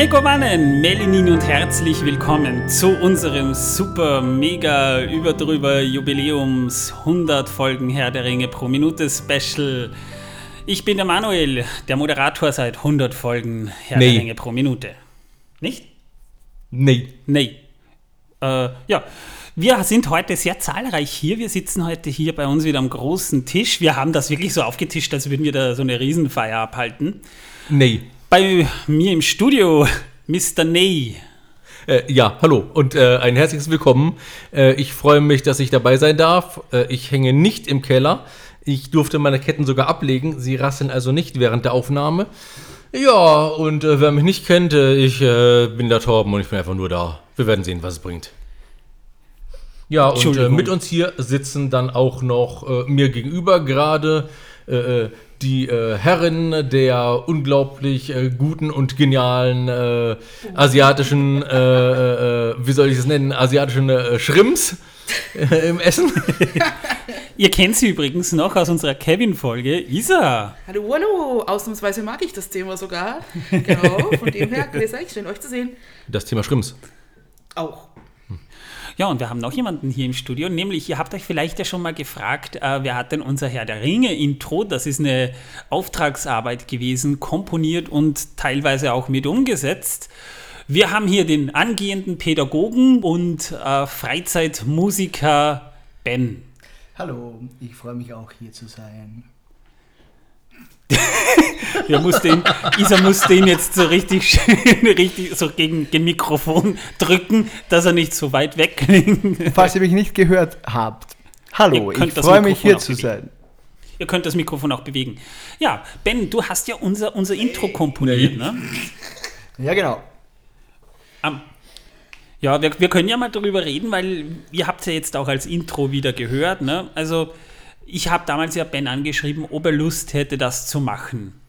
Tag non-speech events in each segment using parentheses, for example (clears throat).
Megowannen, Melinin und herzlich willkommen zu unserem super, mega, überdrüber Jubiläums 100 Folgen Herr der Ringe pro Minute Special. Ich bin der Manuel, der Moderator seit 100 Folgen Herr Nee. der Ringe pro Minute. Nicht? Nee. Nee. Äh, ja, wir sind heute sehr zahlreich hier. Wir sitzen heute hier bei uns wieder am großen Tisch. Wir haben das wirklich so aufgetischt, als würden wir da so eine Riesenfeier abhalten. Nee. Bei mir im Studio, (laughs) Mr. Ney. Äh, ja, hallo und äh, ein herzliches Willkommen. Äh, ich freue mich, dass ich dabei sein darf. Äh, ich hänge nicht im Keller. Ich durfte meine Ketten sogar ablegen. Sie rasseln also nicht während der Aufnahme. Ja, und äh, wer mich nicht kennt, äh, ich bin der Torben und ich bin einfach nur da. Wir werden sehen, was es bringt. Ja, und mit uns hier sitzen dann auch noch mir gegenüber gerade äh, äh, die äh, Herren der unglaublich äh, guten und genialen äh, asiatischen, äh, äh, wie soll ich es nennen, asiatischen äh, Shrimps äh, im Essen. (laughs) Ihr kennt sie übrigens noch aus unserer Kevin-Folge. Isa. Hallo, hallo! Ausnahmsweise mag ich das Thema sogar. Genau, von dem her, (laughs) grüß euch, schön euch zu sehen. Das Thema Shrimps. Auch. Ja, und wir haben noch jemanden hier im Studio, nämlich, ihr habt euch vielleicht ja schon mal gefragt, äh, wer hat denn unser Herr der Ringe-Intro? Das ist eine Auftragsarbeit gewesen, komponiert und teilweise auch mit umgesetzt. Wir haben hier den angehenden Pädagogen und äh, Freizeitmusiker Ben. Hallo, ich freue mich auch hier zu sein. (laughs) Ja, muss den, Isa muss den jetzt so richtig, schön- richtig so gegen den Mikrofon drücken, dass er nicht so weit weg klingt. Falls ihr mich nicht gehört habt, hallo, ich freue mich hier zu bewegen. sein. Ihr könnt das Mikrofon auch bewegen. Ja, Ben, du hast ja unser, unser Intro komponiert, ne? Ja, genau. Am- ja, wir, wir können ja mal darüber reden, weil ihr habt ja jetzt auch als Intro wieder gehört, ne? Also, ich habe damals ja Ben angeschrieben, ob er Lust hätte, das zu machen.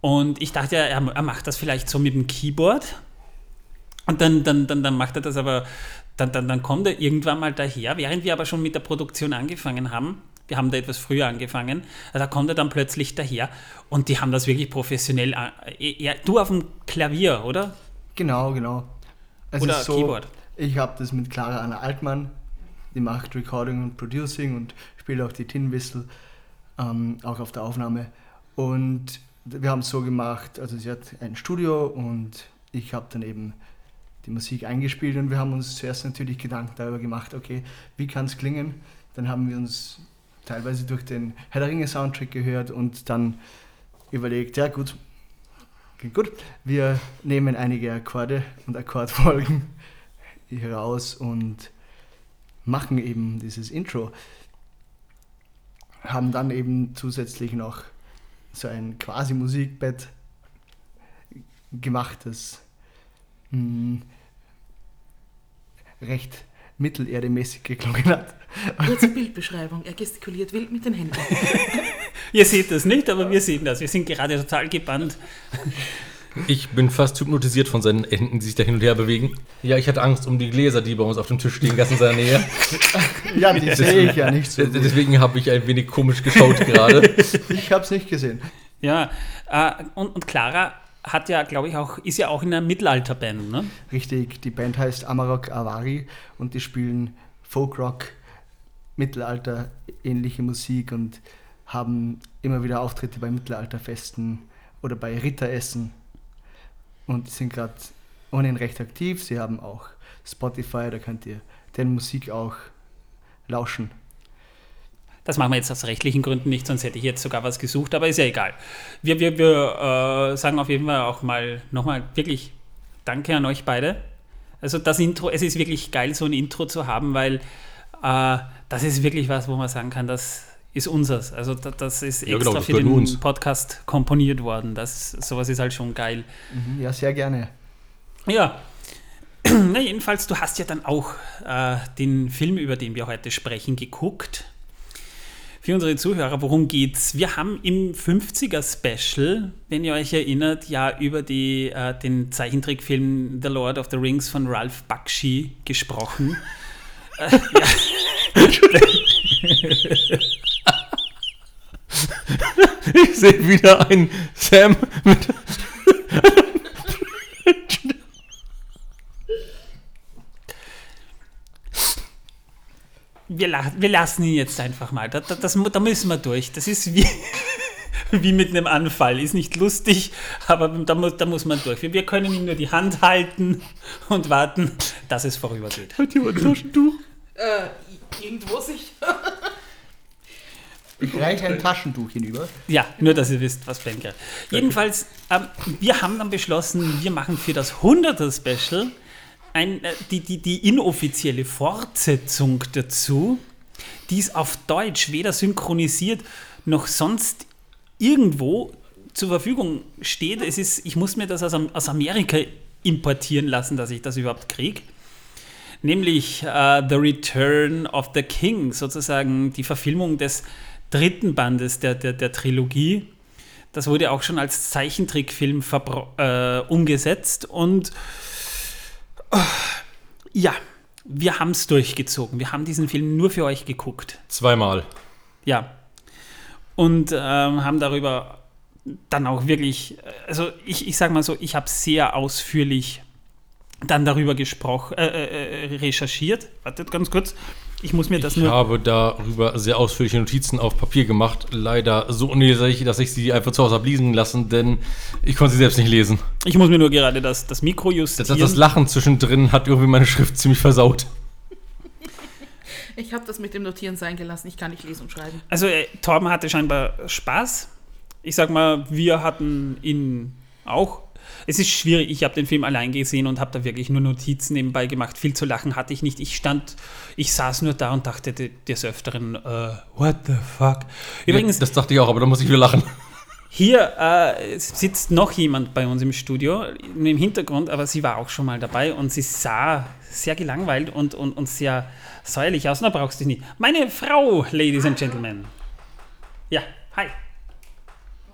Und ich dachte ja, er, er macht das vielleicht so mit dem Keyboard. Und dann, dann, dann, dann macht er das aber, dann, dann, dann kommt er irgendwann mal daher, während wir aber schon mit der Produktion angefangen haben. Wir haben da etwas früher angefangen. Also da kommt er dann plötzlich daher und die haben das wirklich professionell. an- Ja, du auf dem Klavier, oder? Genau, genau. Es Oder ist so, Keyboard. Ich habe das mit Clara Anna Altmann, die macht Recording und Producing und spielt auch die Tin Whistle, ähm, auch auf der Aufnahme. Und wir haben es so gemacht, also sie hat ein Studio und ich habe dann eben die Musik eingespielt und wir haben uns zuerst natürlich Gedanken darüber gemacht, okay, wie kann es klingen? Dann haben wir uns teilweise durch den Herr der Ringe Soundtrack gehört und dann überlegt, ja gut, klingt gut, wir nehmen einige Akkorde und Akkordfolgen (laughs) heraus und machen eben dieses Intro. Haben dann eben zusätzlich noch so ein quasi Musikbett gemacht, das mh, recht mittelerdemäßig geklungen hat. Kurze Bildbeschreibung. Er gestikuliert wild mit den Händen. (laughs) Ihr seht das nicht, aber wir sehen das. Wir sind gerade total gebannt. Ich bin fast hypnotisiert von seinen Enden, die sich da hin und her bewegen. Ja, ich hatte Angst um die Gläser, die bei uns auf dem Tisch stehen, ganz in seiner Nähe. (laughs) Ja, die sehe ich ja nicht so. Gut. Deswegen habe ich ein wenig komisch geschaut gerade. (laughs) Ich habe es nicht gesehen. Ja, äh, und, und Clara hat ja, glaube ich, auch, ist ja auch in einer Mittelalterband, ne? Richtig, die Band heißt Amarok Avari und die spielen Folkrock, Mittelalter, ähnliche Musik und haben immer wieder Auftritte bei Mittelalterfesten oder bei Ritteressen und sind gerade ohnehin recht aktiv. Sie haben auch Spotify, da könnt ihr deren Musik auch lauschen. Das machen wir jetzt aus rechtlichen Gründen nicht, sonst hätte ich jetzt sogar was gesucht, aber ist ja egal. Wir, wir, wir äh, sagen auf jeden Fall auch mal nochmal wirklich Danke an euch beide. Also das Intro, es ist wirklich geil, so ein Intro zu haben, weil äh, das ist wirklich was, wo man sagen kann, das ist unseres. Also da, das ist Ja, extra genau, das für den uns. Podcast komponiert worden. Das, sowas ist halt schon geil. Mhm, Ja, sehr gerne. Ja. (clears throat) Na, jedenfalls, du hast ja dann auch äh, den Film, über den wir heute sprechen, geguckt. Für unsere Zuhörer, worum geht's? Wir haben im 50er-Special, wenn ihr euch erinnert, ja über die, äh, den Zeichentrickfilm The Lord of the Rings von Ralph Bakshi gesprochen. (laughs) äh, ja sehe wieder einen Sam mit. wir, la wir lassen ihn jetzt einfach mal. Da, da, das, da müssen wir durch. Das ist wie, (laughs) wie mit einem Anfall. Ist nicht lustig, aber da, mu da muss man durch. Wir, wir können ihm nur die Hand halten und warten, dass es vorübergeht. Hat jemand ein Taschentuch? Äh, irgendwo sicher. Ich reiche ein Taschentuch hinüber. Ja, nur, dass ihr wisst, was gerade. Jedenfalls, ähm, wir haben dann beschlossen, wir machen für das 100er-Special ein, äh, die, die, die inoffizielle Fortsetzung dazu. Die ist auf Deutsch weder synchronisiert noch sonst irgendwo zur Verfügung steht. Es ist, ich muss mir das aus, aus Amerika importieren lassen, dass ich das überhaupt kriege. Nämlich äh, The Return of the King, sozusagen die Verfilmung des dritten Bandes der, der, der Trilogie. Das wurde auch schon als Zeichentrickfilm äh, umgesetzt und äh, ja, wir haben es durchgezogen. Wir haben diesen Film nur für euch geguckt. Zweimal. Ja. Und ähm, haben darüber dann auch wirklich, also ich, ich sag mal so, ich habe sehr ausführlich dann darüber gesprochen, äh, äh, äh, recherchiert. Wartet ganz kurz. Ich muss mir das Ich nur. habe darüber sehr ausführliche Notizen auf Papier gemacht. Leider so unleserlich, dass ich sie einfach zu Hause habe liegen lassen, denn ich konnte sie selbst nicht lesen. Ich muss mir nur gerade das, das Mikro Das, justieren. das Lachen zwischendrin hat irgendwie meine Schrift ziemlich versaut. Ich habe das mit dem Notieren sein gelassen. Ich kann nicht lesen und schreiben. Also äh, Torben hatte scheinbar Spaß. Ich sag mal, wir hatten ihn auch. Es ist schwierig, ich habe den Film allein gesehen und habe da wirklich nur Notizen nebenbei gemacht. Viel zu lachen hatte ich nicht. Ich stand, ich saß nur da und dachte de- des Öfteren, äh, what the fuck. Übrigens, das dachte ich auch, aber da muss ich wieder lachen. (laughs) hier äh, sitzt noch jemand bei uns im Studio, im Hintergrund, aber sie war auch schon mal dabei und sie sah sehr gelangweilt und, und, und sehr säuerlich aus. Na, brauchst du nicht. Meine Frau, Ladies and Gentlemen. Ja, hi.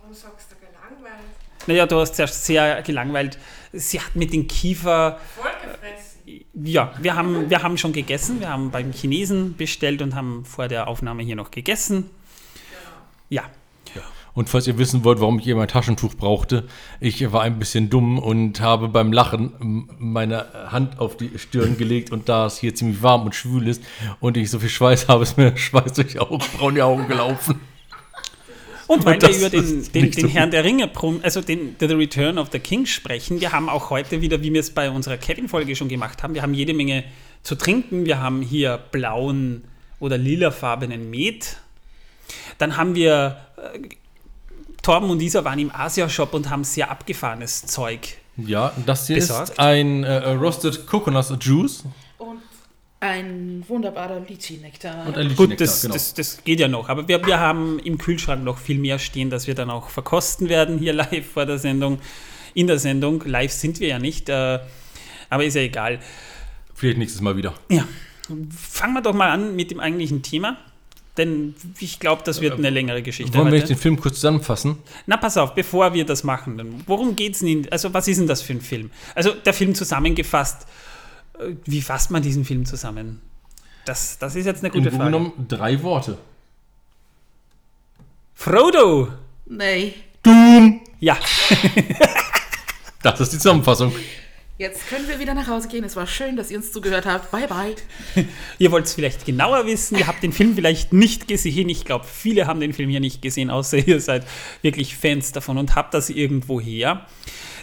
Warum sagst du gelangweilt? Naja, du hast zuerst sehr gelangweilt. Sie hat mit den Kiefer. Vollgefressen. Ja, wir haben, wir haben schon gegessen. Wir haben beim Chinesen bestellt und haben vor der Aufnahme hier noch gegessen. Ja. Und falls ihr wissen wollt, warum ich eben ein Taschentuch brauchte, ich war ein bisschen dumm und habe beim Lachen meine Hand auf die Stirn gelegt und da es hier ziemlich warm und schwül ist und ich so viel Schweiß habe, ist mir (laughs) Schweiß durch die Augenbrauen die Augen gelaufen. Und weil wir über den, den, den Herrn der Ringe, also den The Return of the King sprechen, wir haben auch heute wieder, wie wir es bei unserer Kevin-Folge schon gemacht haben, wir haben jede Menge zu trinken. Wir haben hier blauen oder lilafarbenen Met. Dann haben wir, äh, Torben und Isa waren im Asia-Shop und haben sehr abgefahrenes Zeug. Ja, das hier Besorgt. ist ein äh, Roasted Coconut Juice ein wunderbarer Litchi-Nektar. und ein Gut, das, genau. das, das geht ja noch, aber wir, wir haben im Kühlschrank noch viel mehr stehen, das wir dann auch verkosten werden hier (laughs) live vor der Sendung. In der Sendung, live sind wir ja nicht, äh, aber ist ja egal. Vielleicht nächstes Mal wieder. Ja, fangen wir doch mal an mit dem eigentlichen Thema, denn ich glaube, das wird eine längere Geschichte. Wollen wir heute. den Film kurz zusammenfassen? Na, pass auf, bevor wir das machen, worum geht's denn? Also, was ist denn das für ein Film? Also, der Film zusammengefasst, äh, wie fasst man diesen Film zusammen? Das, das ist jetzt eine Im gute Grunde Frage. genommen drei Worte. Frodo! Nee. Doom! Ja, (laughs) Das ist die Zusammenfassung. Jetzt können wir wieder nach Hause gehen. Es war schön, dass ihr uns zugehört habt. Bye, bye. (laughs) ihr wollt es vielleicht genauer wissen, ihr habt den Film vielleicht nicht gesehen. Ich glaube, viele haben den Film hier nicht gesehen, außer ihr seid wirklich Fans davon und habt das irgendwo her.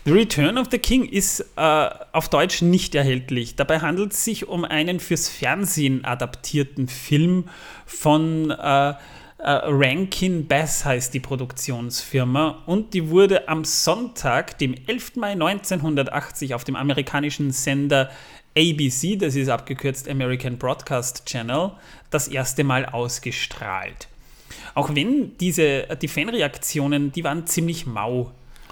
The Return of the King ist äh, auf Deutsch nicht erhältlich. Dabei handelt es sich um einen fürs Fernsehen adaptierten Film von äh, äh, Rankin Bass heißt die Produktionsfirma und die wurde am Sonntag, dem 11. Mai 1980 auf dem amerikanischen Sender ABC, das ist abgekürzt American Broadcast Channel, das erste Mal ausgestrahlt. Auch wenn diese, die Fanreaktionen, die waren ziemlich mau.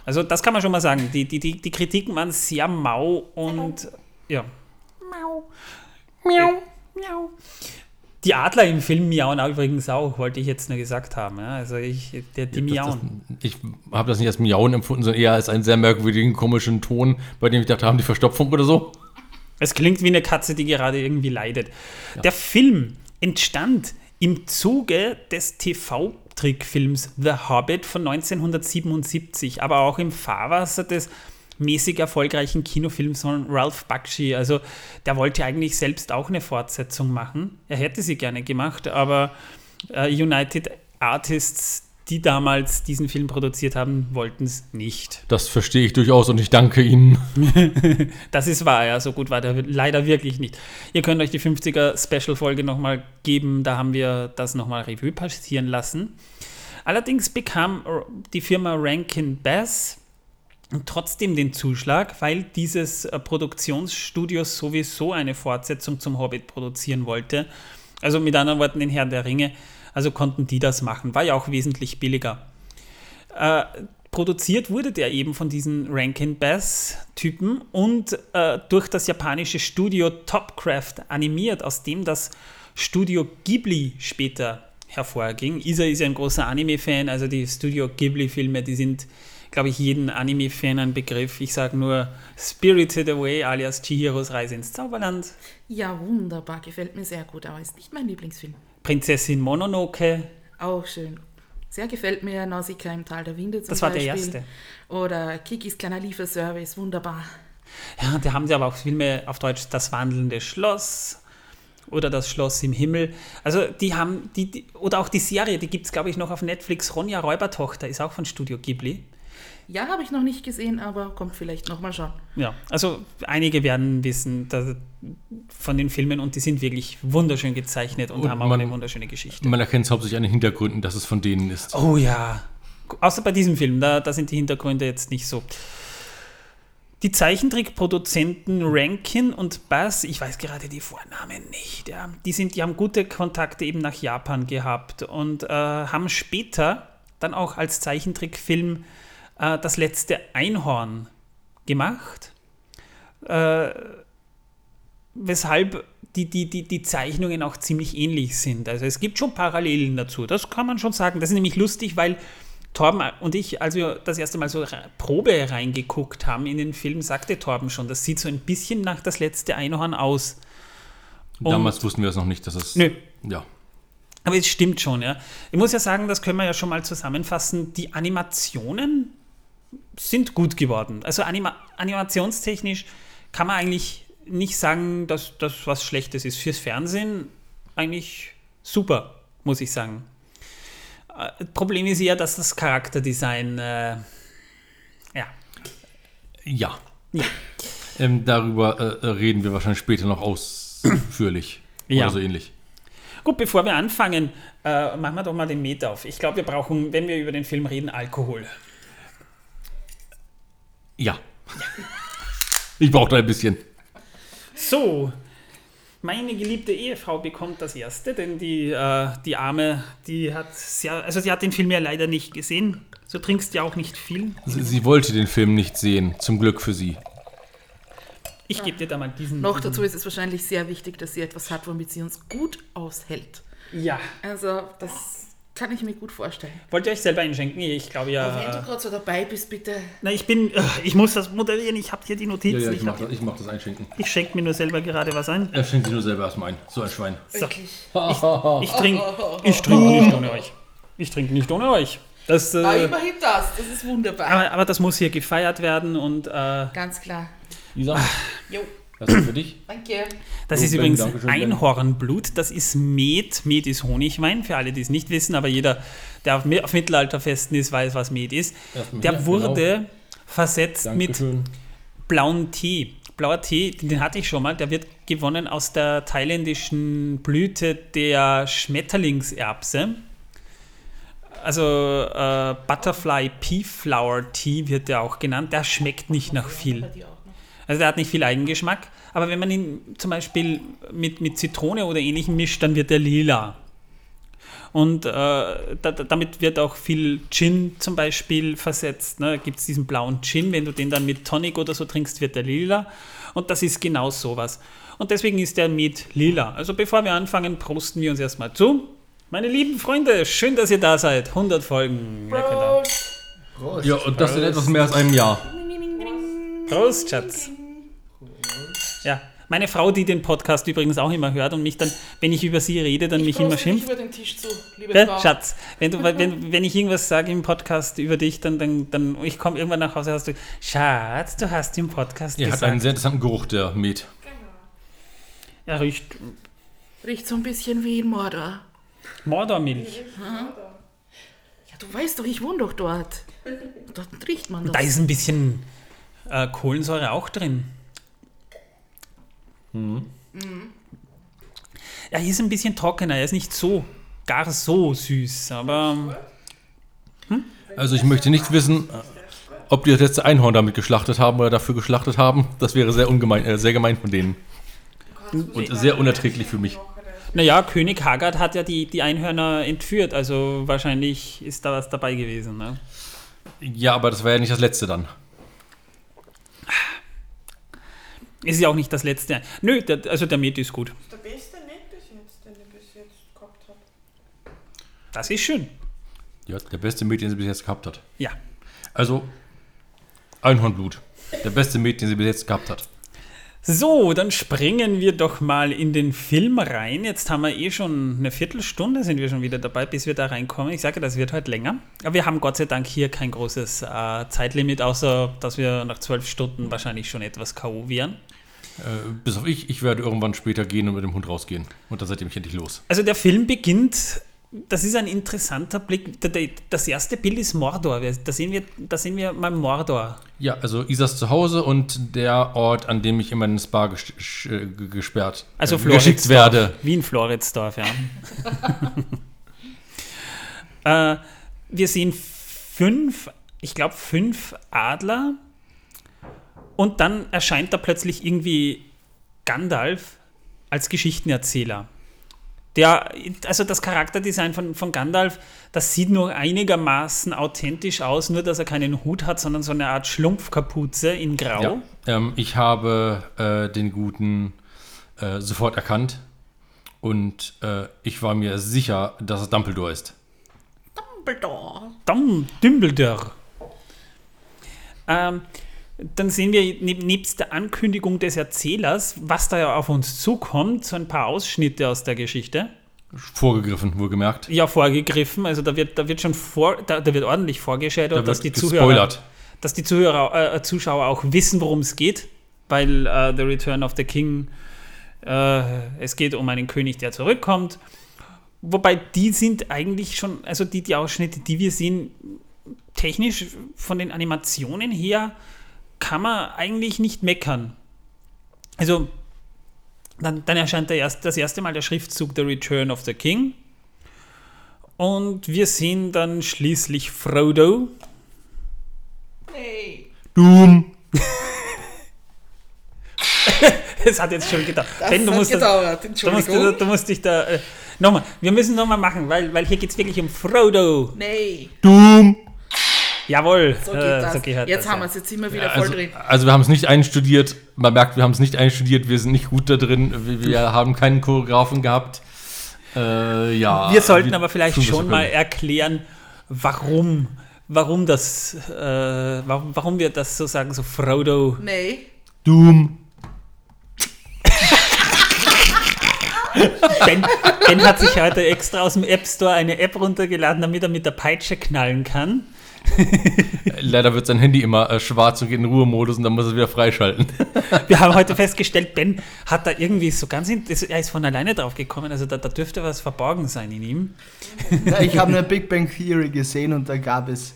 Also das kann man schon mal sagen. Die, die, die, die Kritiken waren sehr mau und ja. Mau. Miau. Miau. Die Adler im Film miauen auch übrigens auch, wollte ich jetzt nur gesagt haben. Ja, also ich, der, die miauen. Das, das, ich habe das nicht als Miauen empfunden, sondern eher als einen sehr merkwürdigen, komischen Ton, bei dem ich dachte, haben die Verstopfung oder so? Es klingt wie eine Katze, die gerade irgendwie leidet. Der Film entstand im Zuge des TV-Trickfilms The Hobbit von 1977, aber auch im Fahrwasser des mäßig erfolgreichen Kinofilm von Ralph Bakshi. Also der wollte eigentlich selbst auch eine Fortsetzung machen. Er hätte sie gerne gemacht, aber äh, United Artists, die damals diesen Film produziert haben, wollten es nicht. Das verstehe ich durchaus und ich danke Ihnen. (laughs) Das ist wahr, ja, so gut war der leider wirklich nicht. Ihr könnt euch die 50er Special-Folge nochmal geben, da haben wir das nochmal Revue passieren lassen. Allerdings bekam die Firma Rankin Bass trotzdem den Zuschlag, weil dieses äh, Produktionsstudio sowieso eine Fortsetzung zum Hobbit produzieren wollte. Also mit anderen Worten den Herrn der Ringe. Also konnten die das machen. War ja auch wesentlich billiger. Äh, produziert wurde der eben von diesen Rankin Bass-Typen und äh, durch das japanische Studio Topcraft animiert, aus dem das Studio Ghibli später hervorging. Isa ist ja ein großer Anime-Fan, also die Studio Ghibli-Filme, die sind, glaube ich, jeden Anime-Fan ein Begriff. Ich sage nur Spirited Away alias Chihiros Reise ins Zauberland, Ja, wunderbar, gefällt mir sehr gut, aber ist nicht mein Lieblingsfilm. Prinzessin Mononoke, Auch schön. Sehr gefällt mir Nausicaa im Tal der Winde zum das war der Beispiel. erste. Oder Kikis kleiner Lieferservice, wunderbar. Ja, da haben sie aber auch Filme auf Deutsch Das wandelnde Schloss oder Das Schloss im Himmel. Also die haben, die, die oder auch die Serie, die gibt es, glaube ich, noch auf Netflix. Ronja Räubertochter ist auch von Studio Ghibli. Ja, habe ich noch nicht gesehen, aber kommt vielleicht nochmal schon. Ja, also einige werden wissen dass, von den Filmen und die sind wirklich wunderschön gezeichnet und, Und haben auch man- eine wunderschöne Geschichte. Man erkennt es hauptsächlich an den Hintergründen, dass es von denen ist. Oh ja. Außer bei diesem Film, da, da sind die Hintergründe jetzt nicht so. Die Zeichentrickproduzenten Rankin und Bass, ich weiß gerade die Vornamen nicht, ja, die, sind, die haben gute Kontakte eben nach Japan gehabt und äh, haben später dann auch als Zeichentrickfilm äh, das letzte Einhorn gemacht. Äh, weshalb die, die, die, die Zeichnungen auch ziemlich ähnlich sind. Also es gibt schon Parallelen dazu, das kann man schon sagen. Das ist nämlich lustig, weil Torben und ich, als wir das erste Mal so Probe reingeguckt haben in den Film, sagte Torben schon, das sieht so ein bisschen nach das letzte Einhorn aus. Und- Damals wussten wir es noch nicht, dass es. Nö, Ja. aber es stimmt schon, ja. Ich muss ja sagen, das können wir ja schon mal zusammenfassen. Die Animationen sind gut geworden. Also anima animationstechnisch kann man eigentlich nicht sagen, dass das was Schlechtes ist. Fürs Fernsehen eigentlich super, muss ich sagen. Äh, Problem ist eher, dass das Charakterdesign, äh, ja, Ja. Ja. Ähm, darüber äh, reden wir wahrscheinlich später noch ausführlich. (clears throat) Ja. Oder so ähnlich. Gut, bevor wir anfangen, äh, machen wir doch mal den Met auf. Ich glaube, wir brauchen, wenn wir über den Film reden, Alkohol. Ja. Ich brauche da ein bisschen. So, meine geliebte Ehefrau bekommt das erste, denn die, äh, die Arme, die hat sehr, also sie hat den Film ja leider nicht gesehen. So trinkst du ja auch nicht viel. Sie, sie wollte den Film nicht sehen, zum Glück für sie. Ich gebe dir da mal diesen. Noch dazu ist es wahrscheinlich sehr wichtig, dass sie etwas hat, womit sie uns gut aushält. Ja. Also, das kann ich mir gut vorstellen. Wollt ihr euch selber einschenken? Ich glaube Aber wenn du ja. Gerade so dabei bist, bitte. na, ich bin, äh, ich muss das moderieren. Ich habe hier die Notizen. ich, mach hab, das, ich mach das einschenken. ich schenke mir nur selber gerade was ein. Er schenkt sie nur selber erstmal ein. So ein Schwein. So. Wirklich. Ich (laughs) trinke ich trink nicht ohne euch. Ich trinke nicht ohne euch. Das, Ah, äh, immerhin das. Das ist wunderbar. aber, aber das muss hier gefeiert werden und äh, Ganz klar. Lisa, Jo, das ist für dich. danke. Das ist übrigens. Einhornblut, das ist Met. Met ist Honigwein, für alle, die es nicht wissen, aber jeder, der auf, auf Mittelalterfesten ist, weiß, was Met ist. Der hier, wurde versetzt mit Dankeschön. blauen Tee. Blauer Tee, den hatte ich schon mal, der wird gewonnen aus der thailändischen Blüte der Schmetterlingserbse. Also äh, Butterfly Pea Flower Tea wird der auch genannt. Der schmeckt nicht nach viel. Bei dir auch noch. Also der hat nicht viel Eigengeschmack, aber wenn man ihn zum Beispiel mit, mit Zitrone oder ähnlichem mischt, dann wird er lila. Und äh, da, da- damit wird auch viel Gin zum Beispiel versetzt. Ne? Gibt es diesen blauen Gin, wenn du den dann mit Tonic oder so trinkst, wird der lila. Und das ist genau sowas. Und deswegen ist der mit lila. Also bevor wir anfangen, prosten wir uns erstmal zu. Meine lieben Freunde, schön, dass ihr da seid. 100 Folgen. Ihr- Prost. Ja, und das in etwas mehr als einem Jahr. Prost, Schatz. Ja, Meine Frau, die den Podcast übrigens auch immer hört und mich dann, wenn ich über sie rede, dann mich immer schimpft. über den Tisch zu, liebe Gell, Frau. Schatz, wenn, du, (laughs) wenn, wenn ich irgendwas sage im Podcast über dich, dann, dann, dann ich komme irgendwann nach Hause, hast du, Schatz, du hast im Podcast Er hat einen sehr interessanten Geruch, der Met. ja, riecht Riecht so ein bisschen wie in Mordor. Mordormilch. Ja, du weißt doch, ich wohne doch dort. Dort riecht man das. Da ist ein bisschen äh, Kohlensäure auch drin. Ja, hier ist ein bisschen trockener. Er ist nicht so, gar so süß, aber Also ich möchte nicht wissen, ob die das letzte Einhorn damit geschlachtet haben oder dafür geschlachtet haben. Das wäre sehr ungemein, äh, sehr gemein von denen. Und sehr unerträglich für mich. naja, König Haggard hat ja die, die Einhörner entführt, also wahrscheinlich ist da was dabei gewesen. Ne? Ja, aber das war ja nicht das letzte dann. Ist ja auch nicht das letzte. Nö, der, also der Met ist gut. Der beste Net bis jetzt, den ich bis jetzt gehabt habe. Das ist schön. Ja, der beste Met, den sie bis jetzt gehabt hat. Ja. Also Einhornblut. Der beste Met, den sie bis jetzt gehabt hat. So, dann springen wir doch mal in den Film rein. Jetzt haben wir eh schon eine Viertelstunde, sind wir schon wieder dabei, bis wir da reinkommen. Ich sage, das wird heute länger. Aber wir haben Gott sei Dank hier kein großes äh, Zeitlimit, außer dass wir nach zwölf Stunden wahrscheinlich schon etwas K.O. wären. Äh, bis auf ich, ich werde irgendwann später gehen und mit dem Hund rausgehen. Und dann seid ihr mich endlich los. Also der Film beginnt, das ist ein interessanter Blick. Das erste Bild ist Mordor. Da sehen wir, da sehen wir mal Mordor. Ja, also Isas Zuhause und der Ort, an dem ich immer in den Spa ges äh, ge- gesperrt, Also äh, geschickt werde. Wien Floridsdorf, ja. (laughs) äh, wir sehen fünf, ich glaube fünf Adler und dann erscheint da plötzlich irgendwie Gandalf als Geschichtenerzähler. Der, also das Charakterdesign von, von Gandalf, das sieht nur einigermaßen authentisch aus, nur dass er keinen Hut hat, sondern so eine Art Schlumpfkapuze in Grau. Ja. Ähm, ich habe äh, den Guten äh, sofort erkannt und äh, ich war mir sicher, dass es Dumbledore ist. Dumbledore. Dum, Dumbledore. Ähm, dann sehen wir neb, nebst der Ankündigung des Erzählers, was da ja auf uns zukommt, so ein paar Ausschnitte aus der Geschichte. Vorgegriffen, wohlgemerkt. Ja, vorgegriffen. Also da wird, da wird schon vor, da, da wird ordentlich vorgeschädert, Da dass die Zuhörer, dass die Zuhörer, äh, Zuschauer auch wissen, worum es geht, weil äh, The Return of the King, äh, es geht um einen König, der zurückkommt. Wobei die sind eigentlich schon, also die, die Ausschnitte, die wir sehen, technisch von den Animationen her, kann man eigentlich nicht meckern. Also, dann, dann erscheint der erst, das erste Mal der Schriftzug The Return of the King. Und wir sehen dann schließlich Frodo. Nee. Doom! (laughs) Es hat jetzt schon gedauert. Das Ben, du hat musst, das, gedauert, du, musst, Entschuldigung. du musst dich da. Äh, nochmal, wir müssen nochmal machen, weil, weil hier geht es wirklich um Frodo. Nee, Doom! Jawohl, so geht äh, das. so jetzt das, haben ja. wir es, jetzt sind wir wieder Also, voll drin. also wir haben es nicht einstudiert. Man merkt, wir haben es nicht einstudiert. Wir sind nicht gut da drin. Wir, wir haben keinen Choreografen gehabt. Äh, ja. Wir sollten aber vielleicht schon mal erklären, warum, warum das, äh, warum, warum wir das so sagen, so Frodo. Nee. Doom! Ben, ben hat sich heute extra aus dem App Store eine App runtergeladen, damit er mit der Peitsche knallen kann. (laughs) Leider wird sein Handy immer äh, schwarz und geht in Ruhemodus und dann muss er es wieder freischalten. (laughs) Wir haben heute festgestellt, Ben hat da irgendwie so ganz, er ist von alleine drauf gekommen, also da, da dürfte was verborgen sein in ihm. Ja, ich habe eine Big Bang Theory gesehen und da gab es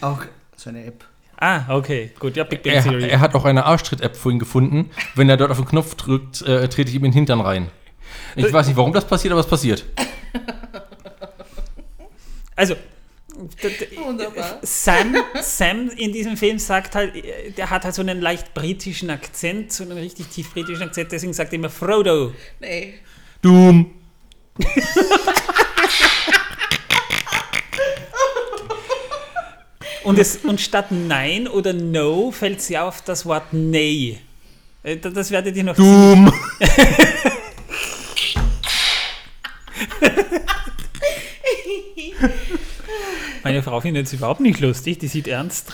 auch so eine App. Ah, okay, gut, ja, Big Bang Er, Theory. er hat auch eine Arschtritt-App vorhin gefunden. Wenn er dort auf den Knopf drückt, äh, trete ich ihm in den Hintern rein. Ich weiß nicht, warum das passiert, aber es passiert. Also, Wunderbar. Sam, Sam in diesem Film sagt halt, der hat halt so einen leicht britischen Akzent, so einen richtig tief britischen Akzent, deswegen sagt er immer Frodo. Nee. Doom! Und, es, und statt Nein oder No fällt sie auf das Wort Nay. Äh, Das werdet ihr noch Doom! (laughs) (laughs) Meine Frau findet es überhaupt nicht lustig, die sieht ernst.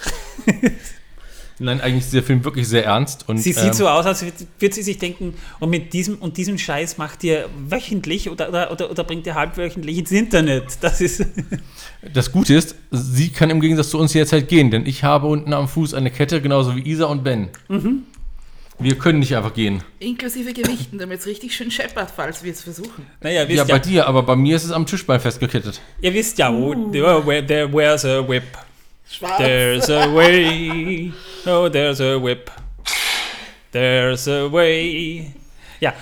Nein, eigentlich ist der Film wirklich sehr ernst. Und, Sie ähm, sieht so aus, als würde- sie sich denken, und mit diesem und diesem Scheiß macht ihr wöchentlich oder, oder, oder, oder bringt ihr halbwöchentlich ins Internet. Das ist. (laughs) Das Gute ist, sie kann im Gegensatz zu uns jederzeit gehen, denn ich habe unten am Fuß eine Kette, genauso wie Isa und Ben. Mhm. Wir können nicht einfach gehen. Inklusive Gewichten, damit es richtig schön scheppert, falls wir es versuchen. Naja, Ja, wisst bei ja, dir, aber bei mir ist es am Tischbein festgekettet. ihr wisst ja, wo, there, where, there, where's a whip? Schwarz. There's a way. Oh, there's a whip. There's a way. Ja.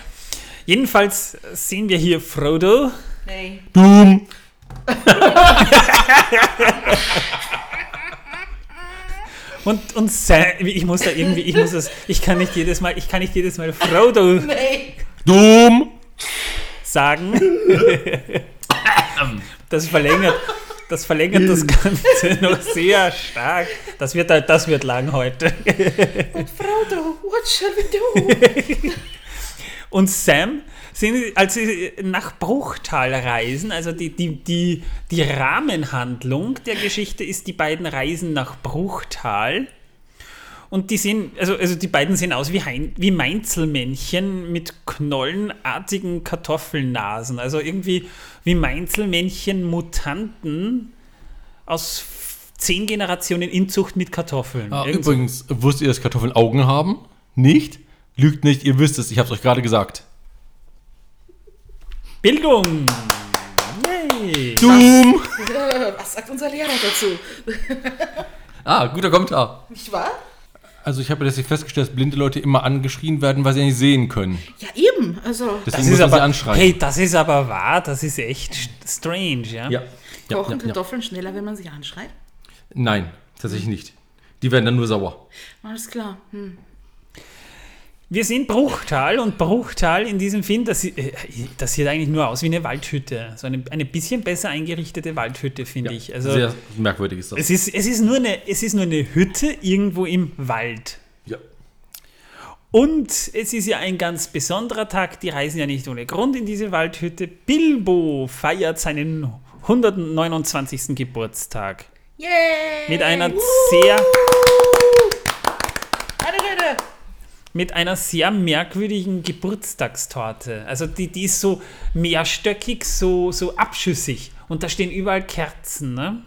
Jedenfalls sehen wir hier Frodo. Nee. Doom! (laughs) Und, und Sam, ich muss da irgendwie, ich muss das, ich kann nicht jedes Mal, ich kann nicht jedes Mal Frodo Nee. Doom! sagen. Das verlängert, das verlängert das Ganze noch sehr stark. Das wird, das wird lang heute. Frodo, what shall we do? Und Sam, sind, als sie nach Bruchtal reisen, also die, die, die, die Rahmenhandlung der Geschichte ist, die beiden reisen nach Bruchtal. Und die sehen, also, also die beiden sehen aus wie, hein, wie Mainzelmännchen mit knollenartigen Kartoffelnasen. Also irgendwie wie Mainzelmännchen Mutanten aus zehn Generationen Inzucht mit Kartoffeln. Ah, übrigens, wusstet ihr, dass Kartoffeln Augen haben? Nicht? Lügt nicht, ihr wisst es, ich hab's euch gerade gesagt. Bildung! Yay! Doom! (laughs) Was sagt unser Lehrer dazu? (laughs) Ah, guter Kommentar. Nicht wahr? Also ich habe letztlich festgestellt, dass blinde Leute immer angeschrien werden, weil sie nicht sehen können. Ja, eben. Also, Deswegen Das ist man sie aber, anschreien. hey, das ist aber wahr, das ist echt st- strange, ja? ja. Ja, kochen ja, ja. Kartoffeln schneller, wenn man sie anschreit? Nein, tatsächlich nicht. Die werden dann nur sauer. Alles klar. Hm. Wir sehen Bruchtal und Bruchtal in diesem Film, das, äh, das sieht eigentlich nur aus wie eine Waldhütte. So eine, eine bisschen besser eingerichtete Waldhütte, finde ich. Also Sehr merkwürdig ist das. es ist, es, ist nur eine, es ist nur eine Hütte irgendwo im Wald. Ja. Und es ist ja ein ganz besonderer Tag, die reisen ja nicht ohne Grund in diese Waldhütte. Bilbo feiert seinen 129. Geburtstag. Yay! Mit einer sehr Eine Rede! Mit einer sehr merkwürdigen Geburtstagstorte. Also die, die ist so mehrstöckig, so, so abschüssig. Und da stehen überall Kerzen. Ne?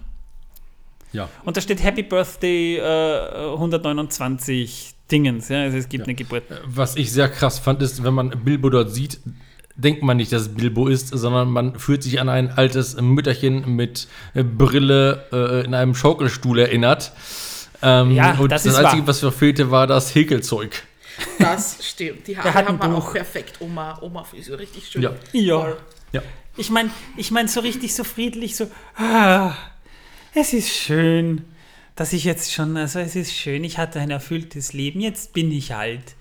Ja. Und da steht Happy Birthday äh, 129 Dingens. Ja? Also es gibt eine Geburt. Was ich sehr krass fand, ist, wenn man Bilbo dort sieht, denkt man nicht, dass es Bilbo ist, sondern man fühlt sich an ein altes Mütterchen mit äh, Brille äh, in einem Schaukelstuhl erinnert. Ähm, Ja, und das das, Einzige, wahr. was mir fehlte, war das Häkelzeug. Das (laughs) stimmt. Die Haare haben wir Buch. auch perfekt. Oma, Oma Frisur, richtig schön. Ja. Ja. Ja. Ich meine, ich mein so richtig, so friedlich, so, ah, es ist schön, dass ich jetzt schon, also es ist schön, ich hatte ein erfülltes Leben, jetzt bin ich alt.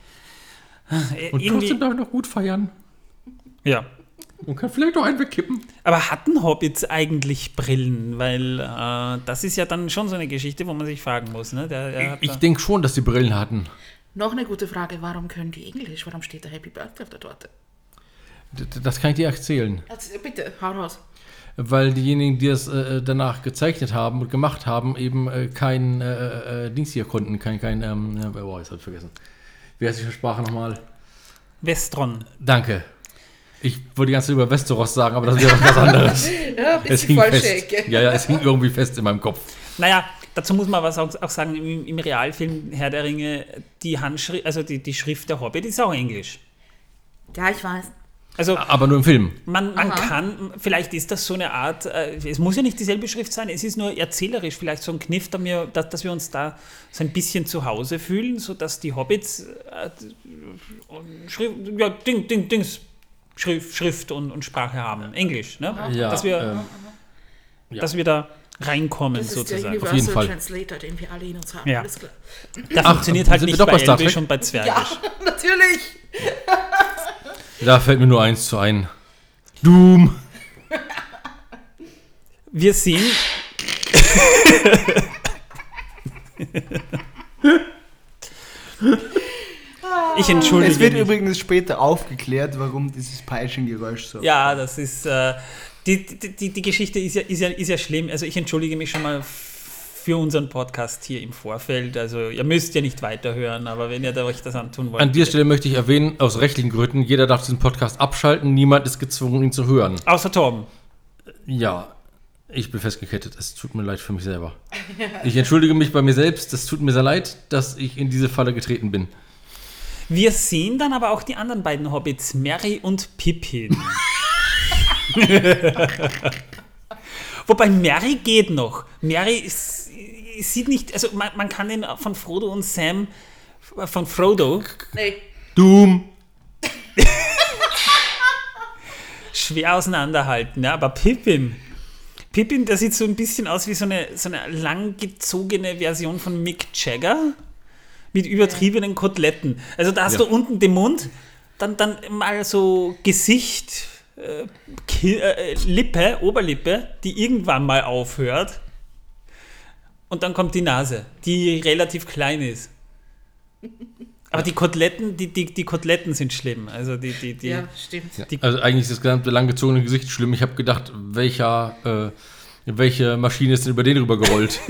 Äh, Und irgendwie- trotzdem darf ich noch gut feiern. ja. Und kann vielleicht auch einen wegkippen. Aber hatten Hobbits eigentlich Brillen? Weil äh, das ist ja dann schon so eine Geschichte, wo man sich fragen muss. Ne? Der, der Ich denke schon, dass die Brillen hatten. Noch eine gute Frage, warum können die Englisch? Warum steht da Happy Birthday auf der Torte? Das kann ich dir erzählen. Also, bitte, hau raus. Weil diejenigen, die es äh, danach gezeichnet haben und gemacht haben, eben äh, kein äh, äh, Dings hier konnten. Kein, kein, ähm, ja, boah, jetzt hab ich vergessen. Wie heißt die Sprache nochmal? Westron. Danke. Ich wollte die ganze Zeit über Westeros sagen, aber das wäre was ganz anderes. (laughs) Ja, ein es bisschen hing fest. Ja, ja, es hing irgendwie fest in meinem Kopf. Naja, dazu muss man was auch, auch sagen, im, im Realfilm Herr der Ringe, die Handschrift, also die, die Schrift der Hobbit ist auch Englisch. Ja, ich weiß. Also Aber nur im Film. man, man kann, vielleicht ist das so eine Art, äh, es muss ja nicht dieselbe Schrift sein, es ist nur erzählerisch vielleicht so ein Kniff, da wir, dass, dass wir uns da so ein bisschen zu Hause fühlen, sodass die Hobbits äh, Schrift, ja, Ding, Ding, Dings, Schrift, Schrift und, und Sprache haben, Englisch, ne? Ja, dass, wir, ähm, ja. dass wir da reinkommen Das ist der sozusagen. Universal jeden Fall. Translator, den wir alle in uns haben. Ja. Alles klar. Der funktioniert halt nicht doch bei bei Trek? und bei Zwergisch. Ja, (laughs) natürlich. Da fällt mir nur eins zu ein. Doom. Wir sehen. (laughs) ich entschuldige Es wird mich. übrigens später aufgeklärt, warum dieses Peitschengeräusch so. Ja, das ist. Äh, die, die, die, Geschichte ist ja, ist, ja, ist ja schlimm. Also ich entschuldige mich schon mal für unseren Podcast hier im Vorfeld. Also ihr müsst ja nicht weiterhören, aber wenn ihr da euch das antun wollt. An dieser Stelle möchte ich erwähnen, aus rechtlichen Gründen, jeder darf diesen Podcast abschalten, niemand ist gezwungen, ihn zu hören. Außer Torben. Ja, ich bin festgekettet. Es tut mir leid für mich selber. Ich entschuldige mich bei mir selbst. Es tut mir sehr leid, dass ich in diese Falle getreten bin. Wir sehen dann aber auch die anderen beiden Hobbits, Mary und Pippin. (laughs) Wobei Mary geht noch. Mary ist, sieht nicht, also man, man kann den von Frodo und Sam, von Frodo, Nee. Doom! schwer auseinanderhalten, ja, aber Pippin, Pippin, der sieht so ein bisschen aus wie so eine, so eine langgezogene Version von Mick Jagger mit übertriebenen Koteletten. Also da hast Ja. du unten den Mund, dann, dann mal so Gesicht, äh, Ki äh, Lippe, Oberlippe, die irgendwann mal aufhört. Und dann kommt die Nase, die relativ klein ist. Aber die Koteletten, die, die, die Koteletten sind schlimm. Also die, die, die, Ja, stimmt. Die- Also eigentlich ist das gesamte langgezogene Gesicht schlimm. Ich habe gedacht, welcher, äh, welche Maschine ist denn über den rüber gerollt? (laughs)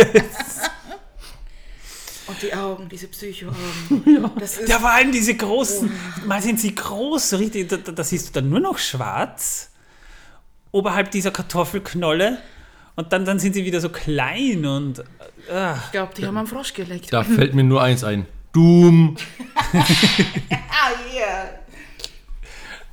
Und die Augen, diese Psycho-Augen. (laughs) Das ist Ja, vor allem diese großen, mal sind sie groß, so richtig, da, da siehst du dann nur noch schwarz, oberhalb dieser Kartoffelknolle und dann, dann sind sie wieder so klein und äh, ich glaube, die haben am Frosch geleckt. Da fällt mir nur eins ein. (laughs) Doom! Ah, yeah.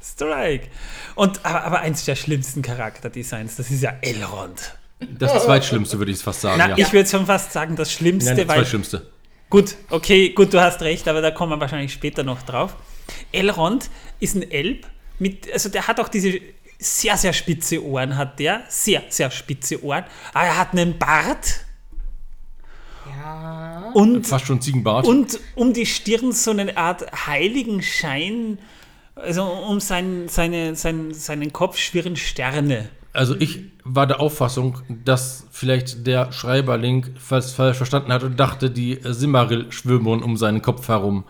Strike. Und, aber, aber eins der schlimmsten Charakterdesigns, das ist ja Elrond. Das zweitschlimmste, würde ich es fast sagen. Na, ja. ich würde schon fast sagen, das Schlimmste, Nein, das weil zweitschlimmste. Gut, okay, gut, du hast recht, aber da kommen wir wahrscheinlich später noch drauf. Elrond ist ein Elb, mit, also der hat auch diese sehr, sehr spitze Ohren, hat der, sehr, sehr spitze Ohren, aber er hat einen Bart Ja. und, Fast schon Ziegenbart. und um die Stirn so eine Art heiligen Schein, also um sein, seine, sein, seinen Kopf schwirren Sterne. Also ich war der Auffassung, dass vielleicht der Schreiberling falsch, falsch verstanden hat und dachte, die Simmeril schwimmen um seinen Kopf herum.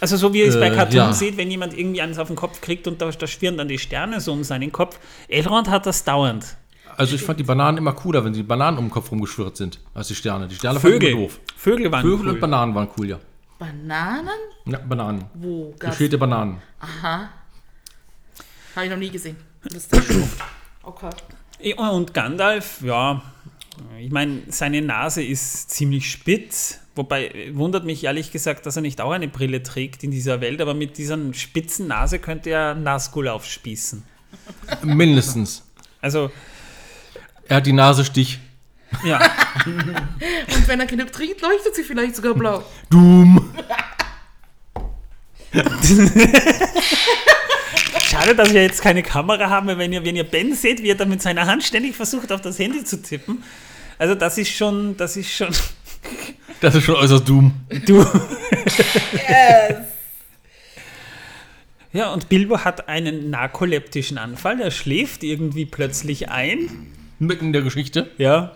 Also so wie ihr es bei Äh, Cartoon ja. seht, wenn jemand irgendwie eins auf den Kopf kriegt und da, da schwirren dann die Sterne so um seinen Kopf. Elrond hat das dauernd. Also ich fand die Bananen immer cooler, wenn die Bananen um den Kopf rumgeschwirrt sind, als die Sterne. Die Sterne fand ich Vögel. immer doof. Vögel waren Vögel cool. und Bananen waren cool, ja. Bananen? Ja, Bananen. Wo? Geschälte Bananen. Aha. Habe ich noch nie gesehen. Lustig. Okay. Und Gandalf, ja, ich meine, seine Nase ist ziemlich spitz, wobei wundert mich ehrlich gesagt, dass er nicht auch eine Brille trägt in dieser Welt, aber mit dieser spitzen Nase könnte er Nazgul aufspießen. (laughs) Mindestens. Also, Er hat die Nase Stich. ja, (laughs) Und wenn er genug trinkt, leuchtet sie vielleicht sogar blau. Doom! (laughs) schade, dass wir jetzt keine Kamera haben, weil wenn ihr, wenn ihr Ben seht, wie er da mit seiner Hand ständig versucht, auf das Handy zu tippen. Also das ist schon, das ist schon, (laughs) Das ist schon äußerst Doom. du. Ja, und Bilbo hat einen narkoleptischen Anfall. Er schläft irgendwie plötzlich ein. Mitten in der Geschichte, Ja.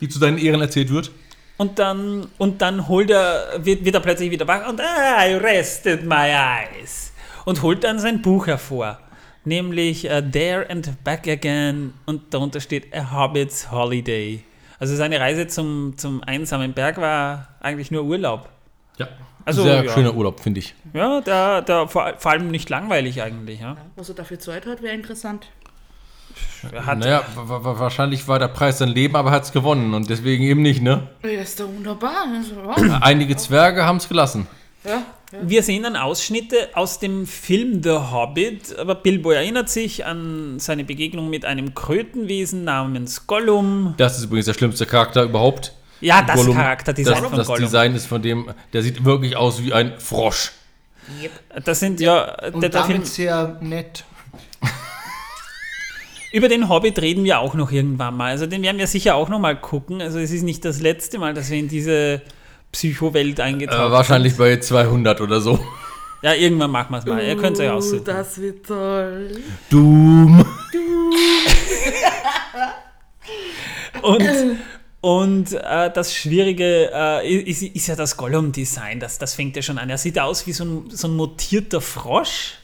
die zu seinen Ehren erzählt wird. Und dann, und dann holt er, wird, wird er plötzlich wieder wach und ah, I rested my eyes. Und holt dann sein Buch hervor. Nämlich uh, There and Back Again. Und darunter steht A Hobbit's Holiday. Also seine Reise zum, zum einsamen Berg war eigentlich nur Urlaub. Ja. Also, Sehr ja. schöner Urlaub, finde ich. Ja, da, da vor, vor allem nicht langweilig eigentlich. Ja. Was er dafür Zeit hat, wäre interessant. Hat, naja, wa- wa- wahrscheinlich war der Preis sein Leben, aber er hat es gewonnen und deswegen eben nicht, ne? Ja, ist doch wunderbar. Also. Einige Zwerge haben es gelassen. ja. Wir sehen dann Ausschnitte aus dem Film The Hobbit, aber Bilbo erinnert sich an seine Begegnung mit einem Krötenwesen namens Gollum. Das ist übrigens der schlimmste Charakter überhaupt. Ja, das Gollum. Charakterdesign das, von das Gollum. Design ist von dem, der sieht wirklich aus wie ein Frosch. Das sind ja, Und der, der Film, damit sehr nett. Über den Hobbit reden wir auch noch irgendwann mal. Also den werden wir sicher auch noch mal gucken. Also es ist nicht das letzte Mal, dass wir in diese Psychowelt Äh, eingetaucht wahrscheinlich bei 200 oder so. sind. Ja, irgendwann machen wir es mal. Ihr könnt es euch Uh, aussuchen. Das wird toll. Doom. Und, und äh, das Schwierige äh, ist, ist ja das Gollum-Design. Das, das fängt ja schon an. Er sieht aus wie so ein, so ein mutierter Frosch.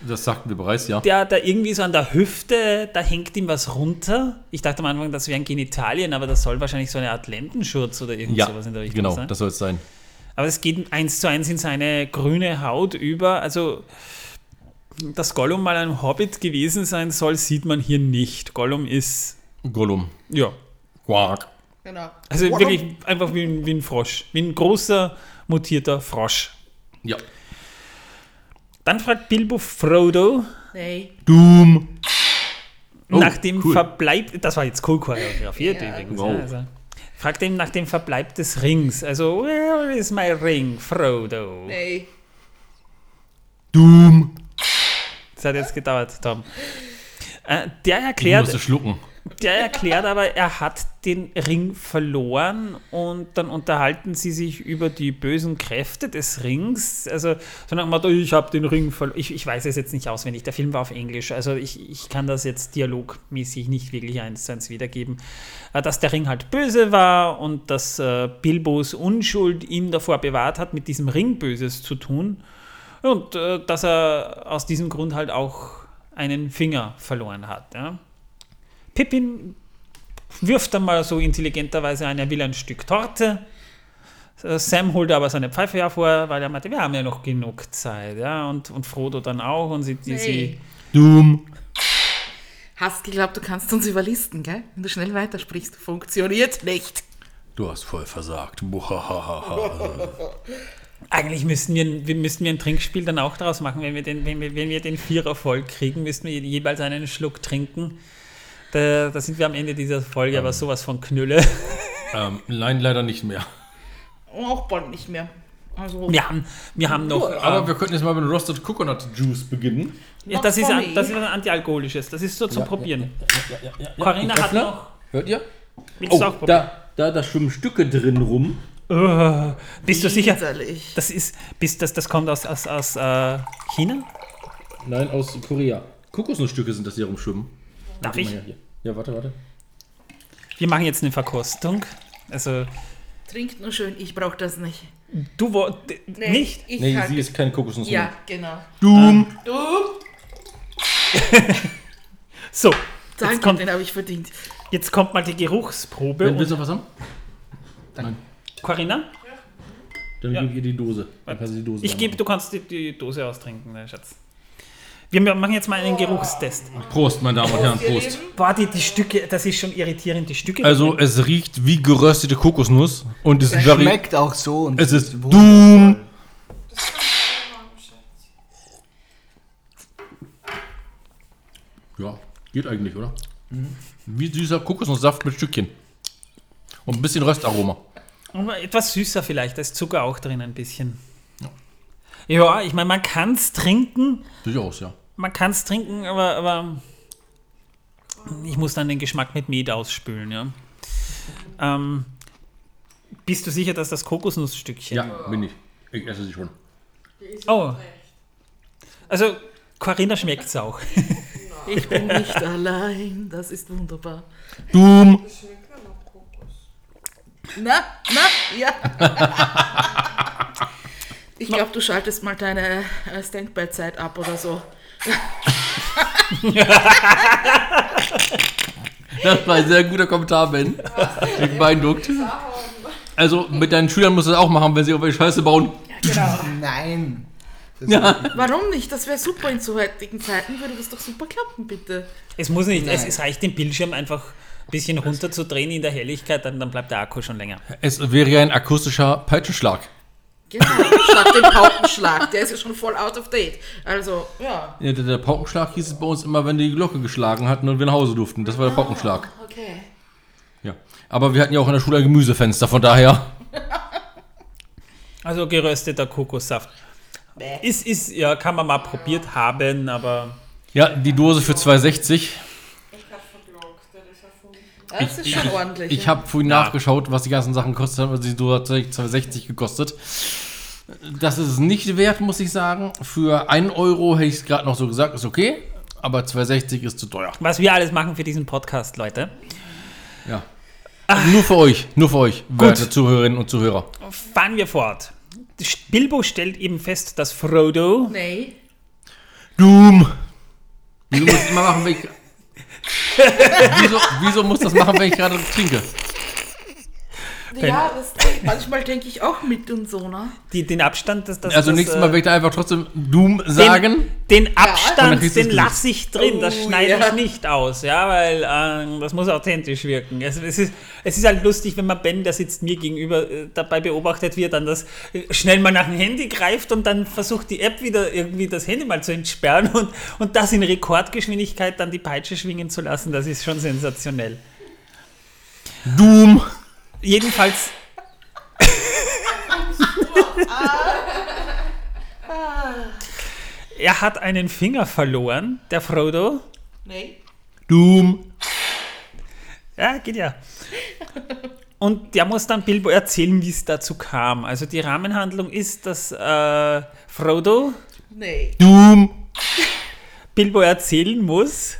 Das sagten wir bereits, ja. der, der irgendwie so an der Hüfte, da hängt ihm was runter. Ich dachte am Anfang, das wären Genitalien, aber das soll wahrscheinlich so eine Art Lendenschurz oder irgend Ja, sowas in der Richtung genau, sein. das soll es sein. Aber es geht eins zu eins in seine grüne Haut über. Also, dass Gollum mal ein Hobbit gewesen sein soll, sieht man hier nicht. Gollum ist, Gollum. ja, Quark. Genau. also wirklich einfach wie ein, wie ein Frosch. Wie ein großer, mutierter Frosch. Ja. Dann fragt Bilbo Frodo Nee. Doom. Oh, nach dem cool. Verbleib, das war jetzt cool choreografiert Ja. übrigens. Wow. Also, fragt ihn nach dem Verbleib des Rings. Also, where is my ring, Frodo? Nee. Doom. Das hat jetzt gedauert, Tom. Äh, der Ich erklärt, musste schlucken. Der erklärt aber, er hat den Ring verloren und dann unterhalten sie sich über die bösen Kräfte des Rings. Also, so nach dem Motto, ich habe den Ring verloren. Ich, ich weiß es jetzt nicht auswendig, der Film war auf Englisch, also ich, ich kann das jetzt dialogmäßig nicht wirklich eins zu eins wiedergeben. Äh, Dass der Ring halt böse war und dass äh, Bilbos Unschuld ihn davor bewahrt hat, mit diesem Ring Böses zu tun. Und äh, dass er aus diesem Grund halt auch einen Finger verloren hat. Ja. Pippin wirft dann mal so intelligenterweise ein, er will ein Stück Torte. Sam holt aber seine Pfeife hervor, weil er meinte, wir haben ja noch genug Zeit. Ja? Und, und Frodo dann auch. Und sie, Nee. sie, Doom. Hast geglaubt, du kannst uns überlisten, gell? Wenn du schnell weitersprichst, funktioniert nicht. Du hast voll versagt. (laughs) Eigentlich müssten wir, wir, müssten wir ein Trinkspiel dann auch daraus machen. Wenn wir den, wenn wir, wenn wir den Vierer voll kriegen, müssten wir jeweils einen Schluck trinken. Da, da sind wir am Ende dieser Folge aber sowas von Knülle. (laughs) ähm, nein, leider nicht mehr. Auch bald nicht mehr. Also, Wir haben, wir haben noch. Aber ähm, wir könnten jetzt mal mit Roasted Coconut Juice beginnen. ja, das, ist, ein- das ist was Antialkoholisches. Das ist so zum Probieren. Ja, ja, Corinna hat noch. Hört ihr? Oh, probieren? da, da, da schwimmen Stücke drin rum. Uh, bist du sicher? Das ist, bist, das, das kommt aus, aus, aus äh, China? Nein, aus Korea. Kokosnussstücke sind das, die hier rumschwimmen. Darf ich? mal hier. Ja, warte, warte. Wir machen jetzt eine Verkostung. Also, Trinkt nur schön, ich brauch das nicht. du wo, d- Nee, nicht? Ich Nee, sie ist keine Kokosnuss. Ja, genau. Doom. Du, (laughs) So, jetzt danke, kommt, den habe ich verdient. jetzt kommt mal die Geruchsprobe. Wenn, willst du noch was haben? Nein. Corinna, Dann Ja. gebe ich ihr die Dose. Dann die Dose ich gebe, du kannst die, die Dose austrinken, ne, Schatz. Wir machen jetzt mal einen Geruchstest. Prost, meine Damen und Herren, Prost. Boah, die, die Stücke, das ist schon irritierend, die Stücke. Also, es riecht wie geröstete Kokosnuss und very. Schmeckt auch so. Und Es ist. Doom. Ja, geht eigentlich, oder? Wie süßer Kokosnusssaft mit Stückchen. Und ein bisschen Röstaroma. Aber etwas süßer vielleicht, da ist Zucker auch drin ein bisschen. Ja, ich meine, man kann es trinken, Durchaus, ja. man kann es trinken, aber, aber ich muss dann den Geschmack mit Met ausspülen, ja. Ähm, bist du sicher, dass das Kokosnussstückchen? Ja, bin ich. Ich esse sie schon. Oh. Also, Corinna schmeckt es auch. (laughs) Ich bin nicht allein, das ist wunderbar. Kokos. Na, na, ja. (laughs) Ich glaube, du schaltest mal deine äh, Standby-Zeit ab oder so. (laughs) Das war ein sehr guter Kommentar, Ben. Ich beeindruckt. Also, mit deinen Schülern musst du das auch machen, wenn sie auf welche Scheiße bauen. (laughs) Nein. Das Warum nicht? Das wäre super in so heutigen Zeiten, würde das doch super klappen, bitte. Es muss nicht, es, es reicht, den Bildschirm einfach ein bisschen runterzudrehen in der Helligkeit, dann, dann bleibt der Akku schon länger. Es wäre ja ein akustischer Peitschenschlag. Genau, statt dem Paukenschlag, der ist ja schon voll out of date. Also, ja. Ja, der, der Paukenschlag hieß es bei uns immer, wenn die Glocke geschlagen hatten und wir nach Hause durften. Das war der Paukenschlag. Okay. Ja. Aber wir hatten ja auch in der Schule ein Gemüsefenster, von daher. (laughs) Also gerösteter Kokossaft. Bäh. Ist, ist, ja, kann man mal probiert haben, aber Ja, die Dose für 2,60. Ich hab verblockt, der ist Das ist schon ordentlich. Ich ja. habe vorhin nachgeschaut, was die ganzen Sachen gekostet haben. Also die Dose hat tatsächlich 2,60 gekostet. Das ist es nicht wert, muss ich sagen. Für 1 Euro hätte ich es gerade noch so gesagt, ist okay. Aber 2,60 ist zu teuer. was wir alles machen für diesen Podcast, Leute. Ja. Nur für euch, nur für euch, werte Zuhörerinnen und Zuhörer. Fahren wir fort. Bilbo stellt eben fest, dass Frodo Nee. Doom. Wieso muss ich immer machen, wenn ich. Wieso, wieso muss das machen, wenn ich gerade trinke? Ja, das, (laughs) manchmal denke ich auch mit und so, ne? Die, den Abstand, das, das Also das, nächstes äh, Mal werde ich da einfach trotzdem Doom sagen. Den, den Abstand, du den lasse ich drin, das Oh, schneide ja. ich nicht aus, ja, weil äh, das muss authentisch wirken. Es, es, ist, es ist halt lustig, wenn man Ben, der sitzt mir gegenüber, äh, dabei beobachtet, wie er dann das äh, schnell mal nach dem Handy greift und dann versucht die App wieder irgendwie das Handy mal zu entsperren und, und das in Rekordgeschwindigkeit dann die Peitsche schwingen zu lassen, das ist schon sensationell. Doom. Jedenfalls. er hat einen Finger verloren, der Frodo. Nee. Doom. Ja, geht ja. Und der muss dann Bilbo erzählen, wie es dazu kam. Also die Rahmenhandlung ist, dass äh, Frodo Nee. Doom. Bilbo erzählen muss.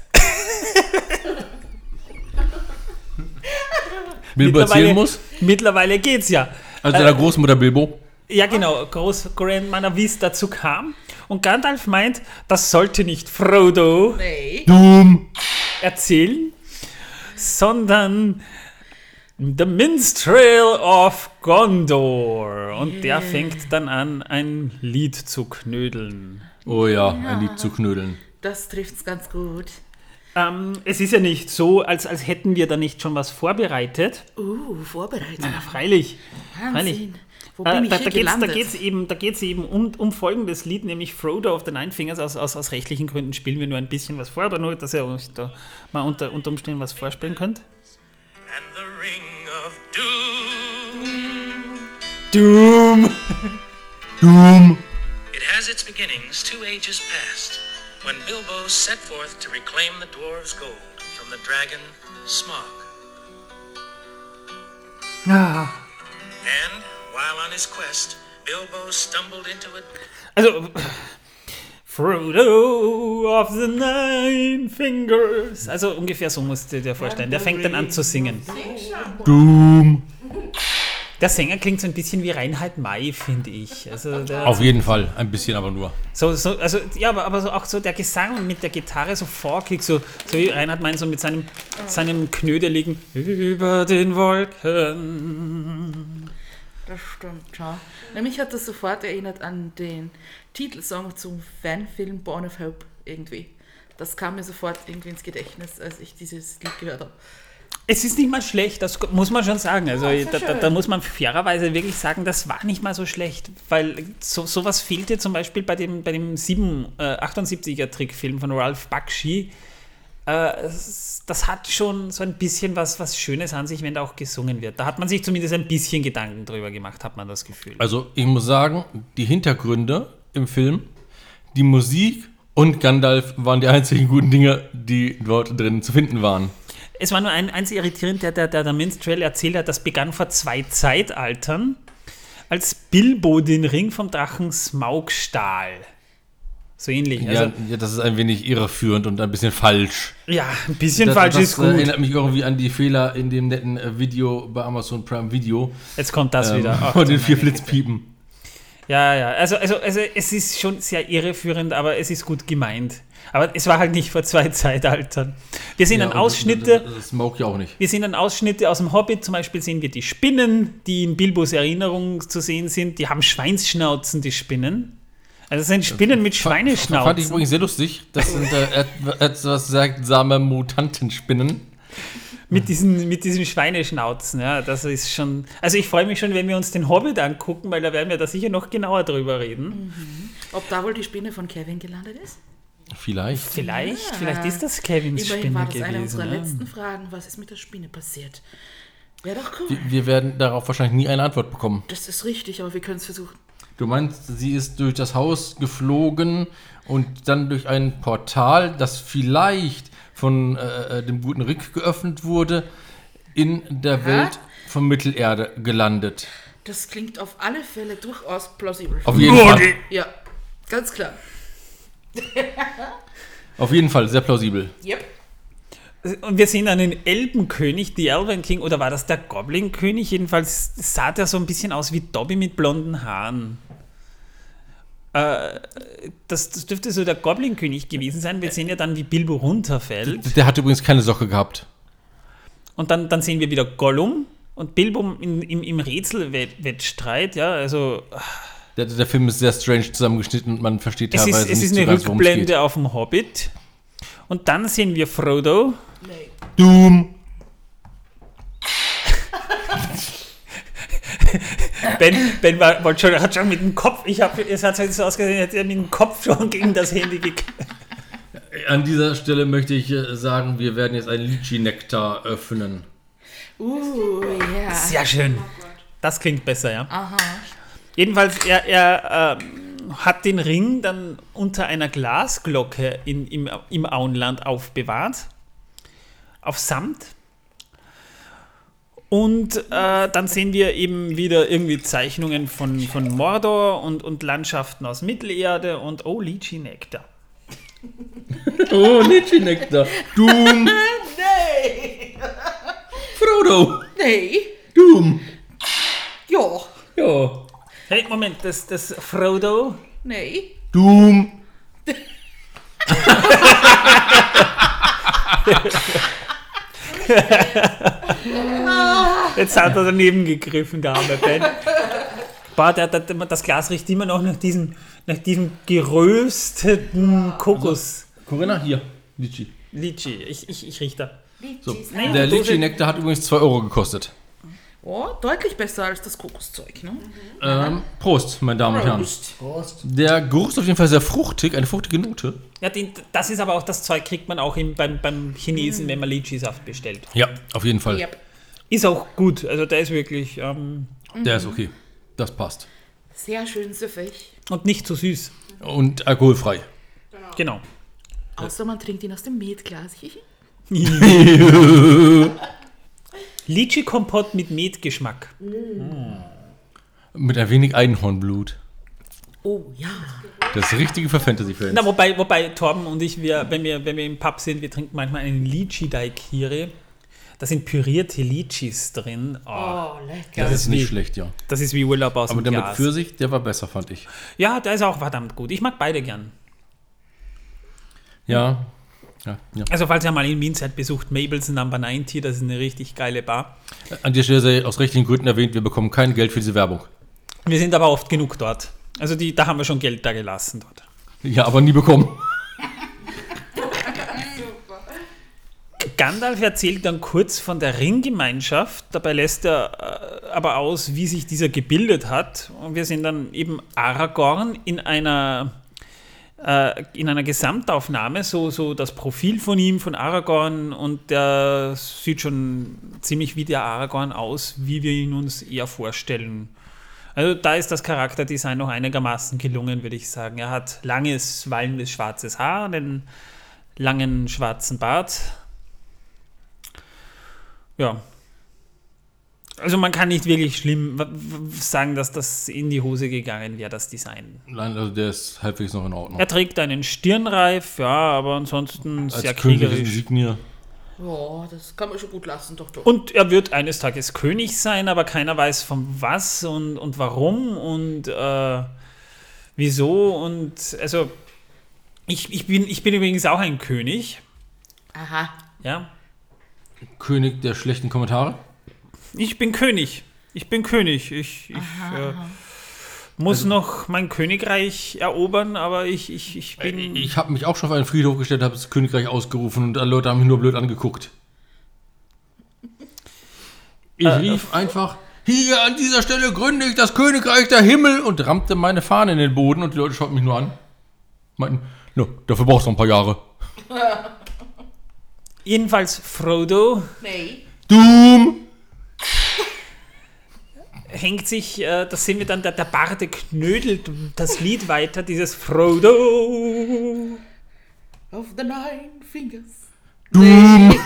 Bilbo erzählen muss. Mittlerweile geht's ja. Also der Großmutter Bilbo. Ja, genau, Groß Grandmother, wie es dazu kam. Und Gandalf meint, das sollte nicht Frodo Nee. Doom. erzählen, sondern The Minstrel of Gondor. Und der fängt dann an, ein Lied zu knödeln. Oh ja, ein Lied zu knödeln. Das trifft's ganz gut. Ähm, es ist ja nicht so, als, als hätten wir da nicht schon was vorbereitet. Uh, vorbereitet. Ja, freilich. freilich. Wahnsinn. Wo Äh, bin ich da, geht es da gelandet? geht's eben, da geht's eben um, um folgendes Lied, nämlich Frodo of the Nine Fingers. Aus, aus, aus rechtlichen Gründen spielen wir nur ein bisschen was vor, aber nur, dass ihr euch da mal unter, unter Umständen was vorspielen könnt. and the ring of doom. Doom! Doom. It has its beginnings two ages past, when Bilbo set forth to reclaim the dwarves' gold from the dragon Smog. Ah. And while on his quest, Bilbo stumbled into a Also, (sighs) Frodo of the Nine Fingers. Also ungefähr so musst du dir vorstellen. Der fängt dann an zu singen. Doom. Der Sänger klingt so ein bisschen wie Reinhard May, finde ich. Also der, Auf jeden Fall. Ein bisschen aber nur. So, so, also, ja, aber, aber so, auch so der Gesang mit der Gitarre so folkig, so, so wie Reinhard meint, so mit seinem, seinem knödeligen Über den Wolken. Das stimmt, ja. Na, mich hat das sofort erinnert an den Titelsong zum Fanfilm Born of Hope irgendwie. Das kam mir sofort irgendwie ins Gedächtnis, als ich dieses Lied gehört habe. Es ist nicht mal schlecht, das muss man schon sagen. Also Ja, da, da, da muss man fairerweise wirklich sagen, das war nicht mal so schlecht, weil so, sowas fehlte zum Beispiel bei dem, bei dem 7, äh, 78er Trickfilm von Ralph Bakshi. Äh, das hat schon so ein bisschen was, was Schönes an sich, wenn da auch gesungen wird. Da hat man sich zumindest ein bisschen Gedanken drüber gemacht, hat man das Gefühl. Also ich muss sagen, die Hintergründe im Film, die Musik und Gandalf waren die einzigen guten Dinge, die dort drin zu finden waren. Es war nur ein, eins irritierend, der, der, der, der Minstrel erzählt hat, das begann vor zwei Zeitaltern, als Bilbo den Ring vom Drachen Smaug stahl. So ähnlich. Also, ja, ja, das ist ein wenig irreführend und ein bisschen falsch. ja, ein bisschen Das, falsch das ist gut. erinnert mich irgendwie an die Fehler in dem netten äh, Video bei Amazon Prime Video. Jetzt kommt das ähm, wieder. Von (laughs) den vier. Flitzpiepen. Ja, ja. Also, also, also es ist schon sehr irreführend, aber es ist gut gemeint. Aber es war halt nicht vor zwei (laughs) Zeitaltern. Wir sehen Ja, dann Ausschnitte. Das, das Smoke ja auch nicht. Wir sehen dann Ausschnitte aus dem Hobbit, zum Beispiel sehen wir die Spinnen, die in Bilbos Erinnerung zu sehen sind. Die haben Schweinsschnauzen, die Spinnen. Also es sind Spinnen mit Fand ich Schweineschnauzen. übrigens sehr lustig. Das sind äh, et- (laughs) etwas seltsame Mutantenspinnen. Mit diesen, mit diesen Schweineschnauzen, ja, das ist schon. Also ich freue mich schon, wenn wir uns den Hobbit angucken, weil da werden wir da sicher noch genauer drüber reden. Ob da wohl die Spinne von Kevin gelandet ist? Vielleicht. Vielleicht, vielleicht ist das Kevins Immerhin Spinne war das eine gewesen. unserer Ja. letzten Fragen. Was ist mit der Spinne passiert? Wäre doch cool. Wir, wir werden darauf wahrscheinlich nie eine Antwort bekommen. Das ist richtig, aber wir können es versuchen. Du meinst, sie ist durch das Haus geflogen und dann durch ein Portal, das vielleicht von äh, äh, dem guten Rick geöffnet wurde, in der Welt von Mittelerde gelandet. Das klingt auf alle Fälle durchaus plausibel. Auf jeden Fall. Ja, ganz klar. (laughs) Auf jeden Fall, sehr plausibel. Yep. Und wir sehen einen Elbenkönig, die Elven King, oder war das der Goblin-König? Jedenfalls sah der so ein bisschen aus wie Dobby mit blonden Haaren. Äh, das, das dürfte so der Goblin-König gewesen sein. Wir sehen ja dann, wie Bilbo runterfällt. Der hat übrigens keine Socke gehabt. Und dann, dann sehen wir wieder Gollum und Bilbo in, im, im Rätselwettstreit. Ja, also Der, der Film ist sehr strange zusammengeschnitten und man versteht es teilweise ist, es nicht ist eine ganz, es. Rückblende auf dem Hobbit. Und dann sehen wir Frodo. Nee. Doom. Ben, ben war, wollte schon, hat schon mit dem Kopf, ich habe, es hat so ausgesehen, hätte er mit dem Kopf schon gegen das Handy gekriegt. An dieser Stelle möchte ich äh, sagen, wir werden jetzt einen Litchi-Nektar öffnen. Uh, ja. Sehr schön. Das klingt besser, ja. Aha. Jedenfalls, er, er ähm, hat den Ring dann unter einer Glasglocke in, im, im Auenland aufbewahrt. Auf Samt. Und äh, dann sehen wir eben wieder irgendwie Zeichnungen von, von Mordor und, und Landschaften aus Mittelerde und oh, Lychee Nektar. (laughs) Oh, Litchi-Nektar. Doom. (laughs) Nee. (laughs) Frodo. Nee. Doom. Ja. Ja. Hey, Moment, das, das Frodo. Nee. Doom. (laughs) Jetzt hat er daneben gegriffen, der arme Ben. Boah, der, der, das Glas riecht immer noch nach diesem, nach diesem gerösteten Kokos. Corinna, hier. Litchi. Litchi. Ich, ich, ich rieche da. So. Der Litchi-Nektar hat übrigens 2 Euro gekostet. Oh, deutlich besser als das Kokoszeug, ne? Ähm, Prost, meine Damen und Herren. Prost. Der Geruch ist auf jeden Fall sehr fruchtig, eine fruchtige Note. Ja, den, das ist aber auch das Zeug, kriegt man auch im, beim, beim Chinesen, wenn man Litchi-Saft bestellt. Ja, auf jeden Fall. Yep. Ist auch gut. Also der ist wirklich. Ähm, Der ist okay. Das passt. Sehr schön süffig. und nicht zu süß. Und alkoholfrei. Genau. Außer man trinkt ihn aus dem Metglas. (laughs) (laughs) Litchi-Kompott mit Metgeschmack. Mit ein wenig Einhornblut. oh ja. Das Richtige für Fantasy-Fans. Na, wobei, wobei Torben und ich, wir, wenn, wir, wenn wir im Pub sind, wir trinken manchmal einen Litchi-Daikiri. Da sind pürierte Litchis drin. Oh, Oh, lecker. Das ist nicht wie- schlecht, ja. das ist wie Urlaub aus Aber dem der mit. Pfirsich, der war besser, fand ich. Ja, der ist auch verdammt gut. Ich mag beide gern. Ja. Ja, ja. Also falls ihr mal in Wien seid, besucht Mabel's Number 90. Das ist eine richtig geile Bar. An der Stelle sei aus rechtlichen Gründen erwähnt, wir bekommen kein Geld für diese Werbung. Wir sind aber oft genug dort. Also die, da haben wir schon Geld da gelassen dort. Ja, aber nie bekommen. Gandalf erzählt dann kurz von der Ringgemeinschaft. Dabei lässt er äh, aber aus, wie sich dieser gebildet hat. Und wir sehen dann eben Aragorn in einer, äh, in einer Gesamtaufnahme, so, so das Profil von ihm, von Aragorn. Und der sieht schon ziemlich wie der Aragorn aus, wie wir ihn uns eher vorstellen. Also da ist das Charakterdesign noch einigermaßen gelungen, würde ich sagen. Er hat langes, wallendes, schwarzes Haar, einen langen schwarzen Bart. Ja. Also man kann nicht wirklich schlimm sagen, dass das in die Hose gegangen wäre, das Design. Nein, also der ist halbwegs noch in Ordnung. Er trägt einen Stirnreif, ja, aber ansonsten Als sehr kriegerisch. Insignier. Ja, das kann man schon gut lassen, doch, doch. Und er wird eines Tages König sein, aber keiner weiß von was und, und warum und äh, wieso. Und also, ich, ich, bin, ich bin übrigens auch ein König. Aha. Ja, König der schlechten Kommentare. Ich bin König. Ich bin König. Ich, ich äh, muss Also noch mein Königreich erobern, aber ich, ich, ich bin. Ich habe mich auch schon auf einen Friedhof gestellt, habe das Königreich ausgerufen und alle Leute haben mich nur blöd angeguckt. Ich Äh, rief einfach, hier an dieser Stelle gründe ich das Königreich der Himmel und rammte meine Fahne in den Boden und die Leute schauten mich nur an. Meinten, no, dafür brauchst du noch ein paar Jahre. (laughs) Jedenfalls Frodo Nee. Doom! Hängt sich, äh, das sehen wir dann, der, der Barde knödelt das Lied weiter, dieses Frodo. Of the nine fingers. Doom!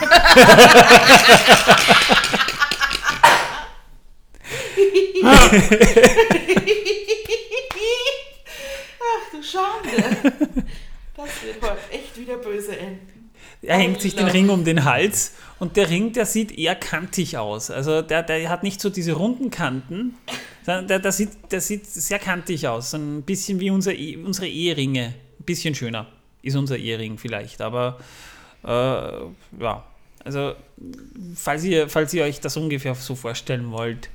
Ach du Schande. Das wird heute echt wieder böse enden. Er hängt sich den Ring um den Hals und der Ring, der sieht eher kantig aus. Also der, der hat nicht so diese runden Kanten, Der, der, der, sieht, der sieht sehr kantig aus. Ein bisschen wie unser, E- unsere Eheringe. Ein bisschen schöner ist unser Ehering vielleicht. Aber äh, ja, also falls ihr, falls ihr euch das ungefähr so vorstellen wollt,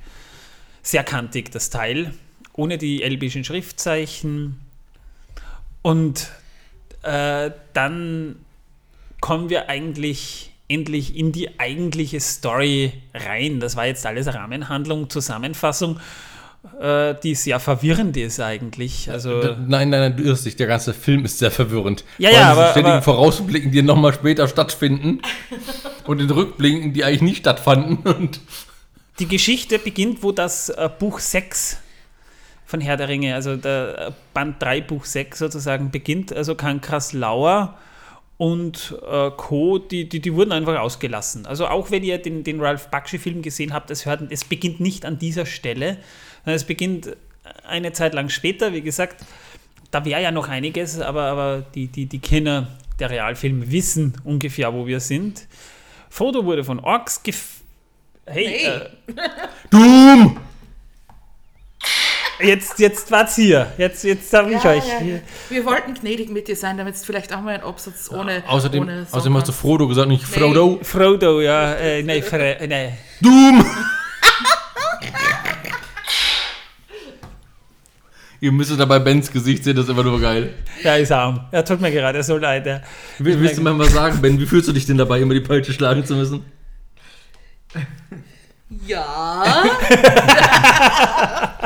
sehr kantig das Teil. Ohne die elbischen Schriftzeichen. Und äh, dann kommen wir eigentlich endlich in die eigentliche Story rein. Das war jetzt alles Rahmenhandlung, Zusammenfassung, äh, die sehr verwirrend ist eigentlich. Also, D- Nein, nein, nein, du irrst dich. Der ganze Film ist sehr verwirrend. Ja, Vor ja, aber- ständigen aber- Vorausblicken, die nochmal später stattfinden. (laughs) und in Rückblicken, die eigentlich nicht stattfanden. Und die Geschichte beginnt, wo das äh, Buch 6 von Herr der Ringe, also der äh, Band 3, Buch 6 sozusagen beginnt. Also Kankras Lauer und äh, Co., die, die, die wurden einfach ausgelassen. Also auch wenn ihr den, den Ralph Bakshi-Film gesehen habt, es, hört, es beginnt nicht an dieser Stelle, sondern es beginnt eine Zeit lang später. Wie gesagt, da wäre ja noch einiges, aber, aber die, die, die Kenner der Realfilme wissen ungefähr, wo wir sind. Frodo wurde von Orks gef... Hey, Hey. Äh, (laughs) Doom! Jetzt, jetzt war's hier. Jetzt, jetzt habe ich Ja, euch ja. hier. Wir wollten gnädig mit dir sein, damit es vielleicht auch mal ein Absatz ohne. Außerdem, ohne außerdem hast du hast. Frodo gesagt, nicht Frodo. Frodo, ja. Äh, nee, Fre nee. Doom! (laughs) Ihr müsstet dabei Bens Gesicht sehen, das ist immer nur geil. Der ist arm. Er tut mir gerade so leid. Will- Willst du mal was sagen, Ben? Wie fühlst du dich denn dabei, immer die Peitsche schlagen zu müssen? Ja, (laughs)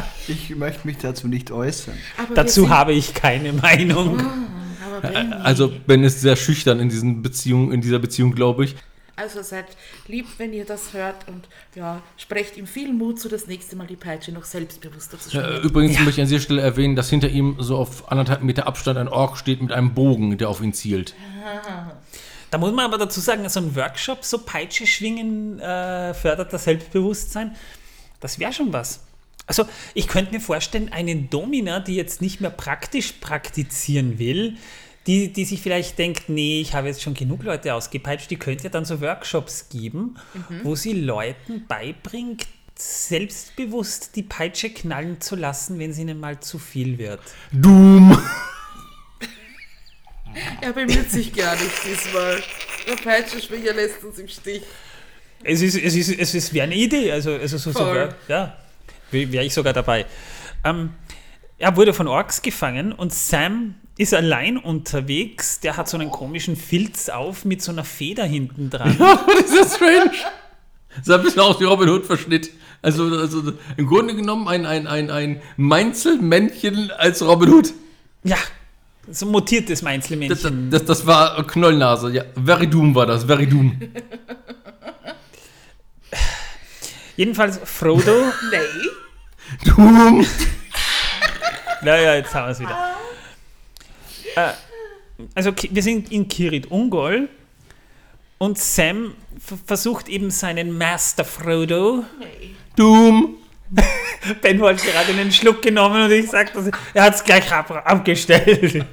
(laughs) Ich möchte mich dazu nicht äußern. aber Dazu habe ich keine Meinung. Aber Ben, Also, Ben ist sehr schüchtern in, diesen Beziehungen, in dieser Beziehung, glaube ich. also seid lieb, wenn ihr das hört und ja, sprecht ihm viel Mut zu, das nächste Mal die Peitsche noch selbstbewusster zu Äh, schwingen. übrigens möchte ich an dieser Stelle erwähnen, dass hinter ihm so auf anderthalb Meter Abstand ein Ork steht mit einem Bogen, der auf ihn zielt. Da muss man aber dazu sagen, so ein Workshop, so Peitsche schwingen, äh, fördert das Selbstbewusstsein. Das wäre schon was. Also, ich könnte mir vorstellen, eine Domina, die jetzt nicht mehr praktisch praktizieren will, die, die sich vielleicht denkt, nee, ich habe jetzt schon genug Leute ausgepeitscht, die könnte ja dann so Workshops geben, wo sie Leuten beibringt, selbstbewusst die Peitsche knallen zu lassen, wenn es ihnen mal zu viel wird. Doom! (laughs) Er bemüht sich gar nicht diesmal. Der Peitschenschwinger lässt uns im Stich. Es ist, es ist, es ist wäre eine Idee, also, also so, so Voll. ja, wäre ich sogar dabei. Ähm, er wurde von Orks gefangen und Sam ist allein unterwegs. Der hat so einen komischen Filz auf mit so einer Feder hinten dran. (laughs) das ist ja strange. Sah ein bisschen aus wie Robin Hood-Verschnitt. Also, also im Grunde genommen ein, ein, ein, ein Mainzelmännchen als Robin Hood. Ja, so ein mutiertes Das, Mainzelmännchen. das, das war Knollnase. Ja, Very Doom war das. Very Doom. Jedenfalls Frodo. (laughs) Nee. Doom! naja, jetzt haben wir es wieder. Äh, also wir sind in Kirit Ungol und Sam versucht eben seinen Master Frodo Nee. Doom! (laughs) Ben wollte gerade einen Schluck genommen und ich sagte, er hat es gleich ab, abgestellt.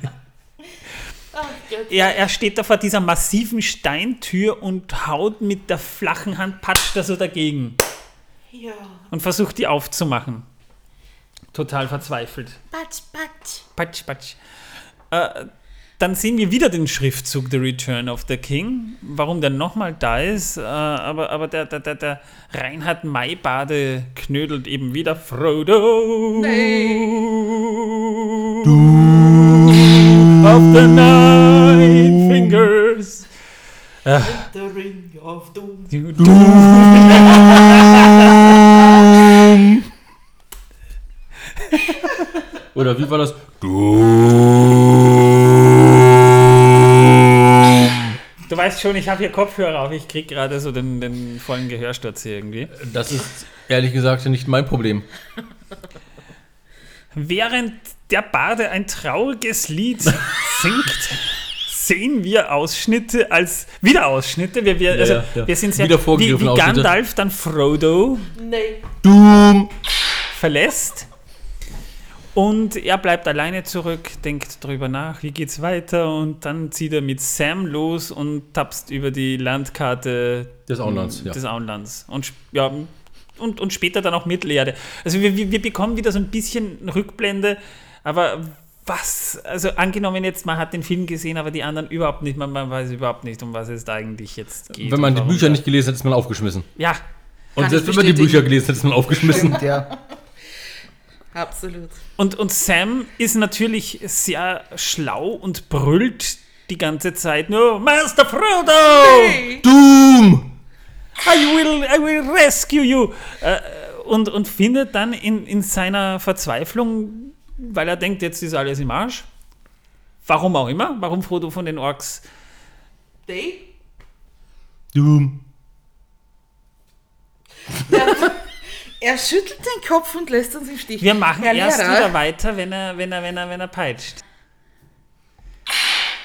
Gott. Er, er steht da vor dieser massiven Steintür und haut mit der flachen Hand, patscht da so dagegen Ja. und versucht die aufzumachen. Total verzweifelt. Patsch, patsch. Patsch, patsch. Äh, dann sehen wir wieder den Schriftzug The Return of the King. Warum der nochmal da ist, äh, aber, aber der, der, der, der Reinhard Maibade knödelt eben wieder Frodo. Of the Nine Fingers. The Ring of Doom. (laughs) Oder wie war das? Du weißt schon, ich habe hier Kopfhörer auf. Ich krieg gerade so den, den vollen Gehörsturz hier irgendwie. Das ist ehrlich gesagt nicht mein Problem. Während der Bade ein trauriges Lied singt, sehen wir Ausschnitte als wieder Ausschnitte. Wir, wir, also, ja, ja. wir sind sehr Wieder wie, wie. Gandalf dann Frodo Nee. Doom! verlässt. Und er bleibt alleine zurück, denkt drüber nach, wie geht's weiter und dann zieht er mit Sam los und tapst über die Landkarte Des Auenlands, ja. des Auenlands. Und ja, und, und später dann auch Mittelerde. Also wir, wir wir bekommen wieder so ein bisschen Rückblende, aber was, also angenommen jetzt, man hat den Film gesehen, aber die anderen überhaupt nicht, man, man weiß überhaupt nicht, um was es da eigentlich jetzt geht. Wenn man die Bücher nicht gelesen hat, ist man aufgeschmissen. Ja, Und selbst wenn man die. Bücher gelesen hat, ist man aufgeschmissen. Stimmt, ja. Absolut. Und, und Sam ist natürlich sehr schlau und brüllt die ganze Zeit nur Master Frodo! Doom! I will, I will rescue you! Äh, und, und findet dann in, in seiner Verzweiflung, weil er denkt, jetzt ist alles im Arsch, warum auch immer, warum Frodo von den Orks, Day? Doom. Er schüttelt den Kopf und lässt uns im Stich. wir machen Herr erst Lehrer, wieder weiter, wenn er, wenn er, wenn er, wenn er peitscht.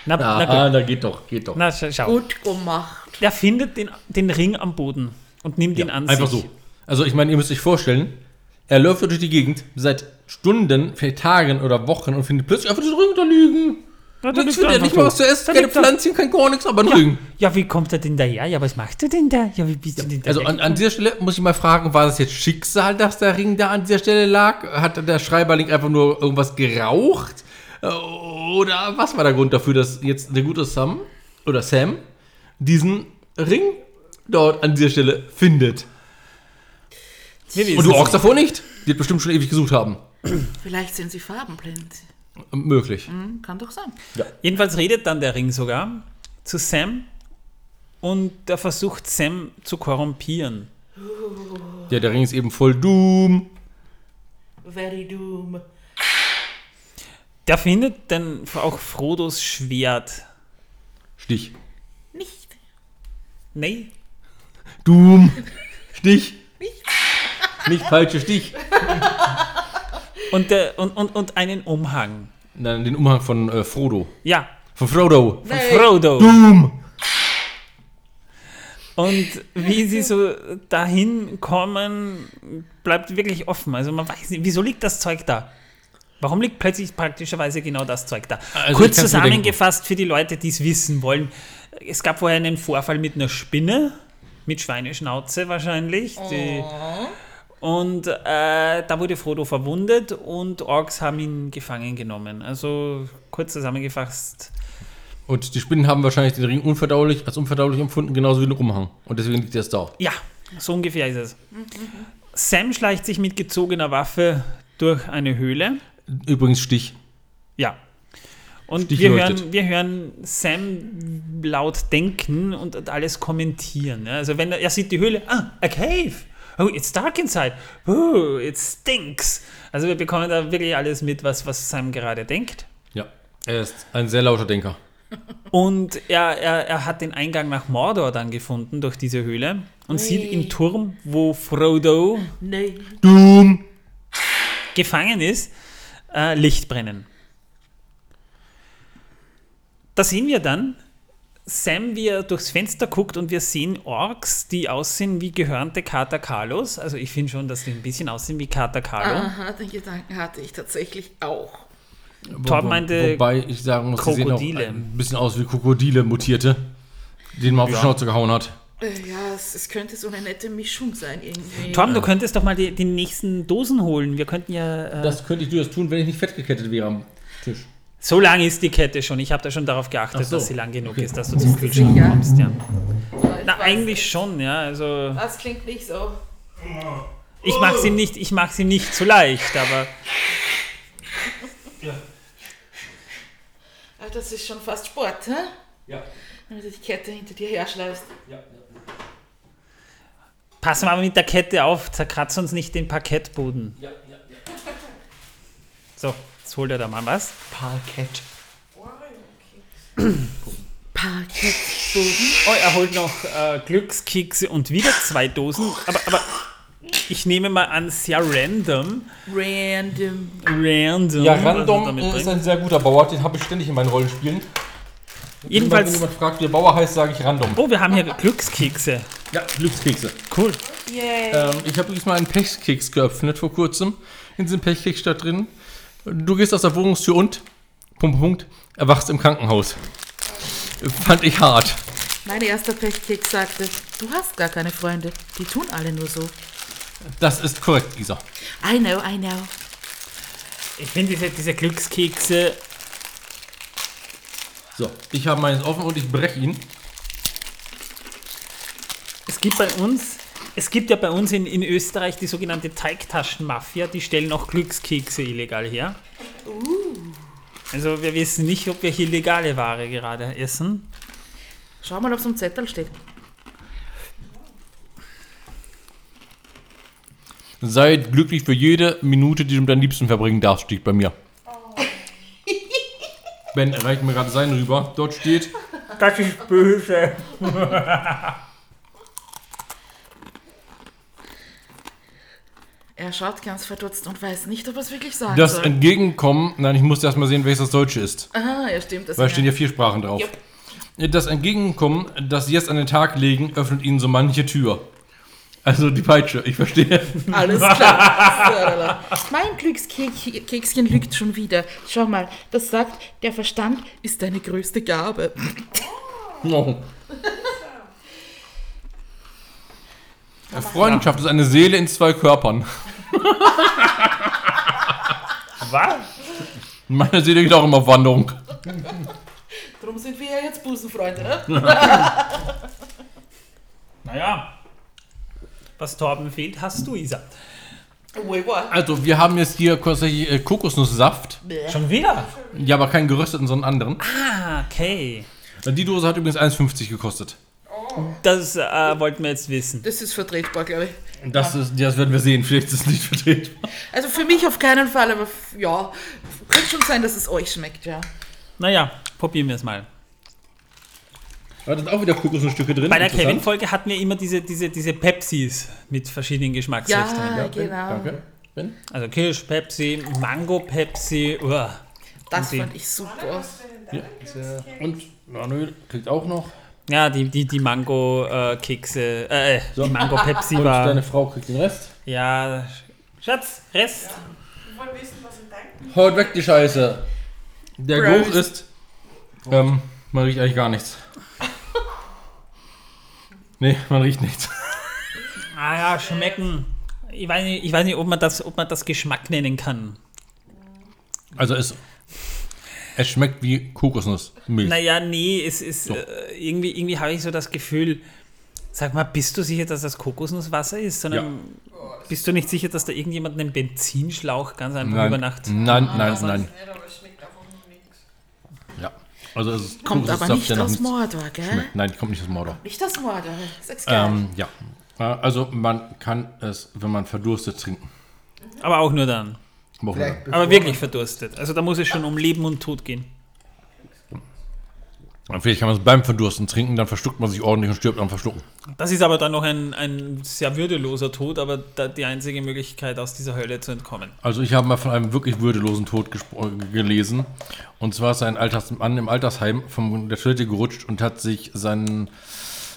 Na, Ah, na ah, gut. da geht doch, geht doch. Na, schau. schau. Gut gemacht. Er findet den, den Ring am Boden und nimmt ihn an Einfach sich. so. Also ich meine, ihr müsst euch vorstellen, er läuft durch die Gegend seit Stunden, vielleicht Tagen oder Wochen und findet plötzlich einfach diesen Ring da liegen. Ja, da Nichts er er, nicht mal so. was zu essen, keine. Pflanzen, kein gar nichts, aber ein Ja. Ring. Ja, wie kommt er denn daher? Ja, was macht er denn da? Ja, wie bist du denn da? Also an, an dieser Stelle muss ich mal fragen, war das jetzt Schicksal, dass der Ring da an dieser Stelle lag? Hat der Schreiberling einfach nur irgendwas geraucht? Äh, Oder was war der Grund dafür, dass jetzt der gute Sam oder Sam diesen Ring dort an dieser Stelle findet? Und du nicht. davor nicht? Die wird bestimmt schon ewig gesucht haben. Vielleicht sind sie farbenblind. Möglich. Hm, kann doch sein. Jedenfalls redet dann der Ring sogar zu Sam und er versucht Sam zu korrumpieren. Ja, der Ring ist eben voll Doom. Very doom. Der findet dann auch Frodos Schwert. Stich. Nicht. Nee, Doom. Stich. Nicht falsche Stich. (laughs) und, der, und, und, und einen Umhang. Nein, den Umhang von äh, Frodo. Ja, Von Frodo. von Frodo. Doom. Und wie sie so dahin kommen, bleibt wirklich offen. Also man weiß nicht, wieso liegt das Zeug da? Warum liegt plötzlich praktischerweise genau das Zeug da? Also Kurz zusammengefasst für die Leute, die es wissen wollen. Es gab vorher einen Vorfall mit einer Spinne, mit Schweineschnauze wahrscheinlich. Die, und äh, da wurde Frodo verwundet und Orks haben ihn gefangen genommen. Also kurz zusammengefasst. Und die Spinnen haben wahrscheinlich den Ring unverdaulich, als unverdaulich empfunden, genauso wie den Umhang. Und deswegen liegt er jetzt da. Ja, so ungefähr ist es. Sam schleicht sich mit gezogener Waffe durch eine Höhle. Übrigens Stich. Ja. Und Stich wir leuchtet. hören, wir hören Sam laut denken und alles kommentieren. Also wenn er, er sieht die Höhle, ah, a cave. Oh, it's dark inside. Oh, it stinks. Also wir bekommen da wirklich alles mit, was, was Sam gerade denkt. Ja. Er ist ein sehr lauter Denker. Und er, er, er hat den Eingang nach Mordor dann gefunden durch diese Höhle und sieht im Turm, wo Frodo Nein. Doom. gefangen ist, äh, Licht brennen. Da sehen wir dann Sam, wie er durchs Fenster guckt und wir sehen Orks, die aussehen wie gehörnte Kater Carlos. Also ich finde schon, dass die ein bisschen aussehen wie Kater Carlo. Aha, den Gedanken hatte ich tatsächlich auch. Torb Wo- meinte Wobei ich sagen muss, sie sehen auch Krokodile. ein bisschen aus wie Krokodile mutierte, denen man auf die Ja. Schnauze gehauen hat. Äh, ja, es, es könnte so eine nette Mischung sein irgendwie. Torben, du könntest doch mal die, die nächsten Dosen holen. Wir könnten ja. Äh, Das könnte ich durchaus tun, wenn ich nicht fettgekettet wäre am Tisch. So lang ist die Kette schon. Ich habe da schon darauf geachtet, Ach so. dass sie lang genug Okay. ist, dass du zum Kühlschrank sicher? kommst. Ja. Na, weiß eigentlich nicht. schon, ja. Also Das klingt nicht so. ich mache sie nicht, ich mache sie nicht so leicht, aber Ah, Das ist schon fast Sport, hä? Ja. Wenn du die Kette hinter dir herschleifst. passen wir aber mit der Kette auf, zerkratzt uns nicht den Parkettboden. So, jetzt holt er da mal was. Parkett. Parkettboden. Oh, er holt noch äh, Glückskekse und wieder zwei Dosen, aber, aber ich nehme mal an, sehr random. Random. Random. Ja, was er Random damit ist bringt. ein sehr guter Bauer, den habe ich ständig in meinen Rollenspielen. Jedenfalls- Immer, wenn jemand fragt, wie der Bauer heißt, sage ich Random. Oh, wir haben hier Glückskekse. Ja, Glückskekse. Cool. Yay. Ähm, ich habe übrigens mal einen Pechkeks geöffnet vor kurzem. In diesem Pechkeks steht drin. Du gehst aus der Wohnungstür und, Punkt, Punkt, erwachst im Krankenhaus. Fand ich hart. Mein erster Pechkeks sagte, du hast gar keine Freunde. Die tun alle nur so. Das ist korrekt, Isa. I know, I know. Ich finde diese, diese Glückskekse, So, ich habe meins offen und ich breche ihn. es gibt bei uns, es gibt ja bei uns in, in Österreich die sogenannte Teigtaschenmafia, die stellen auch Glückskekse illegal her. Also wir wissen nicht, ob wir hier legale Ware gerade essen. Schau mal, ob es am Zettel steht. Seid glücklich für jede Minute, die du mit deinen Liebsten verbringen darfst, steht bei mir. Ben reicht mir gerade sein rüber. Dort steht, Das ist böse. (laughs) Er schaut ganz verdutzt und weiß nicht, ob er es wirklich sagen das soll. Entgegenkommen, nein, ich muss erst mal sehen, welches das Deutsche ist. Ah, ja, stimmt. Das Weil stehen ja vier Sprachen drauf. Das Entgegenkommen, das sie jetzt an den Tag legen, öffnet ihnen so manche Tür. Also die Peitsche, ich verstehe. Alles (laughs) klar. mein Glückskekschen lügt schon wieder. Schau mal, das sagt, der Verstand ist deine größte Gabe. Oh. Freundschaft ist eine Seele in zwei Körpern. (laughs) Was? Meine Seele geht auch immer auf Wanderung. Darum sind wir ja jetzt Busenfreunde, ne? (laughs) Naja, was Torben fehlt, hast du, Isa. Wait, what? Also, wir haben jetzt hier tatsächlich Kokosnusssaft. Schon wieder? Ja, aber keinen gerösteten, sondern anderen. Ah, okay. Die Dose hat übrigens 1,50 gekostet. Das äh, wollten wir jetzt wissen. Das ist vertretbar, glaube ich. Das, ist, das werden wir sehen. Vielleicht ist es nicht vertretbar. Also für mich auf keinen Fall, aber f- ja, könnte schon sein, dass es euch schmeckt, ja. Naja, probieren wir es mal. Da sind auch wieder Kokosnussstücke drin. Bei der Interessant. Kevin-Folge hatten wir immer diese, diese, diese Pepsis mit verschiedenen Geschmacksrichtungen. Ja, Ben, genau. Danke. Ben? Also Kirsch-Pepsi, Mango-Pepsi. uah. Das Und die- fand ich super. Und Manuel kriegt auch noch. Ja, die, die, die Mango-Kekse, äh, So. die Mango-Pepsi Und war. deine Frau kriegt den Rest. Ja, Schatz, Rest. Wir wollen wissen, was ihr denkt. Haut weg die Scheiße. Der Gross. Geruch ist. Ähm, man riecht eigentlich gar nichts. Nee, man riecht nichts. Ah ja, schmecken. Ich weiß nicht, ich weiß nicht ob, man das, ob man das Geschmack nennen kann. Also es. Es schmeckt wie Kokosnussmilch. Naja, nee, es ist So. äh, irgendwie, irgendwie habe ich so das Gefühl, sag mal, bist du sicher, dass das Kokosnusswasser ist? Sondern bist du nicht sicher, dass da irgendjemand einen Benzinschlauch ganz einfach Nein, über Nacht. nein, nein, nein. Nicht, aber es schmeckt einfach nichts. Ja. Also es ist Kommt aber nicht nach aus nichts Mordor, gell? schmeckt. Nein, die kommt nicht aus Mordor. Nicht aus Mordor. Ähm, ja. Äh, Also man kann es, wenn man verdurstet, trinken. Aber auch nur dann. Vielleicht lang. bevor Aber wirklich verdurstet. Also da muss es schon um Leben und Tod gehen. Und Vielleicht kann man es beim Verdursten trinken, dann verschluckt man sich ordentlich und stirbt am Verschlucken. Das ist aber dann noch ein, ein sehr würdeloser Tod, aber da die einzige Möglichkeit, aus dieser Hölle zu entkommen. Also ich habe mal von einem wirklich würdelosen Tod gelesen. Und zwar ist ein Alters Mann im Altersheim von der Toilette gerutscht und hat sich seinen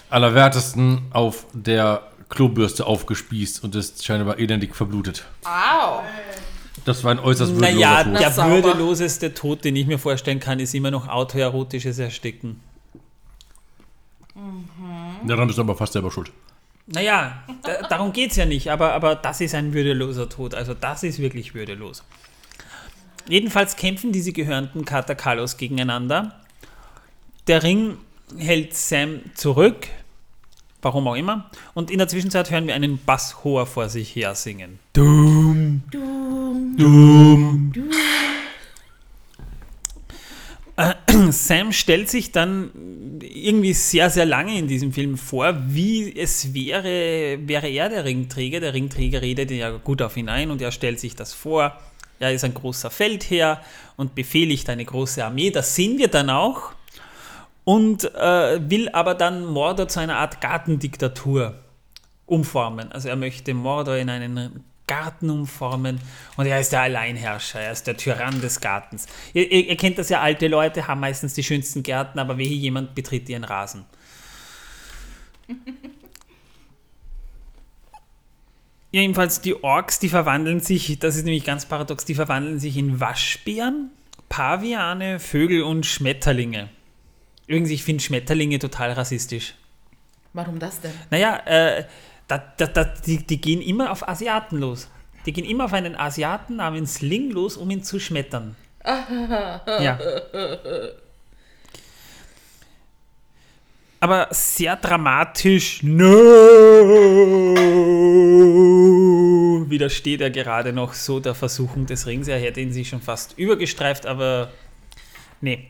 Allerwertesten auf der Klobürste aufgespießt und ist scheinbar elendig verblutet. Au! Das war ein äußerst würdeloser Naja, Tod. der Na, sauber. würdeloseste Tod, den ich mir vorstellen kann, ist immer noch autoerotisches Ersticken. Daran bist du aber fast selber schuld. Naja, da, darum geht es ja nicht, aber, aber das ist ein würdeloser Tod. Also das ist wirklich würdelos. Jedenfalls kämpfen diese gehörnten Katakalos gegeneinander. Der Ring hält Sam zurück, warum auch immer. Und in der Zwischenzeit hören wir einen Basshor vor sich her singen. Sam stellt sich dann irgendwie sehr, sehr lange in diesem Film vor, wie es wäre, wäre er der Ringträger. Der Ringträger redet ja gut auf ihn ein und er stellt sich das vor. Er ist ein großer Feldherr und befehligt eine große Armee. Das sehen wir dann auch. Und äh, will aber dann Mordor zu einer Art Gartendiktatur umformen. Also er möchte Mordor in einen Garten umformen und er ist der Alleinherrscher, er ist der Tyrann des Gartens. Ihr, ihr, ihr kennt das ja, alte Leute haben meistens die schönsten Gärten, aber wehe jemand betritt ihren Rasen. (laughs) Jedenfalls die Orks, die verwandeln sich, das ist nämlich ganz paradox, die verwandeln sich in Waschbären, Paviane, Vögel und Schmetterlinge. Übrigens, ich finde Schmetterlinge total rassistisch. Warum das denn? Naja, äh, Da, da, da, die, die gehen immer auf Asiaten los. Die gehen immer auf einen Asiaten namens Ling los, um ihn zu schmettern. (laughs) ja. Aber sehr dramatisch. No! Widersteht er gerade noch so der Versuchung des Rings. Er hätte ihn sich schon fast übergestreift, aber nee.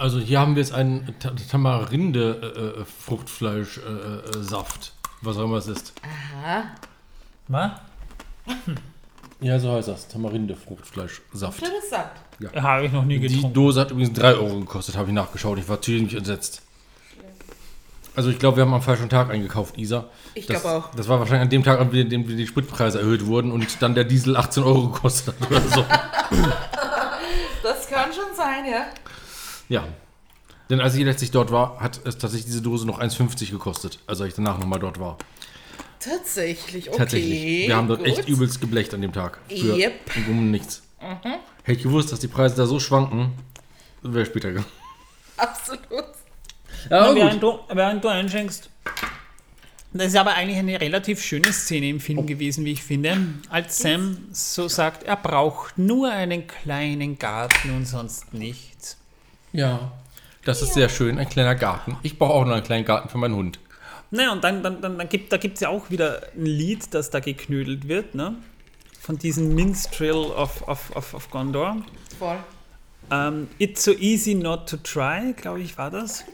Also hier haben wir jetzt einen Ta- Tamarinde-Fruchtfleisch-Saft. Was auch immer es ist. Was? Ja, so heißt das. Tamarinde-Fruchtfleisch-Saft. Interessant. Habe ich noch nie Die getrunken. Dose hat übrigens 3 Euro gekostet, habe ich nachgeschaut. Ich war ziemlich entsetzt. Also ich glaube, wir haben am falschen Tag eingekauft, Isa. Ich Das- glaube auch. Das war wahrscheinlich an dem Tag, an dem die Spritpreise erhöht wurden und dann der Diesel 18 Euro gekostet hat oder so. (laughs) Das kann schon sein, ja. Ja. Denn als ich letztlich dort war, hat es tatsächlich diese Dose noch 1,50 gekostet. Also als ich danach nochmal dort war. Tatsächlich, okay. Tatsächlich. Wir haben dort gut. echt übelst geblecht an dem Tag. Für Yep. Grunde nichts. Hätte ich gewusst, dass die Preise da so schwanken, wäre später gegangen. Absolut. Ja, während, du, während du einschenkst. Das ist aber eigentlich eine relativ schöne Szene im Film gewesen, wie ich finde. Als Sam so sagt, er braucht nur einen kleinen Garten und sonst nichts. Ja. Das ist sehr schön, ein kleiner Garten. Ich brauche auch noch einen kleinen Garten für meinen Hund. Naja, und dann, dann, dann, dann gibt, da gibt es ja auch wieder ein Lied, das da geknödelt wird, ne? Von diesem Minstrel of, of, of, of Gondor. Voll. Ähm, It's so easy not to try, glaube ich, war das.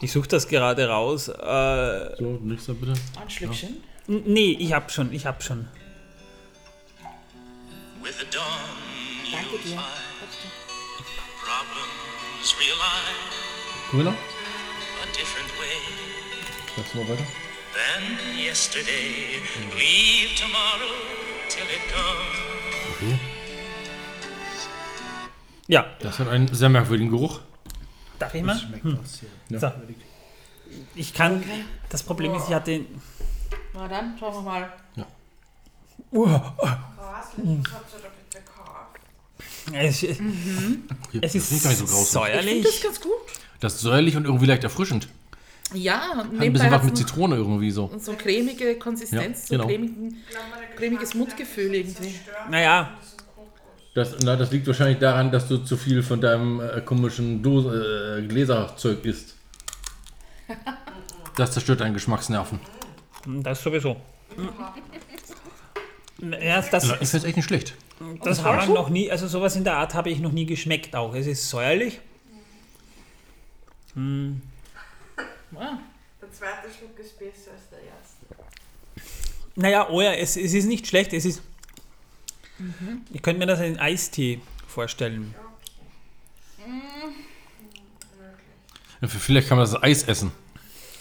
Ich suche das gerade raus. Äh, So, nächster bitte. Ein Schlückchen. n- nee, ich hab schon, ich hab schon. With the dawn, Danke dir. Grüner? a different way Sagst du mal weiter? than yesterday. Leave tomorrow till it comes. Okay. Ja, Das hat einen sehr merkwürdigen Geruch. darf ich mal? Das schmeckt auch sehr. Ja. So. Ich kann. Das Problem ist, ich hatte. Na dann, schauen wir mal. Grauslich, was habt ihr da bitte gekauft? Es, Okay, es das ist nicht so grausig. Ich finde säuerlich. das ganz gut. Das ist säuerlich und irgendwie leicht erfrischend. Ja, und Hat ein bisschen was mit Zitrone irgendwie so. so cremige Konsistenz, Ja, so genau. cremigen, cremiges Mundgefühl irgendwie. Naja, Das, na, das liegt wahrscheinlich daran, dass du zu viel von deinem äh, komischen Dose, äh, Gläserzeug isst. Das zerstört deinen Geschmacksnerven. das sowieso. Ja, das, Ich finde es echt nicht schlecht. Das haben wir noch nie, also sowas in der Art habe ich noch nie geschmeckt auch. Es ist säuerlich. Ah, Der zweite Schluck ist besser als der erste. Naja, oh ja, es, es ist nicht schlecht. Es ist. Ich könnte mir das in Eistee vorstellen. Ja, Vielleicht kann man das Eis essen.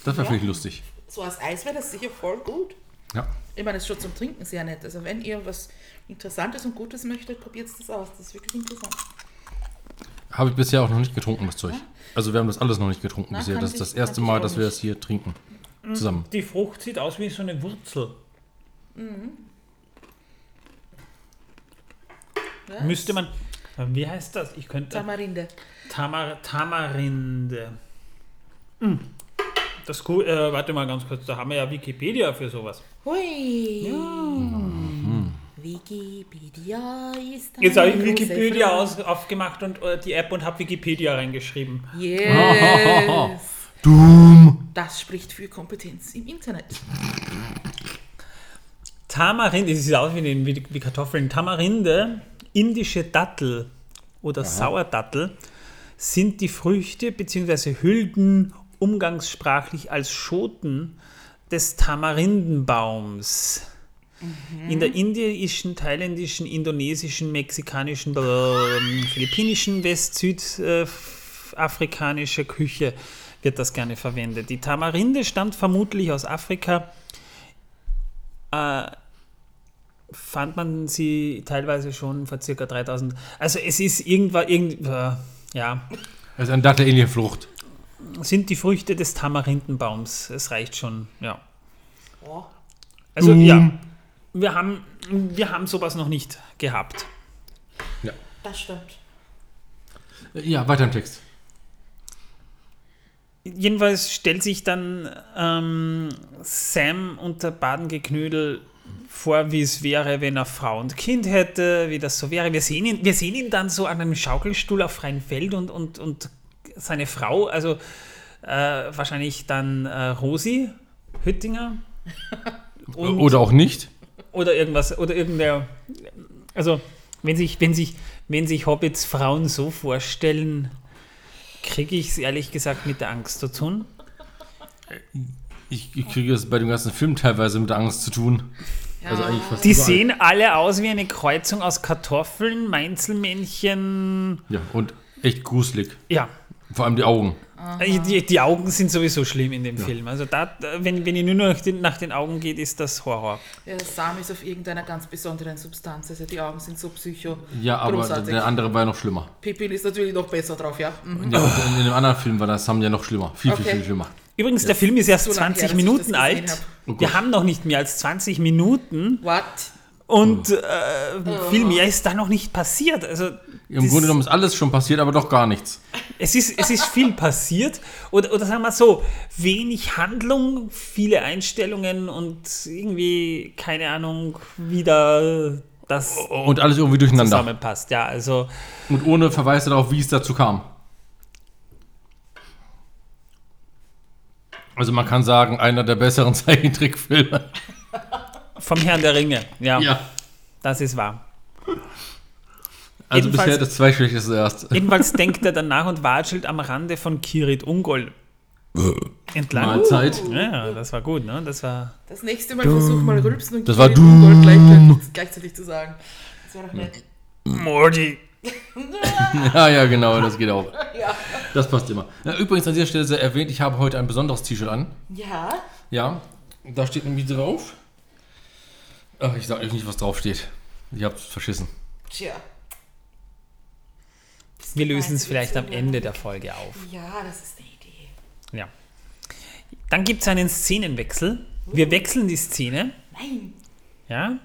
Das wäre vielleicht lustig. so als Eis wäre das sicher voll gut. Ja. Ich meine, das ist schon zum Trinken sehr nett. Also wenn ihr was Interessantes und Gutes möchtet, probiert das aus. Das ist wirklich interessant. Habe ich bisher auch noch nicht getrunken, das Zeug. Also wir haben das alles noch nicht getrunken Na, bisher. Das ist das erste Mal, dass wir das hier trinken. Zusammen. Die Frucht sieht aus wie so eine Wurzel. Ja? Müsste man. Wie heißt das? Ich könnte. Tamarinde. Tamar, Tamarinde. Hm. Das cool, äh, warte mal ganz kurz, da haben wir ja Wikipedia für sowas. Hui. Wikipedia ist Jetzt habe ich Wikipedia aus, aufgemacht und äh, die App und habe Wikipedia reingeschrieben. Yes. (laughs) Doom! Das spricht für Kompetenz im Internet. Tamarinde, das sieht aus wie, den- wie, Kartoffeln. Tamarinde, indische Dattel oder Sauerdattel sind die Früchte bzw. Hülden umgangssprachlich als Schoten des Tamarindenbaums. In der indischen, thailändischen, indonesischen, mexikanischen, philippinischen, west-südafrikanischer Küche wird das gerne verwendet. Die Tamarinde stammt vermutlich aus Afrika. Äh, fand man sie teilweise schon vor circa 3000. Also es ist irgendwann, irgend, äh, ja, Das ist eine Dattelähnliche Frucht. sind die Früchte des Tamarindenbaums. Es reicht schon, ja. Oh, Also ja, wir haben, wir haben sowas noch nicht gehabt. das stimmt. Ja, weiter im Text. jedenfalls stellt sich dann ähm, Sam unter Badengeknödel vor, wie es wäre, wenn er Frau und Kind hätte, wie das so wäre. Wir sehen ihn, wir sehen ihn dann so an einem Schaukelstuhl auf freiem Feld und, und, und seine Frau, also äh, wahrscheinlich dann äh, Rosi Hüttinger. Und- (laughs) Oder auch nicht. Oder irgendwas, oder irgendwer. Also, wenn sich, wenn sich, wenn sich Hobbits Frauen so vorstellen, kriege ich es ehrlich gesagt mit der Angst zu tun. Ich, ich kriege es bei dem ganzen Film teilweise mit Angst zu tun. Also eigentlich fast Die überall. sehen alle aus wie eine Kreuzung aus Kartoffeln, Mainzelmännchen. Ja, und echt gruselig. Ja, Vor allem die Augen. Äh, die, die Augen sind sowieso schlimm in dem Film. Also, da, wenn, wenn ihr nur nach den, nach den Augen geht, ist das Horror. Ja, Sam ist auf irgendeiner ganz besonderen Substanz. Also die Augen sind so psycho. Ja, aber Großartig. der andere war ja noch schlimmer. Pippin ist natürlich noch besser drauf, ja. Mhm. Ja, und in, dem anderen Film war das Sam ja noch schlimmer. Viel, viel, Okay. viel schlimmer. Übrigens, der Film ist erst so lange 20 her, Minuten alt. hab. Oh Wir haben noch nicht mehr als 20 Minuten. What? Und äh, viel mehr ist da noch nicht passiert. Also Im das- Grunde genommen ist alles schon passiert, aber doch gar nichts. es ist, es ist viel passiert. Oder, oder sagen wir so, wenig Handlung, viele Einstellungen und irgendwie, keine Ahnung, wieder das Und alles irgendwie durcheinander. zusammenpasst. Ja, also Und ohne Verweis darauf, wie es dazu kam. Also man kann sagen, einer der besseren (laughs) Zeichentrickfilme. Vom Herrn der Ringe. Ja, Ja. das ist wahr. Also Jedenfalls- bisher das zweitschlechteste erst. (laughs) Jedenfalls denkt er danach und watschelt am Rande von Kirit Ungol entlang. Mahlzeit. Ja, das war gut, ne? Das war Das nächste Mal versuch mal rülpsen und Das war Kirin Ungol gleichzeitig, gleichzeitig zu sagen. Das wäre doch nett. Morty. (laughs) Ja, ja, genau, das geht auch. (laughs) Ja. Das passt immer. Ja, übrigens an dieser Stelle sei erwähnt, ich habe heute ein besonderes T-Shirt an. Ja? Ja, da steht nämlich drauf. Ach, ich sag euch nicht, was drauf steht. Ich hab's verschissen. Tja. Wir lösen es vielleicht am Ende der Folge auf. Ja, das ist eine Idee. Ja. Dann gibt es einen Szenenwechsel. Wir wechseln die Szene. Nein. Ja.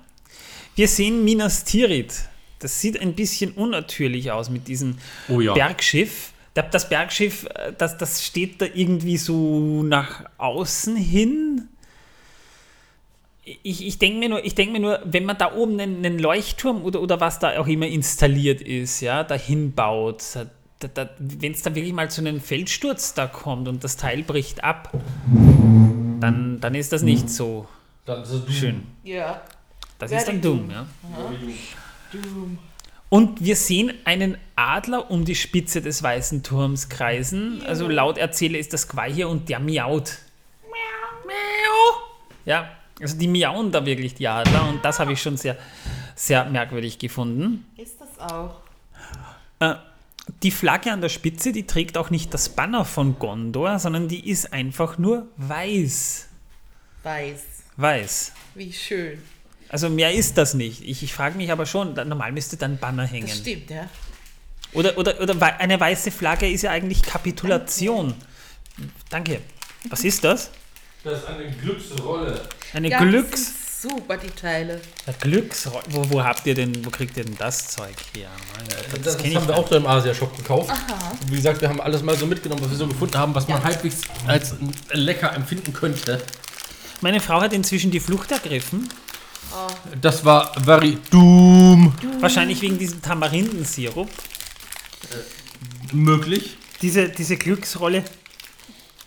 Wir sehen Minas Tirith. Das sieht ein bisschen unnatürlich aus mit diesem Oh ja. Bergschiff. Da- Das Bergschiff, äh, das, das steht da irgendwie so nach außen hin. Ich, ich denke mir, nur- ich mir nur, wenn man da oben einen, einen Leuchtturm oder, oder was da auch immer installiert ist, ja, dahin baut, da, da, wenn es da wirklich mal zu einem Feldsturz da kommt und das Teil bricht ab, dann, dann ist das nicht so Das ist schön. Ja. Das Very ist dann dumm, ja. Doom. Und wir sehen einen Adler um die Spitze des Weißen Turms kreisen. Also laut Erzähler ist das Quai hier und der miaut. Miau. Ja, also die miauen da wirklich, die Adler. Und das habe ich schon sehr, sehr merkwürdig gefunden. Ist das auch? Äh, die Flagge an der Spitze, die trägt auch nicht das Banner von Gondor, sondern die ist einfach nur weiß. Weiß. Weiß. Wie schön. Also mehr ist das nicht. Ich, ich frage mich aber schon, normal müsste dann Banner hängen. Das stimmt, ja. Oder, oder, oder eine weiße Flagge ist ja eigentlich Kapitulation. Danke. Was ist das? Das ist eine Glücksrolle. Eine ja Glücks... Das sind super, die Teile. Eine Glücksrolle. Wo, wo habt ihr denn, wo kriegt ihr denn das Zeug her? Das, kenn ich haben wir auch da im Asia-Shop gekauft. Wie gesagt, wir haben alles mal so mitgenommen, was wir so gefunden haben, was man halbwegs als lecker empfinden könnte. Meine Frau hat inzwischen die Flucht ergriffen. Das war very doom Wahrscheinlich wegen diesem Tamarindensirup. möglich. Diese, diese Glücksrolle.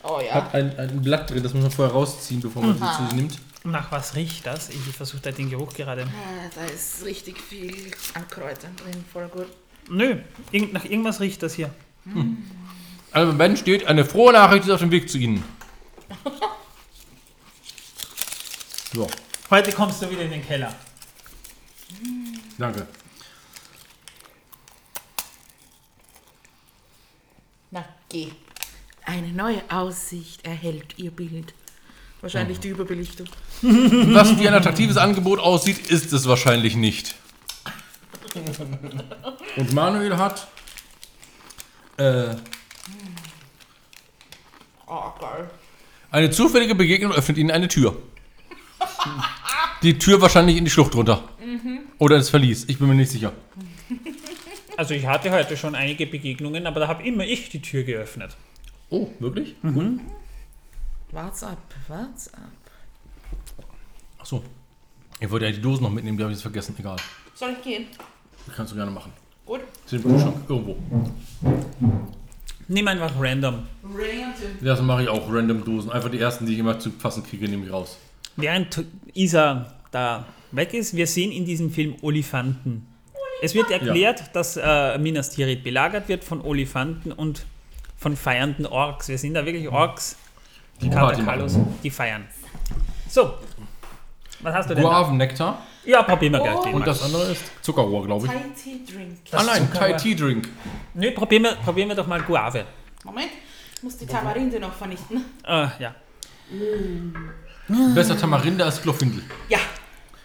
Oh ja. Hat ein, ein Blatt drin, das muss man vorher rausziehen, bevor man sie zu sich nimmt. Nach was riecht das? Ich versuche da den Geruch gerade. Ah, Da ist richtig viel an Kräutern drin, voll gut. Nö, irgend, nach irgendwas riecht das hier. Also im Band steht, eine frohe Nachricht ist auf dem Weg zu Ihnen. (laughs) So, Heute kommst du wieder in den Keller. danke. Na, geh. Eine neue Aussicht erhält ihr Bild. Wahrscheinlich die Überbelichtung. Was wie ein attraktives Angebot aussieht, ist es wahrscheinlich nicht. Und Manuel hat äh, Oh, geil. eine zufällige Begegnung öffnet ihnen eine Tür. Die Tür wahrscheinlich in die Schlucht runter. Oder ins Verlies, ich bin mir nicht sicher. Also ich hatte heute schon einige Begegnungen, aber da habe immer ich die Tür geöffnet. Oh, wirklich? Mhm. Cool. Wart's ab, wart's ab. Achso. Ich wollte ja die Dosen noch mitnehmen, die habe ich jetzt vergessen. Egal. Soll ich gehen? Das kannst du gerne machen. Gut. Sind im Kühlschrank irgendwo. Nimm einfach random. Random. Das mache ich auch, random Dosen. Einfach die ersten, die ich immer zu fassen kriege, nehme ich raus. Während Isa da weg ist, wir sehen in diesem Film Olifanten. Es wird erklärt, dass äh, Minas Tirith belagert wird von Olifanten und von feiernden Orks. Wir sind da wirklich Orks, Die machen. die feiern. So, was hast du denn da? Guavennektar. Ja, probieren wir gleich. Den Und mal. das andere ist Zuckerrohr, glaube ich. Thai Tea Drink. Ah nein. Thai Tea Drink. Nö, probieren wir, probieren wir doch mal Guave. Moment, ich muss die Tamarinde noch vernichten. Äh, ja, Besser Tamarinde als Glorfindel. Ja,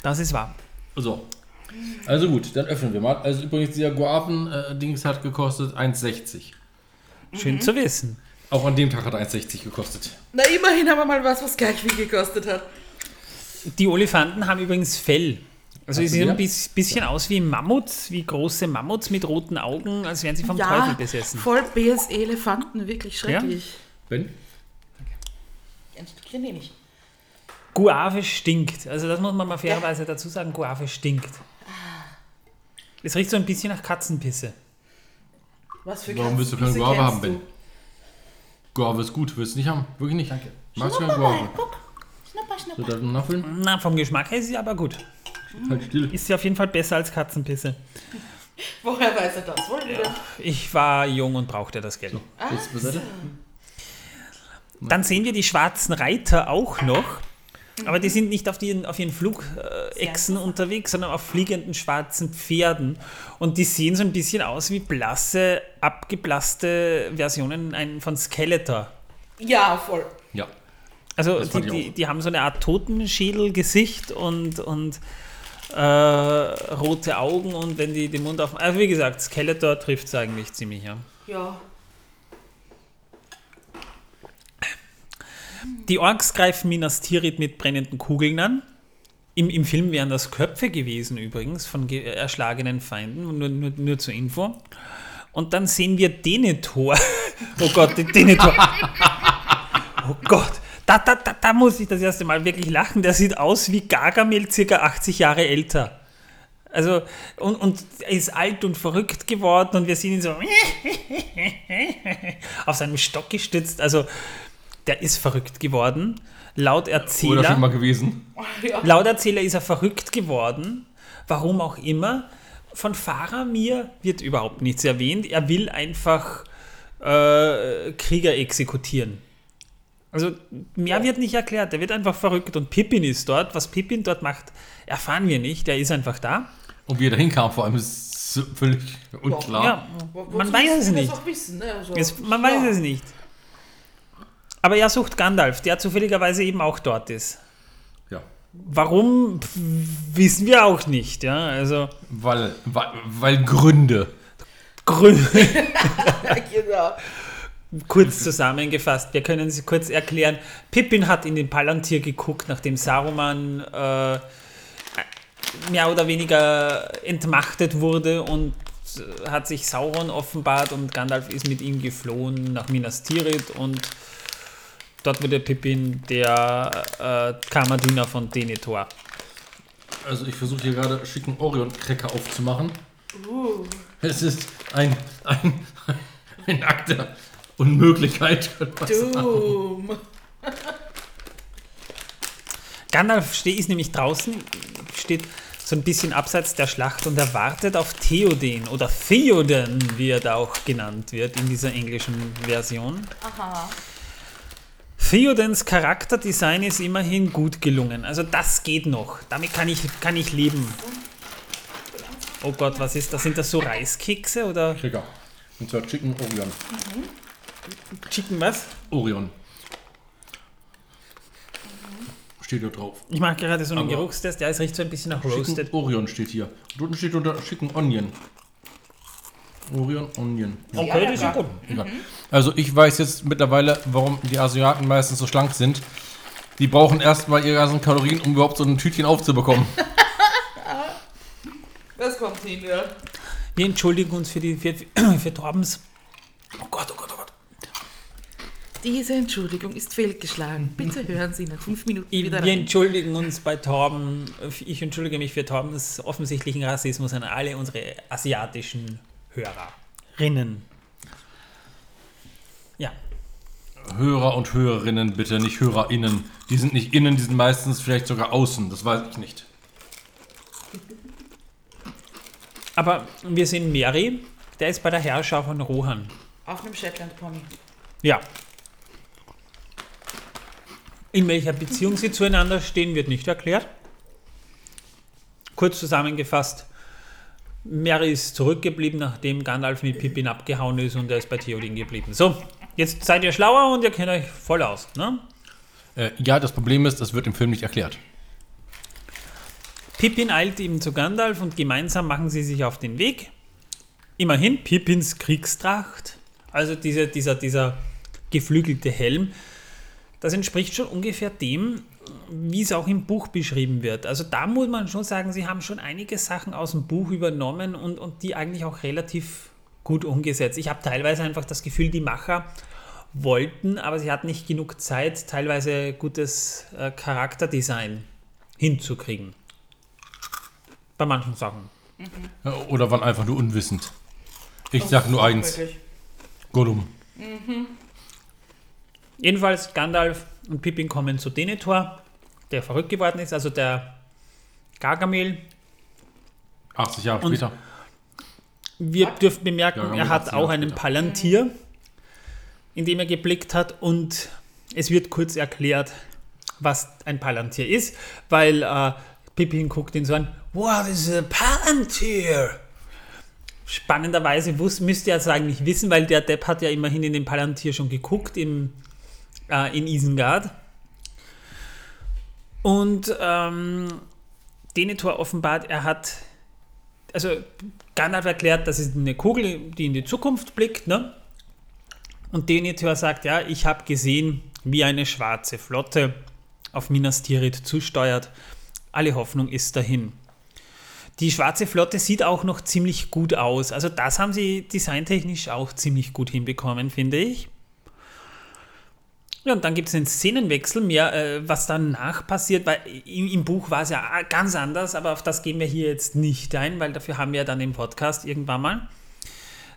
das ist wahr. So. Also gut, dann öffnen wir mal. Also übrigens, dieser Guaven-Dings hat gekostet 1,60. Schön Mhm. zu wissen. Auch an dem Tag hat er 1,60 gekostet. na immerhin haben wir mal was, was gleich viel gekostet hat. Die Olifanten haben übrigens Fell. Also sie sehen ein bis- bisschen aus wie Mammuts, wie große Mammuts mit roten Augen, als wären sie vom ja, Teufel besessen. voll BSE-Elefanten, wirklich schrecklich. Ben? Ein Stückchen nehme ich. Guave stinkt. Also das muss man mal fairerweise dazu sagen, Guave stinkt. Es riecht so ein bisschen nach Katzenpisse. Was für Warum willst du keine Guave haben, Ben? Guave ist gut, willst du nicht haben? Wirklich nicht? Danke. Magst du keine Guave? guck. Schnupper, So, nachfüllen? Na, vom Geschmack her ist sie aber gut. Halt still. Ist sie auf jeden Fall besser als Katzenpisse. (laughs) Woher weiß er das wohl wieder? Ich war jung und brauchte das Geld. Jetzt beiseite. Dann sehen wir die schwarzen Reiter auch noch. Aber die sind nicht auf, die, auf ihren Flugechsen unterwegs, sondern auf fliegenden schwarzen Pferden. Und die sehen so ein bisschen aus wie blasse, abgeblasste Versionen ein- von Skeletor. Ja, voll. Ja. Also die, die, die haben so eine Art Totenschädelgesicht und, und äh, rote Augen und wenn die den Mund auf... Also wie gesagt, Skeletor trifft es eigentlich ziemlich, ja. Ja. Die Orks greifen Minas Tirith mit brennenden Kugeln an. Im, Im Film wären das Köpfe gewesen übrigens von ge- erschlagenen Feinden, nur, nur, nur zur Info. Und dann sehen wir Denethor. (laughs) Oh Gott, den Denethor. (laughs) Oh Gott, da, da, da, da muss ich das erste Mal wirklich lachen. Der sieht aus wie Gargamel, circa 80 Jahre älter. Also, und, und er ist alt und verrückt geworden und wir sehen ihn so (laughs) auf seinem Stock gestützt. Also, der ist verrückt geworden. Laut Oder Erzähler, schon mal gewesen. (laughs) ja. laut Erzähler ist er verrückt geworden. Warum auch immer. Von Faramir wird überhaupt nichts erwähnt. Er will einfach äh, Krieger exekutieren. Also mehr wird nicht erklärt. Er wird einfach verrückt und Pippin ist dort. Was Pippin dort macht, erfahren wir nicht. Er ist einfach da. Und wie er dahin kam, vor allem ist so völlig unklar. Ja, man weiß es nicht. Wissen, ne? also, Es, man weiß ja. es nicht. Aber er sucht Gandalf, der zufälligerweise eben auch dort ist. Ja. Warum, pf, wissen wir auch nicht. Ja, also Weil, weil, weil Gründe. Grün. (laughs) genau. kurz zusammengefasst, wir können sie kurz erklären. Pippin hat in den Palantir geguckt, nachdem Saruman äh, mehr oder weniger entmachtet wurde und äh, hat sich Sauron offenbart und Gandalf ist mit ihm geflohen nach Minas Tirith und dort wurde Pippin der äh, Kammerdiener von Denethor. Also ich versuche hier gerade schicken Orion-Cracker aufzumachen. Uh, Es ist ein, ein, ein Akt der Unmöglichkeit. Doom. (laughs) Gandalf ste- ist nämlich draußen, steht so ein bisschen abseits der Schlacht und er wartet auf Theoden oder Theoden, wie er da auch genannt wird in dieser englischen Version. Aha. Theodens Charakterdesign ist immerhin gut gelungen. Also das geht noch. Damit kann ich, kann ich leben. Oh Gott, was ist das? Sind das so Reiskekse oder Cracker. Und zwar Chicken Orion. Chicken was? Orion. Steht da drauf. Ich mache gerade so einen Aber- Geruchstest. Ja, es riecht so ein bisschen nach Chicken Roasted. Orion steht hier. Und unten steht unter Chicken Onion. Orion Onion. Ja. Okay, das ist ja gut. Egal. Also ich weiß jetzt mittlerweile, warum die Asiaten meistens so schlank sind. Die brauchen erstmal ihre ganzen Kalorien, um überhaupt so ein Tütchen aufzubekommen. (laughs) Das kommt hin, ja. Wir entschuldigen uns für die für, (coughs) für Torbens. Oh Gott, oh Gott, oh Gott. Diese Entschuldigung ist fehlgeschlagen. Bitte hören Sie nach fünf Minuten wieder wir rein. entschuldigen uns bei Torben, ich entschuldige mich für Torbens offensichtlichen Rassismus an alle unsere asiatischen Hörerinnen. Ja, Hörer und Hörerinnen bitte, nicht HörerInnen. Die sind nicht innen, die sind meistens vielleicht sogar außen. Das weiß ich nicht. aber wir sehen Mary, der ist bei der Herrscher von Rohan. Auf einem Shetland Pony. Ja. In welcher Beziehung sie zueinander stehen, wird nicht erklärt. Kurz zusammengefasst, Mary ist zurückgeblieben, nachdem Gandalf mit Pippin abgehauen ist und er ist bei Theoden geblieben. So, jetzt seid ihr schlauer und ihr kennt euch voll aus. Ne? Äh, ja, das Problem ist, das wird im Film nicht erklärt. Pippin eilt ihm zu Gandalf und gemeinsam machen sie sich auf den Weg. Immerhin Pippins Kriegstracht, also diese, dieser, dieser geflügelte Helm, das entspricht schon ungefähr dem, wie es auch im Buch beschrieben wird. Also da muss man schon sagen, sie haben schon einige Sachen aus dem Buch übernommen und, und die eigentlich auch relativ gut umgesetzt. Ich habe teilweise einfach das Gefühl, die Macher wollten, aber sie hatten nicht genug Zeit, teilweise gutes äh, Charakterdesign hinzukriegen. Bei manchen Sachen. Ja, Oder waren einfach nur unwissend. Ich sag nur eins. Möglich. Gollum. Jedenfalls Gandalf und Pippin kommen zu Denethor, der verrückt geworden ist, also der Gargamel. 80 Jahre Und- später. Wir dürfen bemerken, Ja, er hat 80 auch einen später. Palantir, in dem er geblickt hat und es wird kurz erklärt, was ein Palantir ist, weil äh, Pippin guckt ihn so an, what is a Palantir? Spannenderweise wus, müsste er es eigentlich wissen, weil der Depp hat ja immerhin in den Palantir schon geguckt im, äh, in Isengard. Und ähm, Denethor offenbart, er hat also Gandalf erklärt, das ist eine Kugel, die in die Zukunft blickt, ne? Und Denethor sagt, ja, ich habe gesehen, wie eine schwarze Flotte auf Minas Tirith zusteuert. Alle Hoffnung ist dahin. Die schwarze Flotte sieht auch noch ziemlich gut aus. Also das haben sie designtechnisch auch ziemlich gut hinbekommen, finde ich. Ja, und dann gibt es einen Szenenwechsel, mehr, äh, was danach passiert, weil im, im Buch war es ja ganz anders, aber auf das gehen wir hier jetzt nicht ein, weil dafür haben wir ja dann den Podcast irgendwann mal.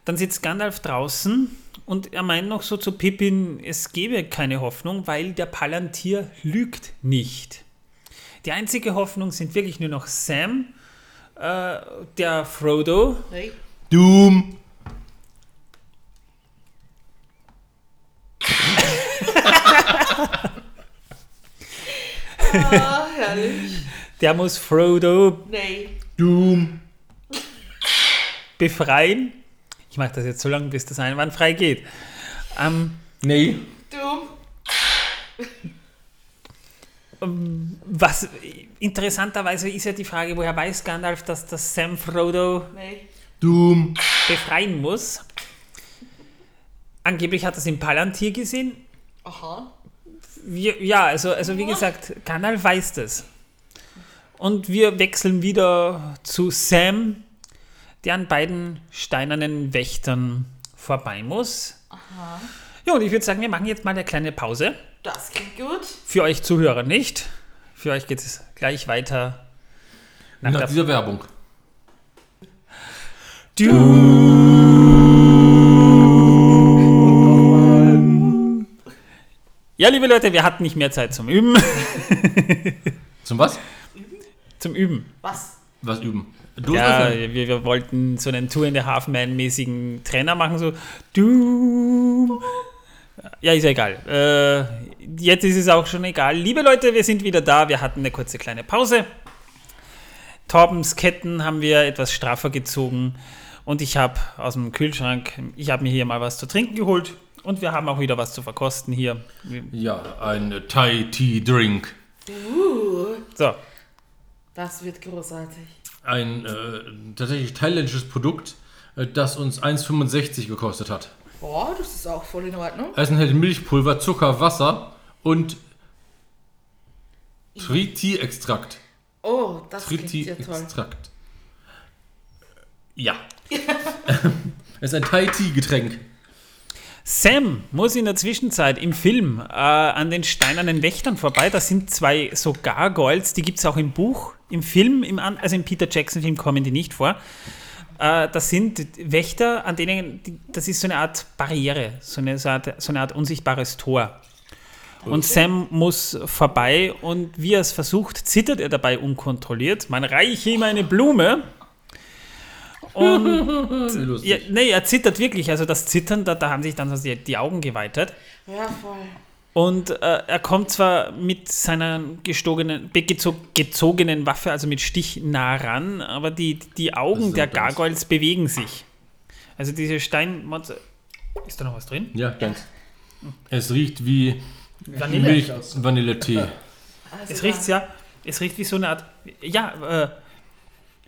Dann sitzt Gandalf draußen und er meint noch so zu Pippin, es gebe keine Hoffnung, weil der Palantir lügt nicht. Die einzige Hoffnung sind wirklich nur noch Sam, äh, der Frodo Hey. Doom. Ah, herrlich. der muss Frodo Nee. Doom. befreien. Ich mache das jetzt so lange, bis das einwandfrei geht. Ähm, Nee. Du. was interessanterweise ist ja die Frage, woher weiß Gandalf, dass das Sam Frodo Nee. Doom. befreien muss? Angeblich hat er es im Palantir gesehen. Aha. Wir, ja, also, also wie gesagt, Gandalf weiß das. Und wir wechseln wieder zu Sam, der an beiden steinernen Wächtern vorbei muss. Ja, und ich würde sagen, wir machen jetzt mal eine kleine Pause. Das klingt gut. Für euch Zuhörer nicht. Für euch geht es gleich weiter. Nach Nach der dieser Werbung. Ja, liebe Leute, wir hatten nicht mehr Zeit zum Üben. (laughs) Zum was? zum Üben. Was? Was üben? Du Ja, wir, wir wollten so einen Two and a Half Man mäßigen Trainer machen, so du. Ja, ist ja egal. Äh, jetzt ist es auch schon egal. Liebe Leute, wir sind wieder da. Wir hatten eine kurze kleine Pause. Torbens Ketten haben wir etwas straffer gezogen und ich habe aus dem Kühlschrank, ich habe mir hier mal was zu trinken geholt und wir haben auch wieder was zu verkosten hier. Ja, ein Thai Tea Drink. So, Das wird großartig. Ein äh, tatsächlich thailändisches Produkt, äh, das uns 1,65 gekostet hat. Boah, das ist auch voll in Ordnung. Es enthält Milchpulver, Zucker, Wasser und Triti-Extrakt. Oh, das klingt ja toll. Triti-Extrakt. Ja. (laughs) es ist ein Thai-Tea-Getränk. Sam muss in der Zwischenzeit im Film äh, an den steinernen Wächtern vorbei. Das sind zwei so Gargoyles, die gibt es auch im Buch. Im Film, im, also im Peter Jackson-Film kommen die nicht vor. Äh, das sind Wächter, an denen, das ist so eine Art Barriere, so eine, so eine, Art, so eine Art unsichtbares Tor. Und Sam muss vorbei und wie er es versucht, zittert er dabei unkontrolliert. Man reiche ihm eine Blume. Und (laughs) ja, nee, er zittert wirklich. Also das Zittern, da, da haben sich dann so die, die Augen geweitet. Ja, voll. Und äh, er kommt zwar mit seiner gestogenen, gezogenen Waffe, also mit Stich, nah ran, aber die, die Augen der Gargoyles bewegen sich. Also diese Steinmonster. Ist da noch was drin? Ja, ganz. Es riecht wie Vanille. Milch, Vanilletee. Also Es riecht ja, es riecht wie so eine Art, ja, äh,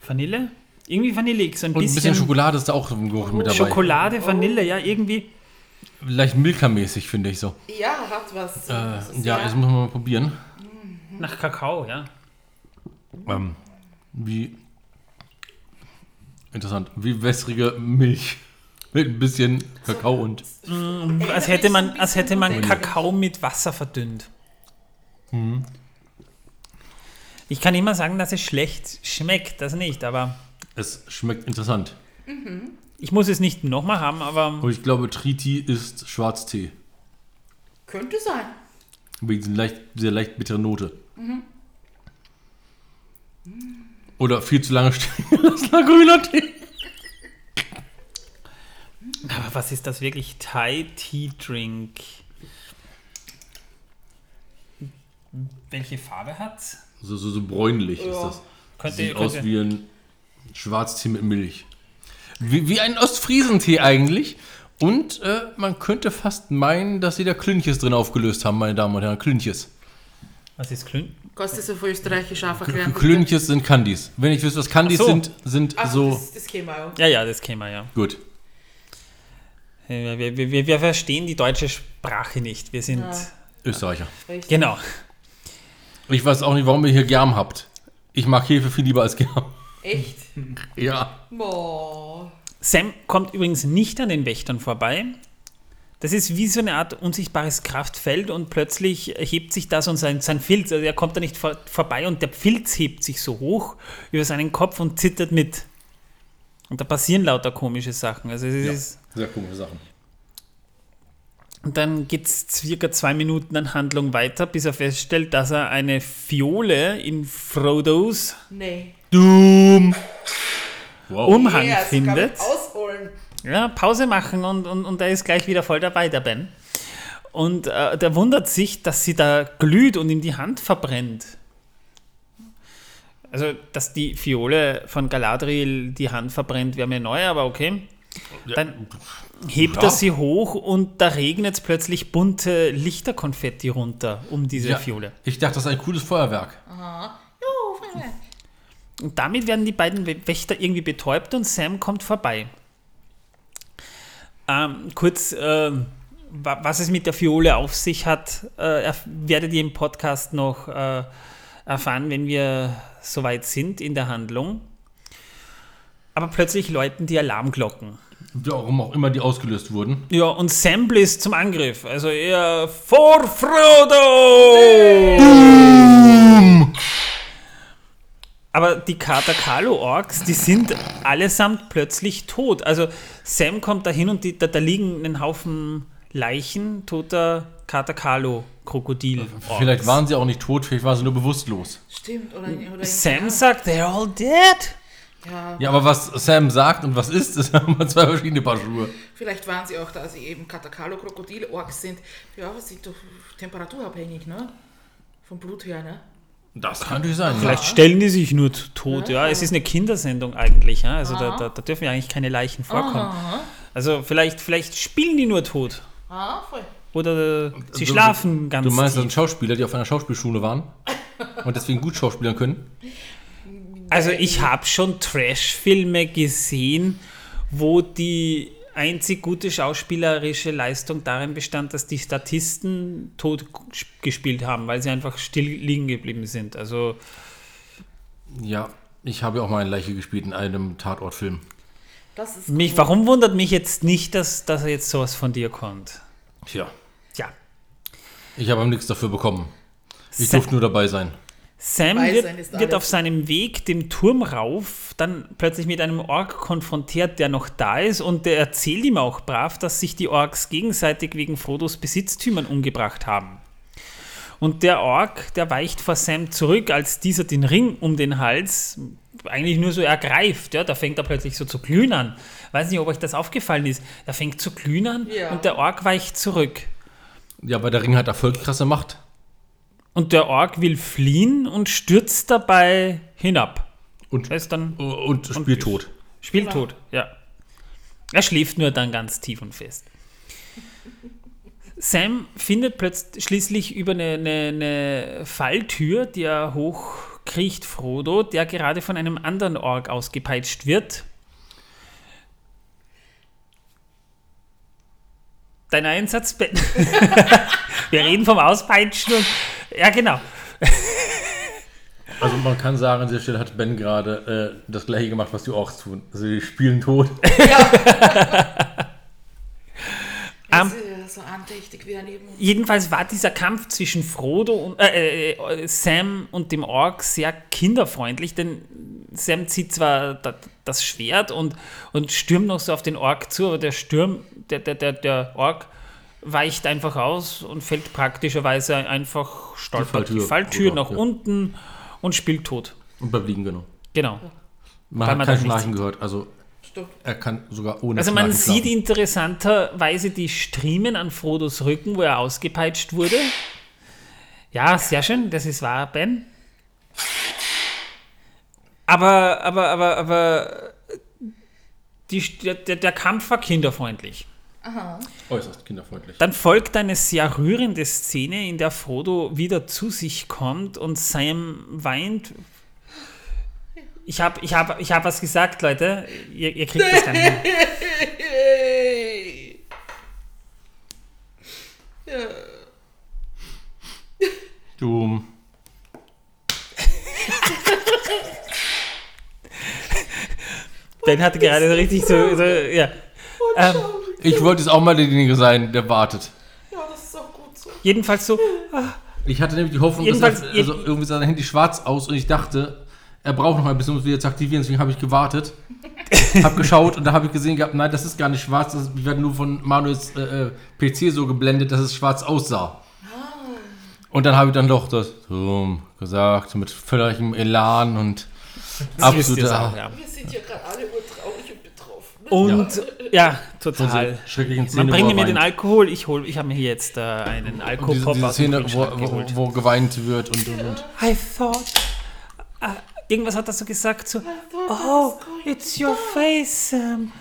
Vanille? Irgendwie vanillig, so ein Und ein bisschen, bisschen Schokolade ist da auch im Geruch mit dabei. Schokolade, Vanille, ja, irgendwie. Leicht Milka-mäßig, finde ich so. Ja, hat was. Äh, ja, das muss man mal probieren. Nach Kakao, ja. Ähm, wie. Interessant. Wie wässrige Milch. (laughs) Mit ein bisschen Kakao und. Als hätte man, als hätte man Kakao mit Wasser verdünnt. Ich kann immer sagen, dass es schlecht schmeckt, das nicht, aber Es schmeckt interessant. ich muss es nicht nochmal haben, aber Und ich glaube, Triti ist Schwarztee. Könnte sein. Wegen dieser leicht, dieser leicht bitteren Note. Oder viel zu lange stehen (laughs) lassen grüner Tee. Aber was ist das wirklich? Thai Tea Drink. Welche Farbe hat's? So, so, so bräunlich ist Ja. das. Könnte, Sieht aus könnte, wie ein Schwarztee mit Milch. Wie, wie ein Ostfriesentee eigentlich. Und äh, man könnte fast meinen, dass sie da Klünches drin aufgelöst haben, meine Damen und Herren. Klünches. was ist Klün? Kannst du das auf Österreichisch erklären? bitte? Klünches sind Candies. Wenn ich wüsste, was Candies so. sind, sind Ach, so. das, das käme auch. Ja, ja, das wir ja. Gut. Wir, wir, wir, wir verstehen die deutsche Sprache nicht. Wir sind. Ja. Österreicher. Richtig. Genau. Ich weiß auch nicht, warum ihr hier Germ habt. Ich mag Hefe viel lieber als Germ. Echt? Ja. Boah. Sam kommt übrigens nicht an den Wächtern vorbei. Das ist wie so eine Art unsichtbares Kraftfeld und plötzlich hebt sich das und sein, sein Filz, also er kommt da nicht vor, vorbei und der Filz hebt sich so hoch über seinen Kopf und zittert mit. Und da passieren lauter komische Sachen. Also es Ja. ist, Sehr komische Sachen. und dann geht es circa zwei Minuten an Handlung weiter, bis er feststellt, dass er eine Fiole in Frodos Nee. Doom. Wow. Umhang mit findet. Ausholen. Ja, Pause machen und, und, und er ist gleich wieder voll dabei, der Ben. Und äh, der wundert sich, dass sie da glüht und ihm die Hand verbrennt. Also, dass die Fiole von Galadriel die Hand verbrennt, wäre mir neu, aber okay. Dann hebt Ja. er sie hoch und da regnet es plötzlich bunte Lichterkonfetti runter um diese Ja, Fiole. ich dachte, das ist ein cooles Feuerwerk. Jo, Feuerwerk. Und damit werden die beiden Wächter irgendwie betäubt und Sam kommt vorbei. Ähm, kurz, wa- was es mit der Fiole auf sich hat, äh, werdet ihr im Podcast noch äh, erfahren, wenn wir soweit sind in der Handlung. Aber plötzlich läuten die Alarmglocken. Warum auch immer die ausgelöst wurden. Ja, und Sam bläst zum Angriff. Also er vor Frodo! Aber die Katakalo-Orks, die sind allesamt plötzlich tot. Also Sam kommt da hin und die, da, da liegen ein Haufen Leichen toter Katakalo-Krokodil. Vielleicht waren sie auch nicht tot, vielleicht waren sie nur bewusstlos. Stimmt. Oder, oder Sam sagt, they're all dead. Ja, Ja, aber was Sam sagt und was ist, (laughs) ist immer zwei verschiedene Paar Schuhe. vielleicht waren sie auch, da sie eben Katakalo-Krokodil-Orks sind. Ja, sind doch temperaturabhängig, ne? Vom Blut her, ne? Das kann natürlich sein. Vielleicht stellen die sich nur tot. Ja, es ist eine Kindersendung eigentlich. Ja? Also da, da, da dürfen ja eigentlich keine Leichen vorkommen. Also vielleicht, vielleicht spielen die nur tot. Ah, voll. Oder sie Du- schlafen ganz Du meinst, das sind Schauspieler, die auf einer Schauspielschule waren und deswegen gut schauspielern können? Also ich habe schon Trash-Filme gesehen, wo die einzig gute schauspielerische Leistung darin bestand, dass die Statisten tot gespielt haben, weil sie einfach still liegen geblieben sind. Also Ja, ich habe auch mal eine Leiche gespielt in einem Tatortfilm. Das ist Mich, cool. warum wundert mich jetzt nicht, dass, dass er jetzt sowas von dir kommt? Tja, Tja. ich habe nichts dafür bekommen. Ich Sa- durfte nur dabei sein. Sam wird, wird auf seinem Weg dem Turm rauf dann plötzlich mit einem Ork konfrontiert, der noch da ist und der erzählt ihm auch brav, dass sich die Orks gegenseitig wegen Frodos Besitztümern umgebracht haben. Und der Ork, der weicht vor Sam zurück, als dieser den Ring um den Hals eigentlich nur so ergreift. Ja, da fängt er plötzlich so zu glühen an. Weiß nicht, ob euch das aufgefallen ist. Er fängt zu glühen an Ja. und der Ork weicht zurück. Ja, aber der Ring hat Erfolg krasse Macht. Und der Ork will fliehen und stürzt dabei hinab. Und, Er ist dann und spielt tot. Spieltot, ja. Er schläft nur dann ganz tief und fest. Sam findet plötzlich schließlich über eine, eine, eine Falltür, die er hochkriecht, Frodo, der gerade von einem anderen Ork ausgepeitscht wird. Dein Einsatz, Ben. (laughs) Wir reden vom Auspeitschen und. Ja, genau. Also man kann sagen, an dieser Stelle hat Ben gerade äh, das gleiche gemacht, was die Orks tun. Also die spielen tot. Ähm, (laughs) Das ist ja so andächtig wie ein Eben. Jedenfalls war dieser Kampf zwischen Frodo und äh, äh, Sam und dem Ork sehr kinderfreundlich, denn Sam zieht zwar da, das Schwert und, und stürmt noch so auf den Ork zu, aber der Sturm, der, der, der, der Ork weicht einfach aus und fällt praktischerweise einfach stolpert die Falltür Falltür, runter, nach ja. unten und spielt tot. Und bleibt liegen, genau. Genau. Man Weil hat kein Schnarchen gehört. Also Stimmt. er kann sogar ohne Also man Schnarchen sieht schlafen. interessanterweise die Striemen an Frodos Rücken, wo er ausgepeitscht wurde. Ja, sehr schön, das ist wahr, Ben. Aber, aber, aber, aber die, der, der der Kampf war kinderfreundlich. Äußerst kinderfreundlich. Dann folgt eine sehr rührende Szene, in der Frodo wieder zu sich kommt und Sam weint. Ich habe ich hab, ich hab was gesagt, Leute. Ihr, ihr kriegt das gar nicht. Ja. Du. Ben hatte gerade so richtig so, so ja. Ähm, Ich wollte jetzt auch mal derjenige sein, der wartet. ja, das ist auch gut so. jedenfalls so, Ich hatte nämlich die Hoffnung, Jedenfalls- dass er, also irgendwie sah sein Handy schwarz aus und ich dachte, er braucht noch ein bisschen, um es wieder zu aktivieren, deswegen habe ich gewartet. (laughs) hab geschaut und da habe ich gesehen gehabt, nein, das ist gar nicht schwarz, das wird nur von Manuels äh, äh, PC so geblendet, dass es schwarz aussah. Und dann habe ich dann doch das so gesagt, mit völligem Elan und absoluter ja. Wir sind hier gerade alle urtraurig und ja, total. schrecklichen Szene. Man bringe mir den. Alkohol, ich hol, ich habe mir hier jetzt äh, einen Alkoholpop diese aus dem Szene, wo, wo, wo geweint wird und und und. I thought. Uh, irgendwas hat er so gesagt, so, oh, it's your face, Sam.